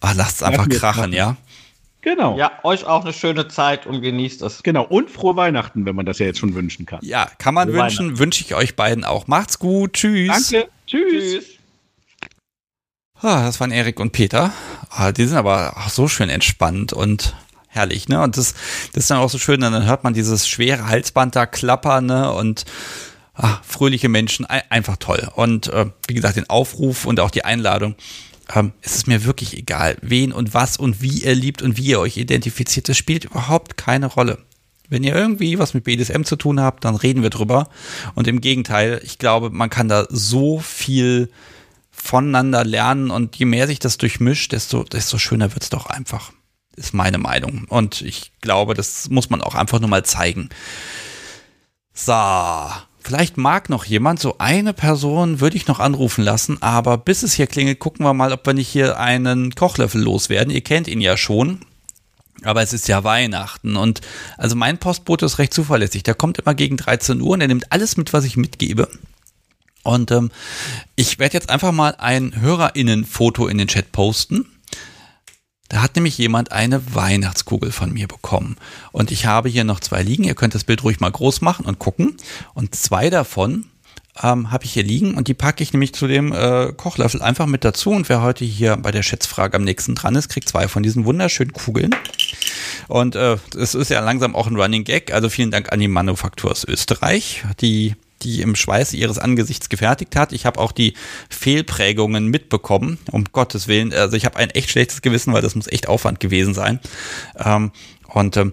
ach, lasst es einfach krachen, ja? Genau. Ja, euch auch eine schöne Zeit und genießt es. Genau. Und frohe Weihnachten, wenn man das ja jetzt schon wünschen kann. Ja, kann man frohe wünschen. Wünsche ich euch beiden auch. Macht's gut. Tschüss. Danke. Tschüss. Tschüss. Ah, das waren Erik und Peter. Ah, die sind aber auch so schön entspannt und herrlich, ne? Und das, das ist dann auch so schön, dann hört man dieses schwere Halsband da klappern, ne? Und ach, fröhliche Menschen, einfach toll. Und äh, wie gesagt, den Aufruf und auch die Einladung. Ähm, es ist mir wirklich egal, wen und was und wie ihr liebt und wie ihr euch identifiziert. Das spielt überhaupt keine Rolle. Wenn ihr irgendwie was mit BDSM zu tun habt, dann reden wir drüber. Und im Gegenteil, ich glaube, man kann da so viel voneinander lernen und je mehr sich das durchmischt, desto, desto schöner wird's doch einfach ist meine Meinung. Und ich glaube, das muss man auch einfach nur mal zeigen. So, vielleicht mag noch jemand, so eine Person würde ich noch anrufen lassen, aber bis es hier klingelt, gucken wir mal, ob wir nicht hier einen Kochlöffel loswerden. Ihr kennt ihn ja schon. Aber es ist ja Weihnachten und also mein Postbote ist recht zuverlässig. Der kommt immer gegen 13 Uhr und er nimmt alles mit, was ich mitgebe. Und ähm, ich werde jetzt einfach mal ein HörerInnen-Foto in den Chat posten. Da hat nämlich jemand eine Weihnachtskugel von mir bekommen. Und ich habe hier noch zwei liegen. Ihr könnt das Bild ruhig mal groß machen und gucken. Und zwei davon ähm, habe ich hier liegen und die packe ich nämlich zu dem äh, Kochlöffel einfach mit dazu. Und wer heute hier bei der Schätzfrage am nächsten dran ist, kriegt zwei von diesen wunderschönen Kugeln. Und äh, es ist ja langsam auch ein Running Gag. Also vielen Dank an die Manufaktur aus Österreich, die die im Schweiß ihres Angesichts gefertigt hat. Ich habe auch die Fehlprägungen mitbekommen, um Gottes Willen. Also ich habe ein echt schlechtes Gewissen, weil das muss echt Aufwand gewesen sein. Ähm, und ähm,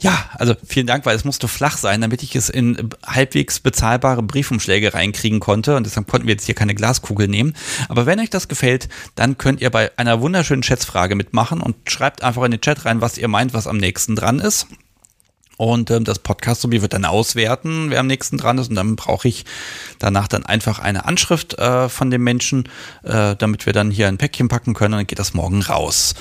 ja, also vielen Dank, weil es musste flach sein, damit ich es in halbwegs bezahlbare Briefumschläge reinkriegen konnte. Und deshalb konnten wir jetzt hier keine Glaskugel nehmen. Aber wenn euch das gefällt, dann könnt ihr bei einer wunderschönen Schätzfrage mitmachen und schreibt einfach in den Chat rein, was ihr meint, was am nächsten dran ist. Und ähm, das Podcast sowie wird dann auswerten, wer am nächsten dran ist. Und dann brauche ich danach dann einfach eine Anschrift äh, von dem Menschen, äh, damit wir dann hier ein Päckchen packen können. Und dann geht das morgen raus.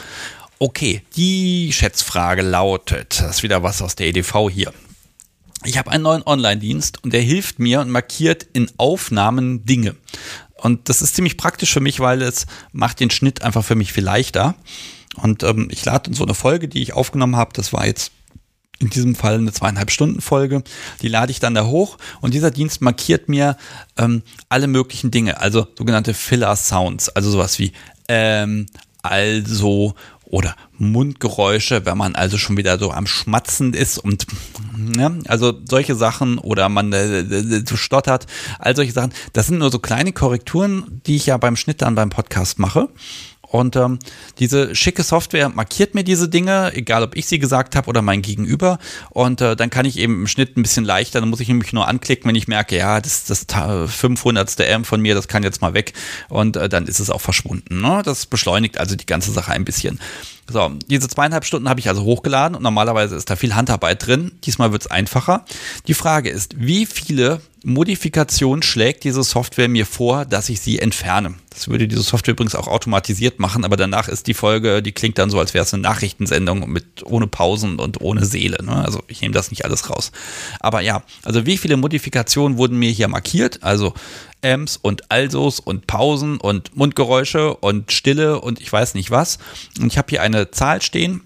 Okay, die Schätzfrage lautet, das ist wieder was aus der EDV hier. Ich habe einen neuen Online-Dienst und der hilft mir und markiert in Aufnahmen Dinge. Und das ist ziemlich praktisch für mich, weil es macht den Schnitt einfach für mich viel leichter. Und ähm, ich lade so eine Folge, die ich aufgenommen habe, das war jetzt in diesem Fall eine zweieinhalb Stunden Folge. Die lade ich dann da hoch und dieser Dienst markiert mir ähm, alle möglichen Dinge, also sogenannte Filler Sounds, also sowas wie ähm, also oder Mundgeräusche, wenn man also schon wieder so am Schmatzen ist und ne, also solche Sachen oder man äh, äh, stottert, all solche Sachen. Das sind nur so kleine Korrekturen, die ich ja beim Schnitt dann beim Podcast mache. Und ähm, diese schicke Software markiert mir diese Dinge, egal ob ich sie gesagt habe oder mein Gegenüber. Und äh, dann kann ich eben im Schnitt ein bisschen leichter, dann muss ich nämlich nur anklicken, wenn ich merke, ja, das das 500. M von mir, das kann jetzt mal weg. Und äh, dann ist es auch verschwunden. Ne? Das beschleunigt also die ganze Sache ein bisschen. So, diese zweieinhalb Stunden habe ich also hochgeladen und normalerweise ist da viel Handarbeit drin. Diesmal wird es einfacher. Die Frage ist, wie viele Modifikationen schlägt diese Software mir vor, dass ich sie entferne? Das würde diese Software übrigens auch automatisiert machen, aber danach ist die Folge, die klingt dann so, als wäre es eine Nachrichtensendung mit ohne Pausen und ohne Seele. Ne? Also ich nehme das nicht alles raus. Aber ja, also wie viele Modifikationen wurden mir hier markiert? Also Amps und Alsos und Pausen und Mundgeräusche und Stille und ich weiß nicht was. Und ich habe hier eine Zahl stehen,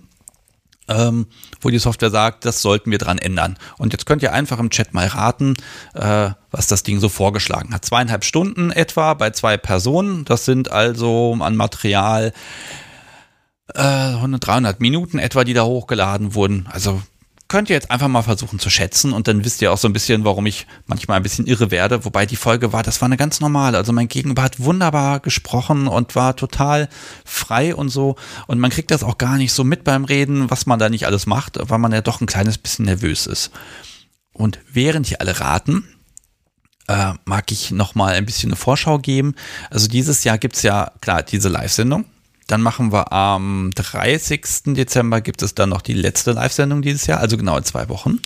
ähm, wo die Software sagt, das sollten wir dran ändern. Und jetzt könnt ihr einfach im Chat mal raten, äh, was das Ding so vorgeschlagen hat. Zweieinhalb Stunden etwa bei zwei Personen. Das sind also an Material äh, 100, 300 Minuten etwa, die da hochgeladen wurden. Also könnt ihr jetzt einfach mal versuchen zu schätzen und dann wisst ihr auch so ein bisschen, warum ich manchmal ein bisschen irre werde. Wobei die Folge war, das war eine ganz normale. Also mein Gegenüber hat wunderbar gesprochen und war total frei und so. Und man kriegt das auch gar nicht so mit beim Reden, was man da nicht alles macht, weil man ja doch ein kleines bisschen nervös ist. Und während hier alle raten, äh, mag ich noch mal ein bisschen eine Vorschau geben. Also dieses Jahr gibt's ja, klar, diese Live-Sendung dann machen wir am 30. Dezember gibt es dann noch die letzte Live-Sendung dieses Jahr, also genau in zwei Wochen.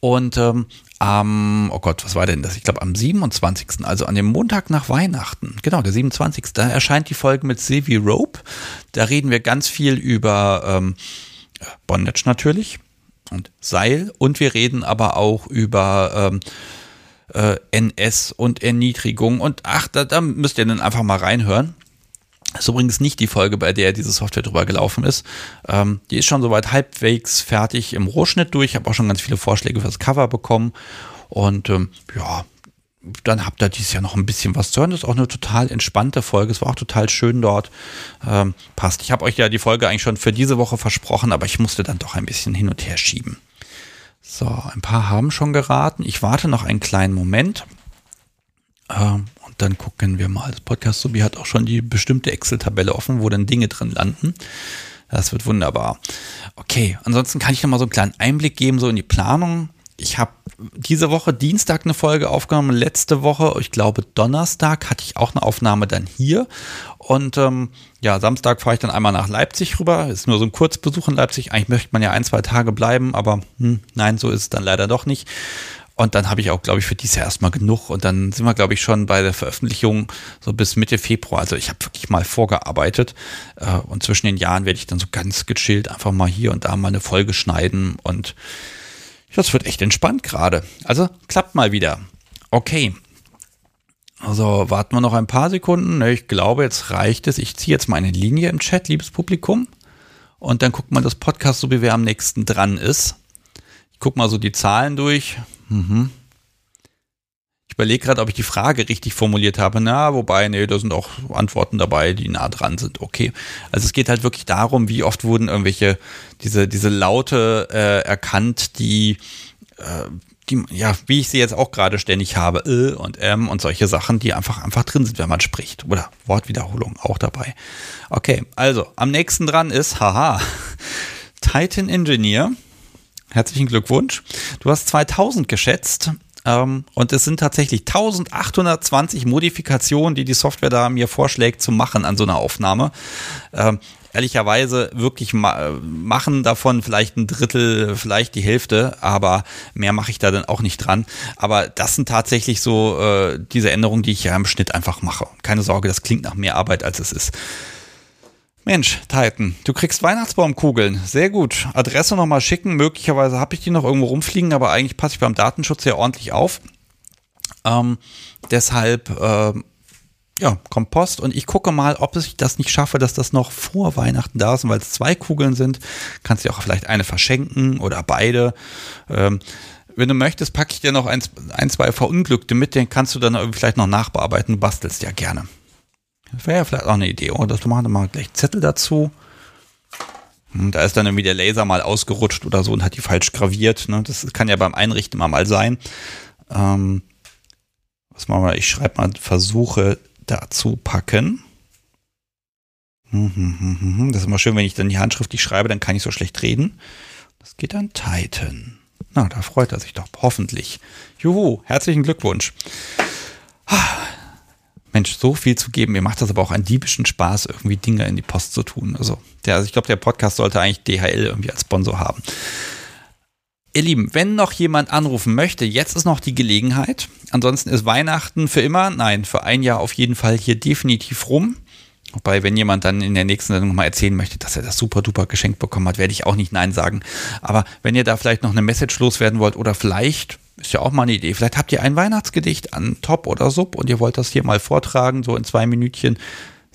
Und ähm, am, oh Gott, was war denn das? Ich glaube am 27., also an dem Montag nach Weihnachten, genau, der 27., da erscheint die Folge mit Sylvie Rope. Da reden wir ganz viel über ähm, Bondage natürlich und Seil und wir reden aber auch über ähm, äh, NS und Erniedrigung und ach, da, da müsst ihr dann einfach mal reinhören. Das ist übrigens nicht die Folge, bei der diese Software drüber gelaufen ist. Ähm, die ist schon soweit halbwegs fertig im Rohschnitt durch. Ich habe auch schon ganz viele Vorschläge fürs Cover bekommen. Und ähm, ja, dann habt ihr dieses Jahr noch ein bisschen was zu hören. Das ist auch eine total entspannte Folge. Es war auch total schön dort. Ähm, passt. Ich habe euch ja die Folge eigentlich schon für diese Woche versprochen, aber ich musste dann doch ein bisschen hin und her schieben. So, ein paar haben schon geraten. Ich warte noch einen kleinen Moment. Ähm, dann gucken wir mal. Das Podcast Subi hat auch schon die bestimmte Excel-Tabelle offen, wo dann Dinge drin landen. Das wird wunderbar. Okay, ansonsten kann ich noch mal so einen kleinen Einblick geben, so in die Planung. Ich habe diese Woche Dienstag eine Folge aufgenommen, letzte Woche, ich glaube Donnerstag, hatte ich auch eine Aufnahme dann hier. Und ähm, ja, Samstag fahre ich dann einmal nach Leipzig rüber. Ist nur so ein Kurzbesuch in Leipzig. Eigentlich möchte man ja ein, zwei Tage bleiben, aber hm, nein, so ist es dann leider doch nicht. Und dann habe ich auch, glaube ich, für dieses Jahr erstmal genug. Und dann sind wir, glaube ich, schon bei der Veröffentlichung so bis Mitte Februar. Also ich habe wirklich mal vorgearbeitet. Äh, und zwischen den Jahren werde ich dann so ganz gechillt einfach mal hier und da mal eine Folge schneiden. Und das wird echt entspannt gerade. Also klappt mal wieder. Okay. Also warten wir noch ein paar Sekunden. Ich glaube, jetzt reicht es. Ich ziehe jetzt mal eine Linie im Chat, liebes Publikum. Und dann guckt man das Podcast, so wie wer am nächsten dran ist. Ich gucke mal so die Zahlen durch. Mhm. Ich überlege gerade, ob ich die Frage richtig formuliert habe. Na, wobei, nee, da sind auch Antworten dabei, die nah dran sind. Okay. Also es geht halt wirklich darum, wie oft wurden irgendwelche, diese, diese Laute äh, erkannt, die, äh, die, ja, wie ich sie jetzt auch gerade ständig habe, äh und ähm und solche Sachen, die einfach, einfach drin sind, wenn man spricht. Oder Wortwiederholung auch dabei. Okay, also am nächsten dran ist, haha, Titan Engineer Herzlichen Glückwunsch. Du hast 2000 geschätzt. Ähm, und es sind tatsächlich 1820 Modifikationen, die die Software da mir vorschlägt zu machen an so einer Aufnahme. Ähm, ehrlicherweise wirklich ma machen davon vielleicht ein Drittel, vielleicht die Hälfte, aber mehr mache ich da dann auch nicht dran. Aber das sind tatsächlich so äh, diese Änderungen, die ich ja im Schnitt einfach mache. Keine Sorge, das klingt nach mehr Arbeit, als es ist. Mensch, Titan, du kriegst Weihnachtsbaumkugeln. Sehr gut. Adresse nochmal schicken. Möglicherweise habe ich die noch irgendwo rumfliegen, aber eigentlich passe ich beim Datenschutz ja ordentlich auf. Ähm, deshalb, äh, ja, Kompost. Und ich gucke mal, ob ich das nicht schaffe, dass das noch vor Weihnachten da ist. Und weil es zwei Kugeln sind, kannst du auch vielleicht eine verschenken oder beide. Ähm, wenn du möchtest, packe ich dir noch ein, ein, zwei Verunglückte mit, den kannst du dann vielleicht noch nachbearbeiten. Du bastelst ja gerne. Das wäre ja vielleicht auch eine Idee, oder? Das machen wir mal gleich Zettel dazu. Und hm, da ist dann irgendwie der Laser mal ausgerutscht oder so und hat die falsch graviert. Ne? Das kann ja beim Einrichten immer mal sein. Ähm, was machen wir? Ich schreibe mal Versuche dazu packen. Hm, hm, hm, hm, hm. Das ist immer schön, wenn ich dann die Handschrift nicht schreibe, dann kann ich so schlecht reden. Das geht an Titan. Na, da freut er sich doch, hoffentlich. Juhu, herzlichen Glückwunsch. Mensch, so viel zu geben. Mir macht das aber auch einen diebischen Spaß, irgendwie Dinge in die Post zu tun. Also, der, also ich glaube, der Podcast sollte eigentlich DHL irgendwie als Sponsor haben. Ihr Lieben, wenn noch jemand anrufen möchte, jetzt ist noch die Gelegenheit. Ansonsten ist Weihnachten für immer, nein, für ein Jahr auf jeden Fall hier definitiv rum. Wobei, wenn jemand dann in der nächsten Sendung mal erzählen möchte, dass er das super duper Geschenk bekommen hat, werde ich auch nicht Nein sagen. Aber wenn ihr da vielleicht noch eine Message loswerden wollt oder vielleicht, ist ja auch mal eine Idee, vielleicht habt ihr ein Weihnachtsgedicht an Top oder Sub und ihr wollt das hier mal vortragen, so in zwei Minütchen,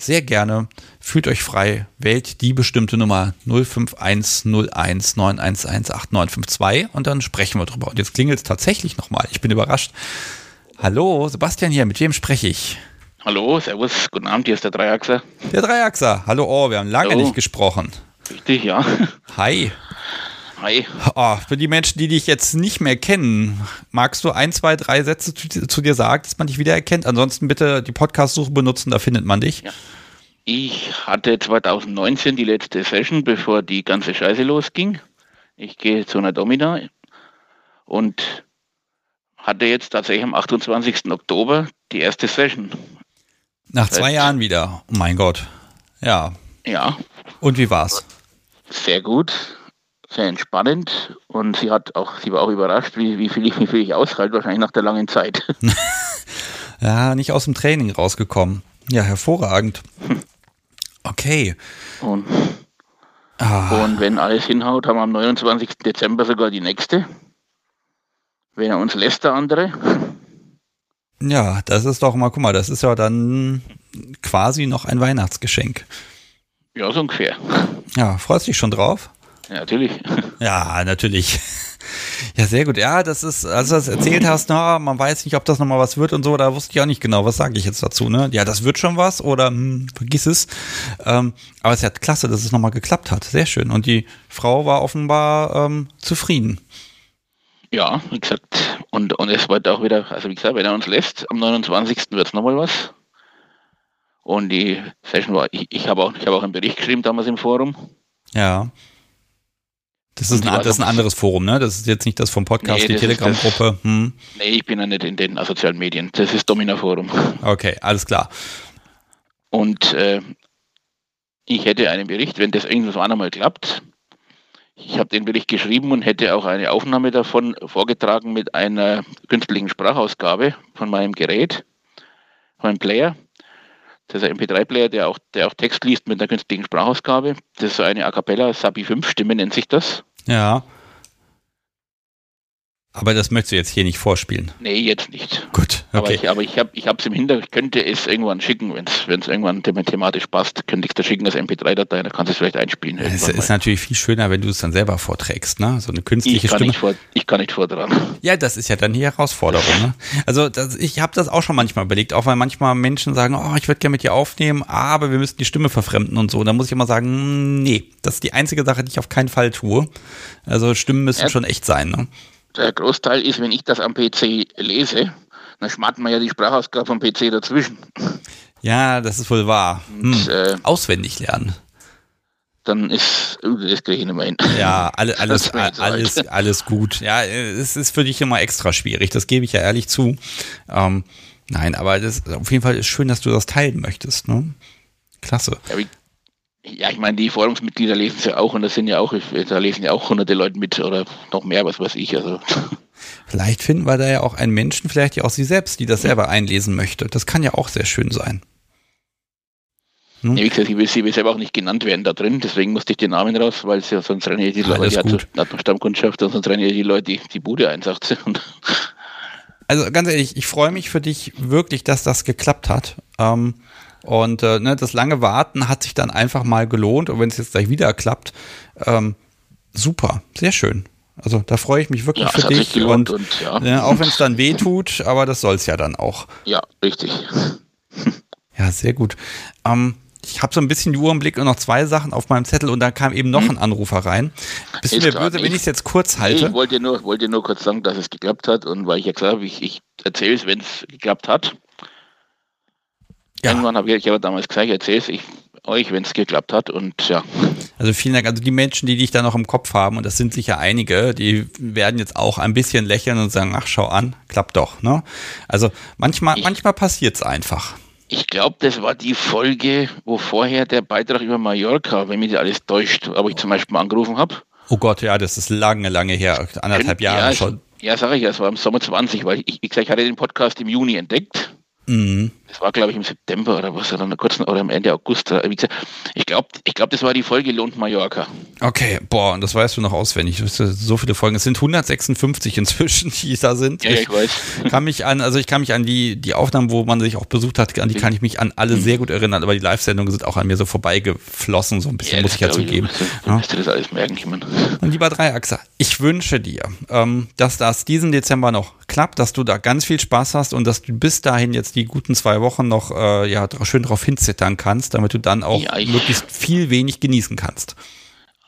sehr gerne. Fühlt euch frei, wählt die bestimmte Nummer 051019118952 und dann sprechen wir drüber. Und jetzt klingelt es tatsächlich nochmal. Ich bin überrascht. Hallo, Sebastian hier, mit wem spreche ich? Hallo, servus, guten Abend, hier ist der Dreiachser. Der Dreiachser. Hallo, oh, wir haben lange Hallo. nicht gesprochen. Richtig, ja. Hi. Hi. Oh, für die Menschen, die dich jetzt nicht mehr kennen, magst du ein, zwei, drei Sätze zu, zu dir sagen, dass man dich wiedererkennt? Ansonsten bitte die Podcast-Suche benutzen, da findet man dich. Ja. Ich hatte 2019 die letzte Session, bevor die ganze Scheiße losging. Ich gehe zu einer Domina und hatte jetzt tatsächlich am 28. Oktober die erste Session. Nach zwei Seit- Jahren wieder. Oh mein Gott. Ja. Ja, Und wie war's? sehr gut, sehr entspannend und sie hat auch, sie war auch überrascht, wie, wie viel ich, wie viel ich aushalte, wahrscheinlich nach der langen Zeit. Ja, nicht aus dem Training rausgekommen. Ja, hervorragend. Okay. Und, Ah, und wenn alles hinhaut, haben wir am 29. Dezember sogar die nächste. Wenn er uns lässt, der andere. ja, das ist doch mal, guck mal, das ist ja dann quasi noch ein Weihnachtsgeschenk. Ja, so ungefähr. Ja, freust dich schon drauf? Ja, natürlich. Ja, natürlich. Ja, sehr gut. Ja, das ist, als du das erzählt hast, na, man weiß nicht, ob das nochmal was wird und so, da wusste ich auch nicht genau, was sage ich jetzt dazu, ne? Ja, das wird schon was oder hm, vergiss es. Ähm, aber es ist ja klasse, dass es nochmal geklappt hat. Sehr schön. Und die Frau war offenbar ähm, zufrieden. Ja, wie gesagt, und, und es wird auch wieder, also wie gesagt, wenn er uns lässt, am 29. wird es nochmal was. Und die Session war, ich, ich habe auch, ich habe auch einen Bericht geschrieben damals im Forum. Ja. Das ist, ein, das ist ein anderes Forum, ne? Das ist jetzt nicht das vom Podcast, Nee, die Telegram-Gruppe. Hm. Nee, ich bin ja nicht in den sozialen Medien. Das ist Domina Forum. Okay, alles klar. Und äh, ich hätte einen Bericht, wenn das irgendwann einmal klappt. Ich habe den Bericht geschrieben und hätte auch eine Aufnahme davon vorgetragen mit einer künstlichen Sprachausgabe von meinem Gerät, von meinem Player. Das ist ein MP3-Player, der auch, der auch Text liest mit einer künstlichen Sprachausgabe. Das ist so eine A Cappella Sabi 5 Stimme nennt sich das. Ja. Aber das möchtest du jetzt hier nicht vorspielen. Nee, jetzt nicht. Gut, Aber okay. ich, aber ich habe es im Hintergrund, ich könnte es irgendwann schicken, wenn es irgendwann them- thematisch passt, könnte ich das schicken als MP3-Datei, dann kannst du es vielleicht einspielen. Es ist mal. natürlich viel schöner, wenn du es dann selber vorträgst, ne? So eine ich, künstliche kann Stimme. nicht vor, ich kann nicht vortragen. Ja, das ist ja dann die Herausforderung. Ne? Also das, ich habe das auch schon manchmal überlegt, auch weil manchmal Menschen sagen, oh, ich würde gerne mit dir aufnehmen, aber wir müssen die Stimme verfremden und so. Da muss ich immer sagen, mm, nee, das ist die einzige Sache, die ich auf keinen Fall tue. Also Stimmen müssen Ja. schon echt sein. Ne? Der Großteil ist, wenn ich das am PC lese, dann schmatt man ja die Sprachausgabe vom PC dazwischen. Ja, das ist wohl wahr. Hm. Und, äh, Auswendig lernen. dann ist, uh, das kriege ich nicht mehr hin. Ja, alle, alles, alles, alles gut. Ja, es ist für dich immer extra schwierig, das gebe ich ja ehrlich zu. Ähm, nein, aber das, auf jeden Fall ist schön, dass du das teilen möchtest. Ne? Klasse. Ja, wie, ja, ich meine, die Forumsmitglieder lesen es ja auch und das sind ja auch, da lesen ja auch hunderte Leute mit oder noch mehr, was weiß ich. Also Vielleicht finden wir da ja auch einen Menschen, vielleicht ja auch sie selbst, die das selber einlesen möchte. Das kann ja auch sehr schön sein. Hm? Ja, wie gesagt, ich will, sie will selber auch nicht genannt werden da drin, deswegen musste ich den Namen raus, weil sie ja sonst rennen ja die Leute, die hat, hat noch Stammkundschaft und sonst rennen ja die Leute die, die Bude ein, sagt sie. Und Also ganz ehrlich, ich freue mich für dich wirklich, dass das geklappt hat. Ähm, und äh, ne, das lange Warten hat sich dann einfach mal gelohnt. Und wenn es jetzt gleich wieder klappt, ähm, super, sehr schön. Also da freue ich mich wirklich ja, für dich. Und und, ja, ja, auch wenn es dann weh tut, aber das soll es ja dann auch. ja, richtig. Ja, sehr gut. Ähm, ich habe so ein bisschen die Uhr im Blick und noch zwei Sachen auf meinem Zettel und da kam eben noch ein Anrufer rein. Bist du mir böse, wenn ich es jetzt kurz Nee, halte? ich wollte nur, wollte nur kurz sagen, dass es geklappt hat und weil ich ja gesagt habe, ich, ich erzähle es, wenn es geklappt hat. Ja. Irgendwann habe ich, habe damals gesagt, ich erzähle es, euch, wenn es geklappt hat. Und ja. Also vielen Dank. Also die Menschen, die dich da noch im Kopf haben, und das sind sicher einige, die werden jetzt auch ein bisschen lächeln und sagen, ach, schau an, klappt doch. Ne? Also manchmal, Ich- manchmal passiert es einfach. Ich glaube, das war die Folge, wo vorher der Beitrag über Mallorca, wenn mich das alles täuscht, aber ich zum Beispiel mal angerufen habe. Oh Gott, ja, das ist lange, lange her. Anderthalb Jahre ja, schon. Ja, sage ich ja, es war im Sommer 20, weil ich, wie gesagt, ich hatte den Podcast im Juni entdeckt. Mhm. Das war, glaube ich, im September oder was, oder kurz oder am Ende August. Gesagt, ich glaube, ich glaub, das war die Folge Lohnt Mallorca. Okay, boah, und das weißt du noch auswendig. So viele Folgen. Es sind 156 inzwischen, die da sind. Ja, ja, ich ich weiß. kann mich an, also ich kann mich an die, die Aufnahmen, wo man sich auch besucht hat, an die kann ich mich an alle sehr gut erinnern, aber die Live-Sendungen sind auch an mir so vorbeigeflossen, so ein bisschen, muss ich ja zugeben. Du müsst dir das alles merken, ich meine. Und lieber Dreiachser, ich wünsche dir, ähm, dass das diesen Dezember noch klappt, dass du da ganz viel Spaß hast und dass du bis dahin jetzt die guten zwei Wochen noch äh, ja, schön drauf hinzittern kannst, damit du dann auch Ja, ich- möglichst viel wenig genießen kannst.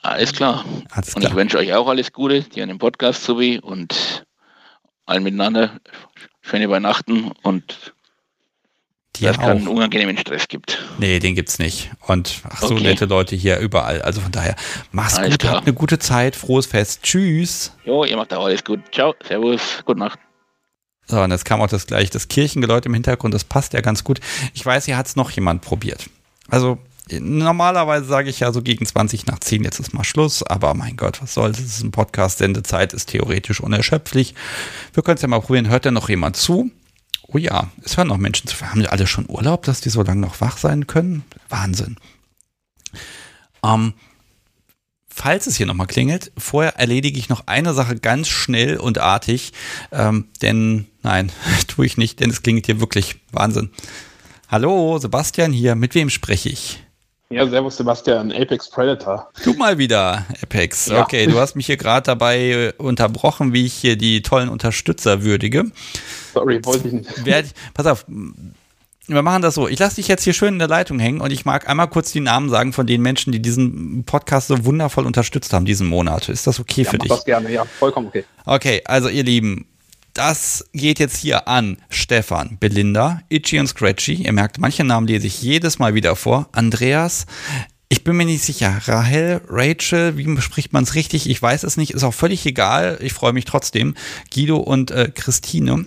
Alles klar. Alles Und ich klar. wünsche euch auch alles Gute, die an dem Podcast sowie und allen miteinander schöne Weihnachten und Dir dass es keinen unangenehmen Stress gibt. Nee, den gibt's nicht. Und ach so Okay. nette Leute hier überall. Also von daher, mach's Alles gut, klar. habt eine gute Zeit, frohes Fest. Tschüss. Jo, ihr macht auch alles gut. Ciao, Servus, gute Nacht. So, und jetzt kam auch das gleich das Kirchengeläut im Hintergrund, das passt ja ganz gut. Ich weiß, hier hat's noch jemand probiert. Also normalerweise sage ich ja so gegen 20 nach 10, jetzt ist mal Schluss, aber mein Gott, was soll's, es ist ein Podcast, Sendezeit ist theoretisch unerschöpflich. Wir können es ja mal probieren, hört da noch jemand zu? Oh ja, es hören noch Menschen zu. Haben die alle schon Urlaub, dass die so lange noch wach sein können? Wahnsinn. Ähm, falls es hier nochmal klingelt, vorher erledige ich noch eine Sache ganz schnell und artig, ähm, denn nein, tue ich nicht, denn es klingelt hier wirklich Wahnsinn. Hallo, Sebastian hier, mit wem spreche ich? Ja, servus Sebastian, Apex Predator. Du mal wieder, Apex. Ja. Okay, du hast mich hier gerade dabei äh, unterbrochen, wie ich hier die tollen Unterstützer würdige. Sorry, wollte ich nicht. Wer, pass auf, wir machen das so. Ich lasse dich jetzt hier schön in der Leitung hängen und ich mag einmal kurz die Namen sagen von den Menschen, die diesen Podcast so wundervoll unterstützt haben diesen Monat. Ist das okay Ja, für dich? das gerne, ja, vollkommen okay. Okay, also ihr Lieben, das geht jetzt hier an Stefan, Belinda, Itchy und Scratchy. Ihr merkt, manche Namen lese ich jedes Mal wieder vor. Andreas, ich bin mir nicht sicher. Rahel, Rachel, wie spricht man es richtig? Ich weiß es nicht, ist auch völlig egal. Ich freue mich trotzdem. Guido und äh, Christine.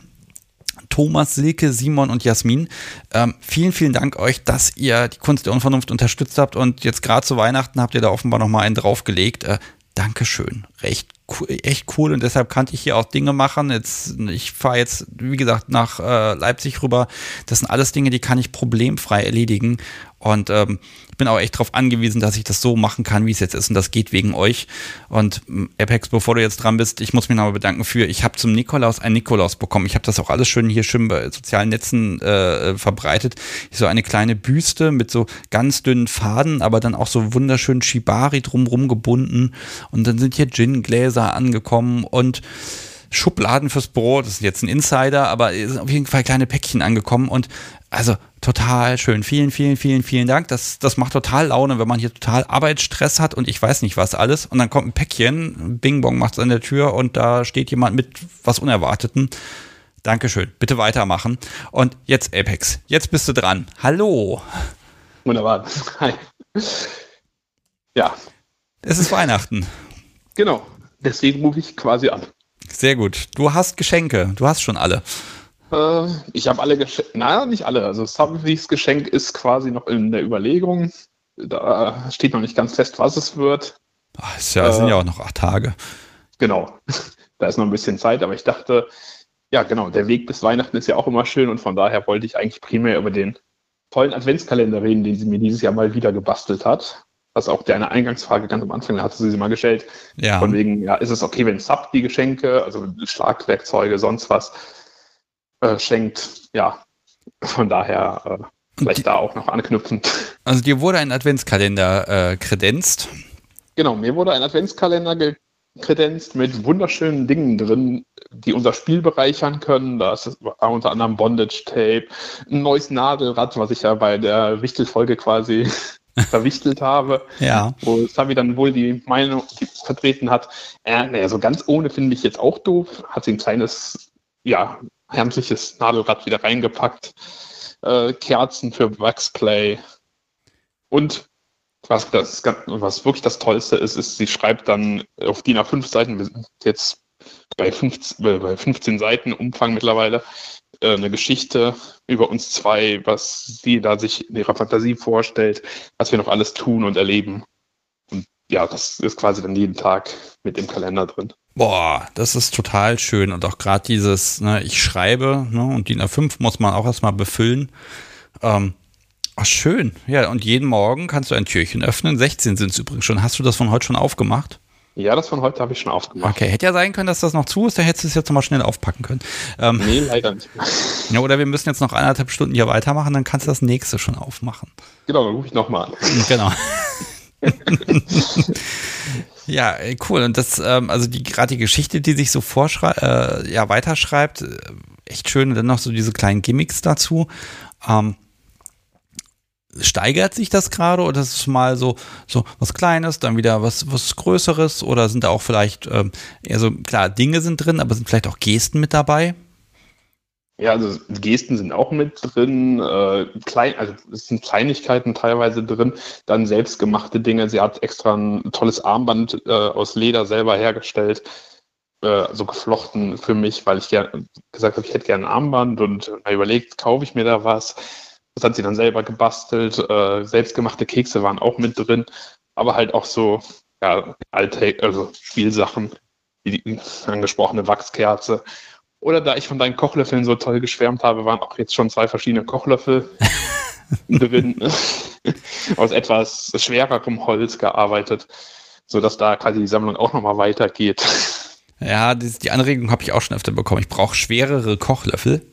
Thomas, Silke, Simon und Jasmin. Ähm, vielen, vielen Dank euch, dass ihr die Kunst der Unvernunft unterstützt habt und jetzt gerade zu Weihnachten habt ihr da offenbar nochmal einen draufgelegt. Äh, Dankeschön. Recht echt cool und deshalb kannte ich hier auch Dinge machen. Jetzt, ich fahre jetzt, wie gesagt, nach äh, Leipzig rüber. Das sind alles Dinge, die kann ich problemfrei erledigen. Und ähm, ich bin auch echt darauf angewiesen, dass ich das so machen kann, wie es jetzt ist. Und das geht wegen euch. Und ähm, Apex, bevor du jetzt dran bist, ich muss mich nochmal bedanken für, ich habe zum Nikolaus ein Nikolaus bekommen. Ich habe das auch alles schön hier schön bei sozialen Netzen äh, verbreitet. So eine kleine Büste mit so ganz dünnen Faden, aber dann auch so wunderschön Shibari drumrum gebunden. Und dann sind hier Gin-Gläser angekommen und Schubladen fürs Brot. Das ist jetzt ein Insider, aber sind auf jeden Fall kleine Päckchen angekommen und also total schön. Vielen, vielen, vielen, vielen Dank. Das, das macht total Laune, wenn man hier total Arbeitsstress hat und ich weiß nicht was alles. Und dann kommt ein Päckchen, Bing Bong macht es an der Tür und da steht jemand mit was Unerwartetem. Dankeschön. Bitte weitermachen. Und jetzt Apex. Jetzt bist du dran. Hallo. Wunderbar. Hi. Ja, Es ist Weihnachten. genau. Deswegen rufe ich quasi an. Sehr gut. Du hast Geschenke. Du hast schon alle. Äh, ich habe alle Geschenke, naja, nicht alle. Also Subwys Geschenk ist quasi noch in der Überlegung. Da steht noch nicht ganz fest, was es wird. Ach, ist ja, es sind ja auch noch acht Tage. Genau. Da ist noch ein bisschen Zeit, aber ich dachte, ja, genau, der Weg bis Weihnachten ist ja auch immer schön und von daher wollte ich eigentlich primär über den tollen Adventskalender reden, den sie mir dieses Jahr mal wieder gebastelt hat. Das ist auch deine Eingangsfrage ganz am Anfang, da hatte sie sie mal gestellt. Ja. Von wegen, ja, ist es okay, wenn Sub die Geschenke, also Schlagwerkzeuge, sonst was, äh, schenkt? Ja, von daher äh, vielleicht da auch noch anknüpfend. Also dir wurde ein Adventskalender äh, kredenzt. Genau, mir wurde ein Adventskalender gekredenzt mit wunderschönen Dingen drin, die unser Spiel bereichern können. Da ist unter anderem Bondage Tape, ein neues Nadelrad, was ich ja bei der Wichtelfolge quasi verwichtelt habe. Ja. Wo Savi dann wohl die Meinung vertreten hat, äh, naja, so ganz ohne finde ich jetzt auch doof. Hat sie ein kleines, ja, herrliches Nadelrad wieder reingepackt. Äh, Kerzen für Waxplay. Und was, das, was wirklich das Tollste ist, ist, sie schreibt dann auf DIN A5 Seiten, wir sind jetzt bei 15, äh, bei 15 Seiten Umfang mittlerweile, äh, eine Geschichte über uns zwei, was sie da sich in ihrer Fantasie vorstellt, was wir noch alles tun und erleben. Und ja, das ist quasi dann jeden Tag mit im Kalender drin. Boah, das ist total schön. Und auch gerade dieses, ne, ich schreibe, ne, und DIN A5 muss man auch erstmal befüllen. Ähm, ach, schön. Ja, und jeden Morgen kannst du ein Türchen öffnen. 16 sind es übrigens schon. Hast du das von heute schon aufgemacht? Ja, das von heute habe ich schon aufgemacht. Okay, hätte ja sein können, dass das noch zu ist, dann hättest du es jetzt nochmal schnell aufpacken können. Ähm, nee, leider nicht. Ja, oder wir müssen jetzt noch eineinhalb Stunden hier weitermachen, dann kannst du das nächste schon aufmachen. Genau, dann rufe ich nochmal an. Genau. ja, cool. Und das, ähm, also die gerade die Geschichte, die sich so vorschreibt, äh, ja, weiterschreibt, äh, echt schön. Und dann noch so diese kleinen Gimmicks dazu. Ähm, steigert sich das gerade oder ist es mal so, so was Kleines, dann wieder was, was Größeres oder sind da auch vielleicht ähm, eher so, klar, Dinge sind drin, aber sind vielleicht auch Gesten mit dabei? Ja, also Gesten sind auch mit drin, äh, klein, also es sind Kleinigkeiten teilweise drin, dann selbstgemachte Dinge. Sie hat extra ein tolles Armband äh, aus Leder selber hergestellt, äh, so geflochten für mich, weil ich gern, gesagt habe, ich hätte gerne ein Armband und überlegt, kaufe ich mir da was. Das hat sie dann selber gebastelt. Äh, selbstgemachte Kekse waren auch mit drin, aber halt auch so ja, alte, also Spielsachen, wie die angesprochene Wachskerze oder da ich von deinen Kochlöffeln so toll geschwärmt habe, waren auch jetzt schon zwei verschiedene Kochlöffel drin, aus etwas schwererem Holz gearbeitet, sodass da quasi die Sammlung auch nochmal weitergeht. Ja, die, die Anregung habe ich auch schon öfter bekommen. Ich brauche schwerere Kochlöffel.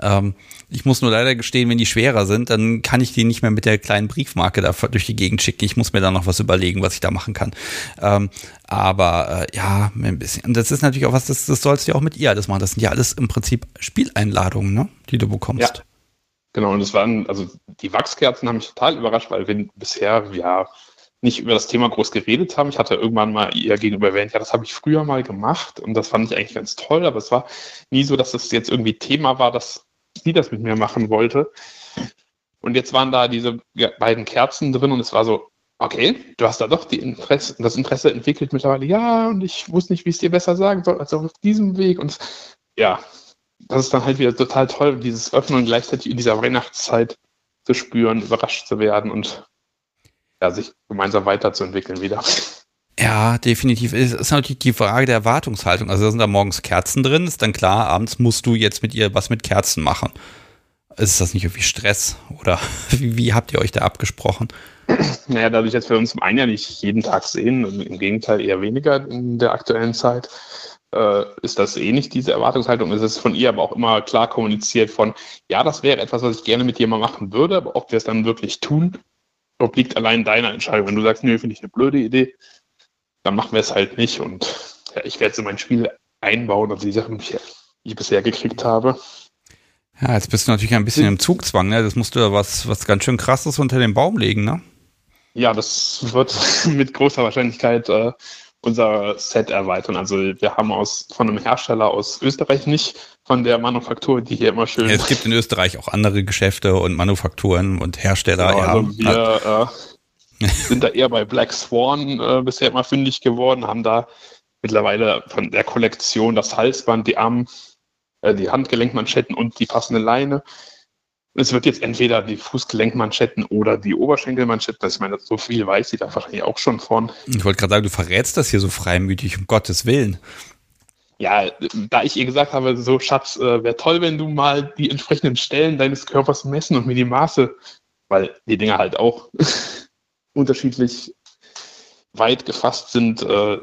Ähm, ich muss nur leider gestehen, wenn die schwerer sind, dann kann ich die nicht mehr mit der kleinen Briefmarke da durch die Gegend schicken. Ich muss mir da noch was überlegen, was ich da machen kann. Ähm, aber äh, ja, ein bisschen. Und das ist natürlich auch was, das, das sollst du ja auch mit ihr alles machen. Das sind ja alles im Prinzip Spieleinladungen, ne? die du bekommst. Ja. Genau, und es waren, also die Wachskerzen haben mich total überrascht, weil wir bisher, ja, nicht über das Thema groß geredet haben. Ich hatte irgendwann mal ihr gegenüber erwähnt, ja, das habe ich früher mal gemacht und das fand ich eigentlich ganz toll, aber es war nie so, dass es jetzt irgendwie Thema war, dass sie das mit mir machen wollte. Und jetzt waren da diese beiden Kerzen drin und es war so, okay, du hast da doch Interesse, das Interesse entwickelt mittlerweile, ja, und ich wusste nicht, wie ich es dir besser sagen soll, als auf diesem Weg. Und ja, das ist dann halt wieder total toll, dieses Öffnen gleichzeitig in dieser Weihnachtszeit zu spüren, überrascht zu werden und ja, sich gemeinsam weiterzuentwickeln wieder. Ja, definitiv. Es ist natürlich die Frage der Erwartungshaltung. Also da sind da morgens Kerzen drin, ist dann klar, abends musst du jetzt mit ihr was mit Kerzen machen. Ist das nicht irgendwie Stress oder wie, wie habt ihr euch da abgesprochen? Naja, dadurch, dass wir uns im einen ja nicht jeden Tag sehen, im Gegenteil eher weniger in der aktuellen Zeit, äh, ist das eh nicht diese Erwartungshaltung. Es ist von ihr aber auch immer klar kommuniziert von, ja, das wäre etwas, was ich gerne mit dir mal machen würde, aber ob wir es dann wirklich tun, obliegt allein deiner Entscheidung. Wenn du sagst, nö, finde ich eine blöde Idee, dann machen wir es halt nicht. Und ja, ich werde so mein Spiel einbauen, also die Sachen, die ich bisher gekriegt habe. Ja, jetzt bist du natürlich ein bisschen im Zugzwang, ne? Das musst du ja was, was ganz schön krasses unter den Baum legen, ne? Ja, das wird mit großer Wahrscheinlichkeit äh, unser Set erweitern. Also wir haben aus von einem Hersteller aus Österreich nicht von der Manufaktur, die hier immer schön. Ja, es gibt in Österreich auch andere Geschäfte und Manufakturen und Hersteller. Genau, ja. Also wir äh, sind da eher bei Black Swan äh, bisher immer fündig geworden, haben da mittlerweile von der Kollektion das Halsband, die Arm, äh, die Handgelenkmanschetten und die passende Leine. Es wird jetzt entweder die Fußgelenkmanschetten oder die Oberschenkelmanschetten. Ich meine, so viel weiß sie da wahrscheinlich auch schon von. Ich wollte gerade sagen, du verrätst das hier so freimütig, um Gottes Willen ja, da ich ihr gesagt habe, so Schatz, äh, wäre toll, wenn du mal die entsprechenden Stellen deines Körpers messen und mir die Maße, weil die Dinger halt auch unterschiedlich weit gefasst sind, äh,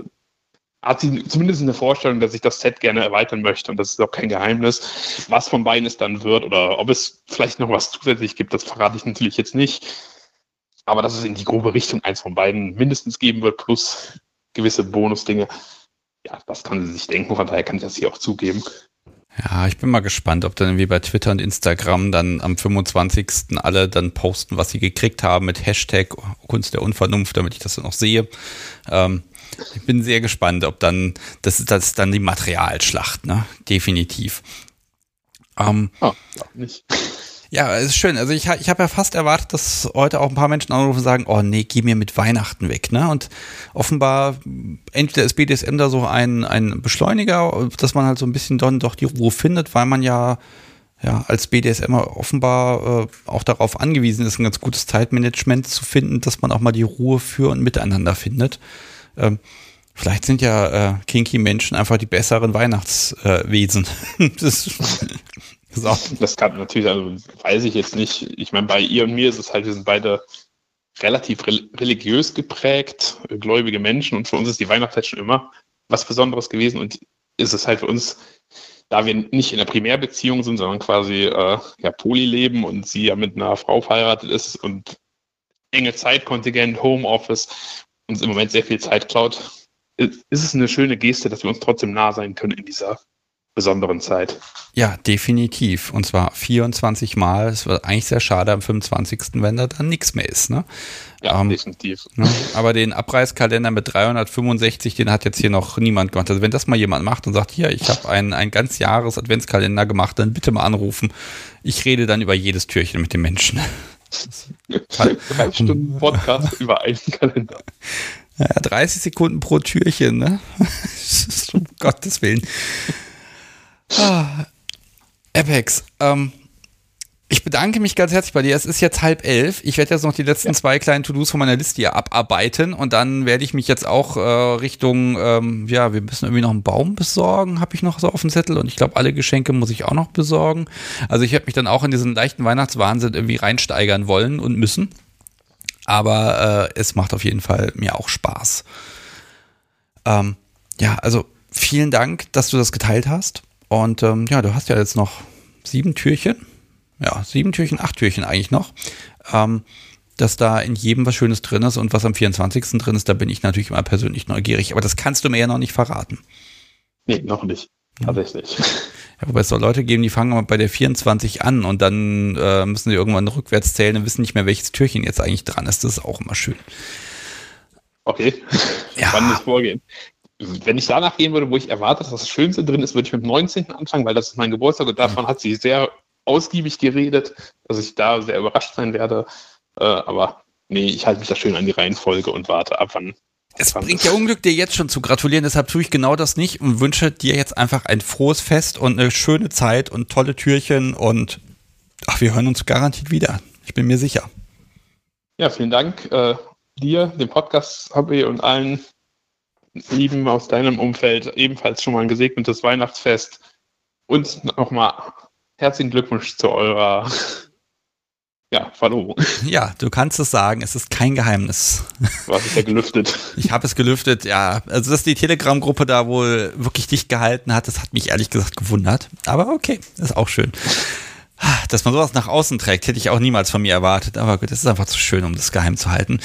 hat sie zumindest eine Vorstellung, dass ich das Set gerne erweitern möchte und das ist auch kein Geheimnis. Was von beiden es dann wird oder ob es vielleicht noch was zusätzlich gibt, das verrate ich natürlich jetzt nicht. Aber dass es in die grobe Richtung eins von beiden mindestens geben wird, plus gewisse Bonusdinge ja, das kann sie sich denken, von daher kann ich das hier auch zugeben. Ja, ich bin mal gespannt, ob dann wie bei Twitter und Instagram dann am 25. alle dann posten, was sie gekriegt haben mit Hashtag Kunst der Unvernunft, damit ich das dann auch sehe. Ähm, ich bin sehr gespannt, ob dann, das das ist dann die Materialschlacht, ne? Definitiv. Ähm, oh, nicht. Ja, es ist schön. Also ich, ich habe ja fast erwartet, dass heute auch ein paar Menschen anrufen und sagen, oh nee, geh mir mit Weihnachten weg. Ne? Und offenbar, entweder ist BDSM da so ein, ein Beschleuniger, dass man halt so ein bisschen dann doch die Ruhe findet, weil man ja, ja als BDSM offenbar äh, auch darauf angewiesen ist, ein ganz gutes Zeitmanagement zu finden, dass man auch mal die Ruhe für und miteinander findet. Ähm, Vielleicht sind ja äh, kinky Menschen einfach die besseren Weihnachtswesen. Äh, das, das kann natürlich, also weiß ich jetzt nicht. Ich meine, bei ihr und mir ist es halt, wir sind beide relativ religiös geprägt, gläubige Menschen und für uns ist die Weihnachtszeit schon immer was Besonderes gewesen und ist es halt für uns, da wir nicht in der Primärbeziehung sind, sondern quasi äh, ja, Poly leben und sie ja mit einer Frau verheiratet ist und enge Zeitkontingent, Homeoffice uns im Moment sehr viel Zeit klaut, ist es eine schöne Geste, dass wir uns trotzdem nah sein können in dieser besonderen Zeit. Ja, definitiv. Und zwar 24 Mal. Es wird eigentlich sehr schade am 25., wenn da dann nichts mehr ist. Ne? Ja, ähm, definitiv. Ne? Aber den Abreißkalender mit 365, den hat jetzt hier noch niemand gemacht. Also wenn das mal jemand macht und sagt, hier, ich habe einen, ein ganz Jahres Adventskalender gemacht, dann bitte mal anrufen. Ich rede dann über jedes Türchen mit den Menschen. Drei Stunden Podcast über einen Kalender. Ja, 30 Sekunden pro Türchen, ne? um Gottes Willen. Ah, Apex, ähm, ich bedanke mich ganz herzlich bei dir. Es ist jetzt halb elf. Ich werde jetzt noch die letzten ja. zwei kleinen To-Dos von meiner Liste hier abarbeiten und dann werde ich mich jetzt auch äh, Richtung, ähm, ja, wir müssen irgendwie noch einen Baum besorgen, habe ich noch so auf dem Zettel und ich glaube, alle Geschenke muss ich auch noch besorgen. Also ich werde mich dann auch in diesen leichten Weihnachtswahnsinn irgendwie reinsteigern wollen und müssen aber äh, es macht auf jeden Fall mir auch Spaß. Ähm, ja, also vielen Dank, dass du das geteilt hast. Und ähm, ja, du hast ja jetzt noch sieben Türchen. Ja, sieben Türchen, acht Türchen eigentlich noch. Ähm, dass da in jedem was Schönes drin ist und was am 24. drin ist, da bin ich natürlich immer persönlich neugierig. Aber das kannst du mir ja noch nicht verraten. Nee, noch nicht. Tatsächlich. Ja, wobei es soll Leute geben, die fangen bei der 24 an und dann äh, müssen sie irgendwann rückwärts zählen und wissen nicht mehr, welches Türchen jetzt eigentlich dran ist. Das ist auch immer schön. Okay, ja. spannendes Vorgehen. Wenn ich danach gehen würde, wo ich erwarte, dass das Schönste drin ist, würde ich mit dem 19. anfangen, weil das ist mein Geburtstag und davon hat sie sehr ausgiebig geredet, dass ich da sehr überrascht sein werde. Äh, aber nee, ich halte mich da schön an die Reihenfolge und warte ab, wann es bringt ja Unglück, dir jetzt schon zu gratulieren, deshalb tue ich genau das nicht und wünsche dir jetzt einfach ein frohes Fest und eine schöne Zeit und tolle Türchen und ach, wir hören uns garantiert wieder. Ich bin mir sicher. Ja, vielen Dank äh, dir, dem Podcast-Hobby und allen Lieben aus deinem Umfeld. Ebenfalls schon mal ein gesegnetes Weihnachtsfest und nochmal herzlichen Glückwunsch zu eurer ja, Verlobung. Ja, du kannst es sagen, es ist kein Geheimnis. Du hast es ja gelüftet. Ich habe es gelüftet, ja. Also, dass die Telegram-Gruppe da wohl wirklich dicht gehalten hat, das hat mich ehrlich gesagt gewundert. Aber okay, ist auch schön. Dass man sowas nach außen trägt, hätte ich auch niemals von mir erwartet. Aber gut, es ist einfach zu schön, um das geheim zu halten.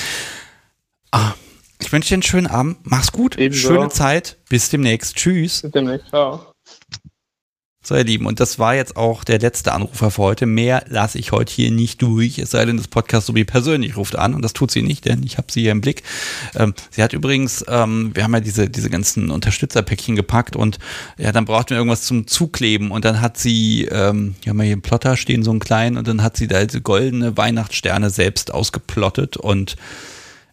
Ah, ich wünsche dir einen schönen Abend. Mach's gut. Ebenso. Schöne Zeit. Bis demnächst. Tschüss. Bis demnächst. Ciao. So, ihr Lieben, und das war jetzt auch der letzte Anrufer für heute. Mehr lasse ich heute hier nicht durch, es sei denn, das Podcast so wie persönlich ruft an und das tut sie nicht, denn ich habe sie hier im Blick. Ähm, sie hat übrigens, ähm, wir haben ja diese, diese ganzen Unterstützerpäckchen gepackt und ja, dann brauchten wir irgendwas zum Zukleben und dann hat sie, ähm, ja, mal hier im Plotter stehen, so einen kleinen und dann hat sie da diese goldene Weihnachtssterne selbst ausgeplottet und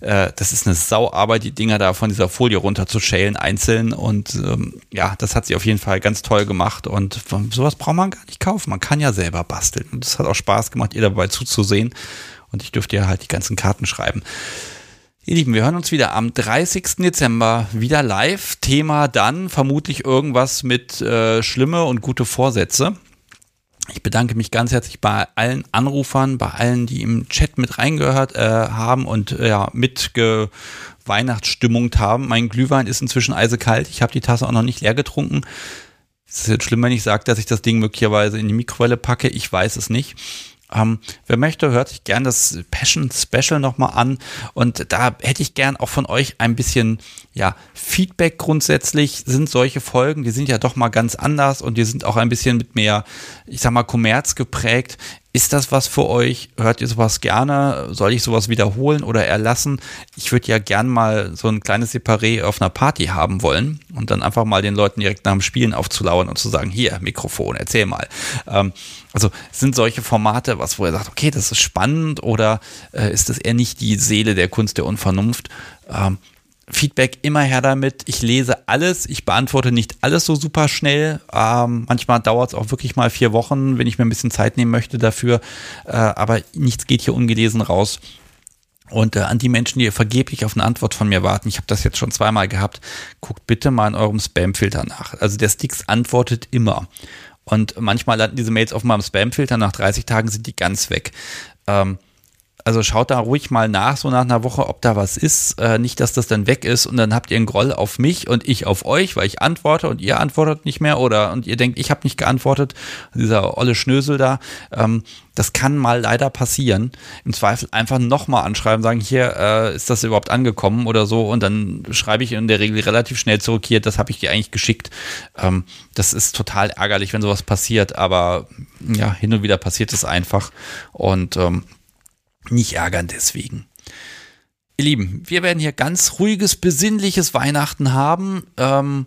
äh, das ist eine Sauarbeit, die Dinger da von dieser Folie runterzuschälen, einzeln. Und ähm, ja, das hat sie auf jeden Fall ganz toll gemacht. Und sowas braucht man gar nicht kaufen. Man kann ja selber basteln. Und es hat auch Spaß gemacht, ihr dabei zuzusehen. Und ich dürfte ja halt die ganzen Karten schreiben. Ihr Lieben, wir hören uns wieder am 30. Dezember wieder live. Thema dann vermutlich irgendwas mit äh, schlimme und gute Vorsätze. Ich bedanke mich ganz herzlich bei allen Anrufern, bei allen, die im Chat mit reingehört äh, haben und äh, ja, mit Weihnachtsstimmung haben. Mein Glühwein ist inzwischen eisekalt. Ich habe die Tasse auch noch nicht leer getrunken. Es ist jetzt schlimm, wenn ich sage, dass ich das Ding möglicherweise in die Mikrowelle packe. Ich weiß es nicht. Ähm, wer möchte, hört sich gern das Passion Special nochmal an. Und da hätte ich gern auch von euch ein bisschen ja, Feedback grundsätzlich. Sind solche Folgen, die sind ja doch mal ganz anders und die sind auch ein bisschen mit mehr, ich sag mal, Kommerz geprägt. Ist das was für euch? Hört ihr sowas gerne? Soll ich sowas wiederholen oder erlassen? Ich würde ja gern mal so ein kleines Separé auf einer Party haben wollen und dann einfach mal den Leuten direkt nach dem Spielen aufzulauern und zu sagen, hier, Mikrofon, erzähl mal. Ähm, also sind solche Formate was, wo ihr sagt, okay, das ist spannend oder äh, ist das eher nicht die Seele der Kunst der Unvernunft? Ähm, Feedback immer her damit. Ich lese alles. Ich beantworte nicht alles so super schnell. Ähm, manchmal dauert es auch wirklich mal vier Wochen, wenn ich mir ein bisschen Zeit nehmen möchte dafür. Äh, aber nichts geht hier ungelesen raus. Und äh, an die Menschen, die vergeblich auf eine Antwort von mir warten, ich habe das jetzt schon zweimal gehabt, guckt bitte mal in eurem Spam-Filter nach. Also der Sticks antwortet immer. Und manchmal landen diese Mails auf meinem Spam-Filter, nach 30 Tagen sind die ganz weg. Ähm, also schaut da ruhig mal nach, so nach einer Woche, ob da was ist. Äh, nicht, dass das dann weg ist und dann habt ihr einen Groll auf mich und ich auf euch, weil ich antworte und ihr antwortet nicht mehr oder und ihr denkt, ich habe nicht geantwortet. Dieser olle Schnösel da. Ähm, das kann mal leider passieren. Im Zweifel einfach nochmal anschreiben, sagen, hier, äh, ist das überhaupt angekommen oder so und dann schreibe ich in der Regel relativ schnell zurück, hier, das habe ich dir eigentlich geschickt. Ähm, das ist total ärgerlich, wenn sowas passiert, aber ja, hin und wieder passiert es einfach und ähm, nicht ärgern deswegen. Ihr Lieben, wir werden hier ganz ruhiges, besinnliches Weihnachten haben. Ähm,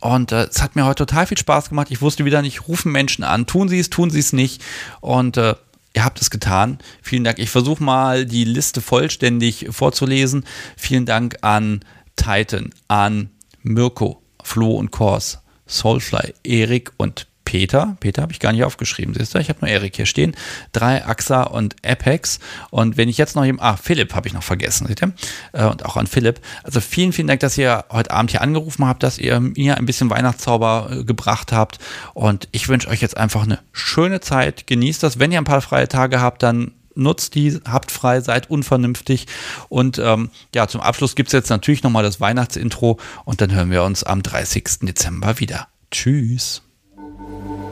und äh, es hat mir heute total viel Spaß gemacht. Ich wusste wieder nicht, rufen Menschen an, tun sie es, tun sie es nicht. Und äh, ihr habt es getan. Vielen Dank. Ich versuche mal die Liste vollständig vorzulesen. Vielen Dank an Titan, an Mirko, Flo und Kors, Soulfly, Erik und Peter. Peter habe ich gar nicht aufgeschrieben, siehst du? Ich habe nur Erik hier stehen. Drei AXA und Apex. Und wenn ich jetzt noch eben, ah, Philipp habe ich noch vergessen, seht ihr? Äh, und auch an Philipp. Also vielen, vielen Dank, dass ihr heute Abend hier angerufen habt, dass ihr mir ein bisschen Weihnachtszauber äh, gebracht habt. Und ich wünsche euch jetzt einfach eine schöne Zeit. Genießt das. Wenn ihr ein paar freie Tage habt, dann nutzt die, habt frei, seid unvernünftig. Und ähm, ja, zum Abschluss gibt es jetzt natürlich nochmal das Weihnachtsintro und dann hören wir uns am 30. Dezember wieder. Tschüss. Thank you.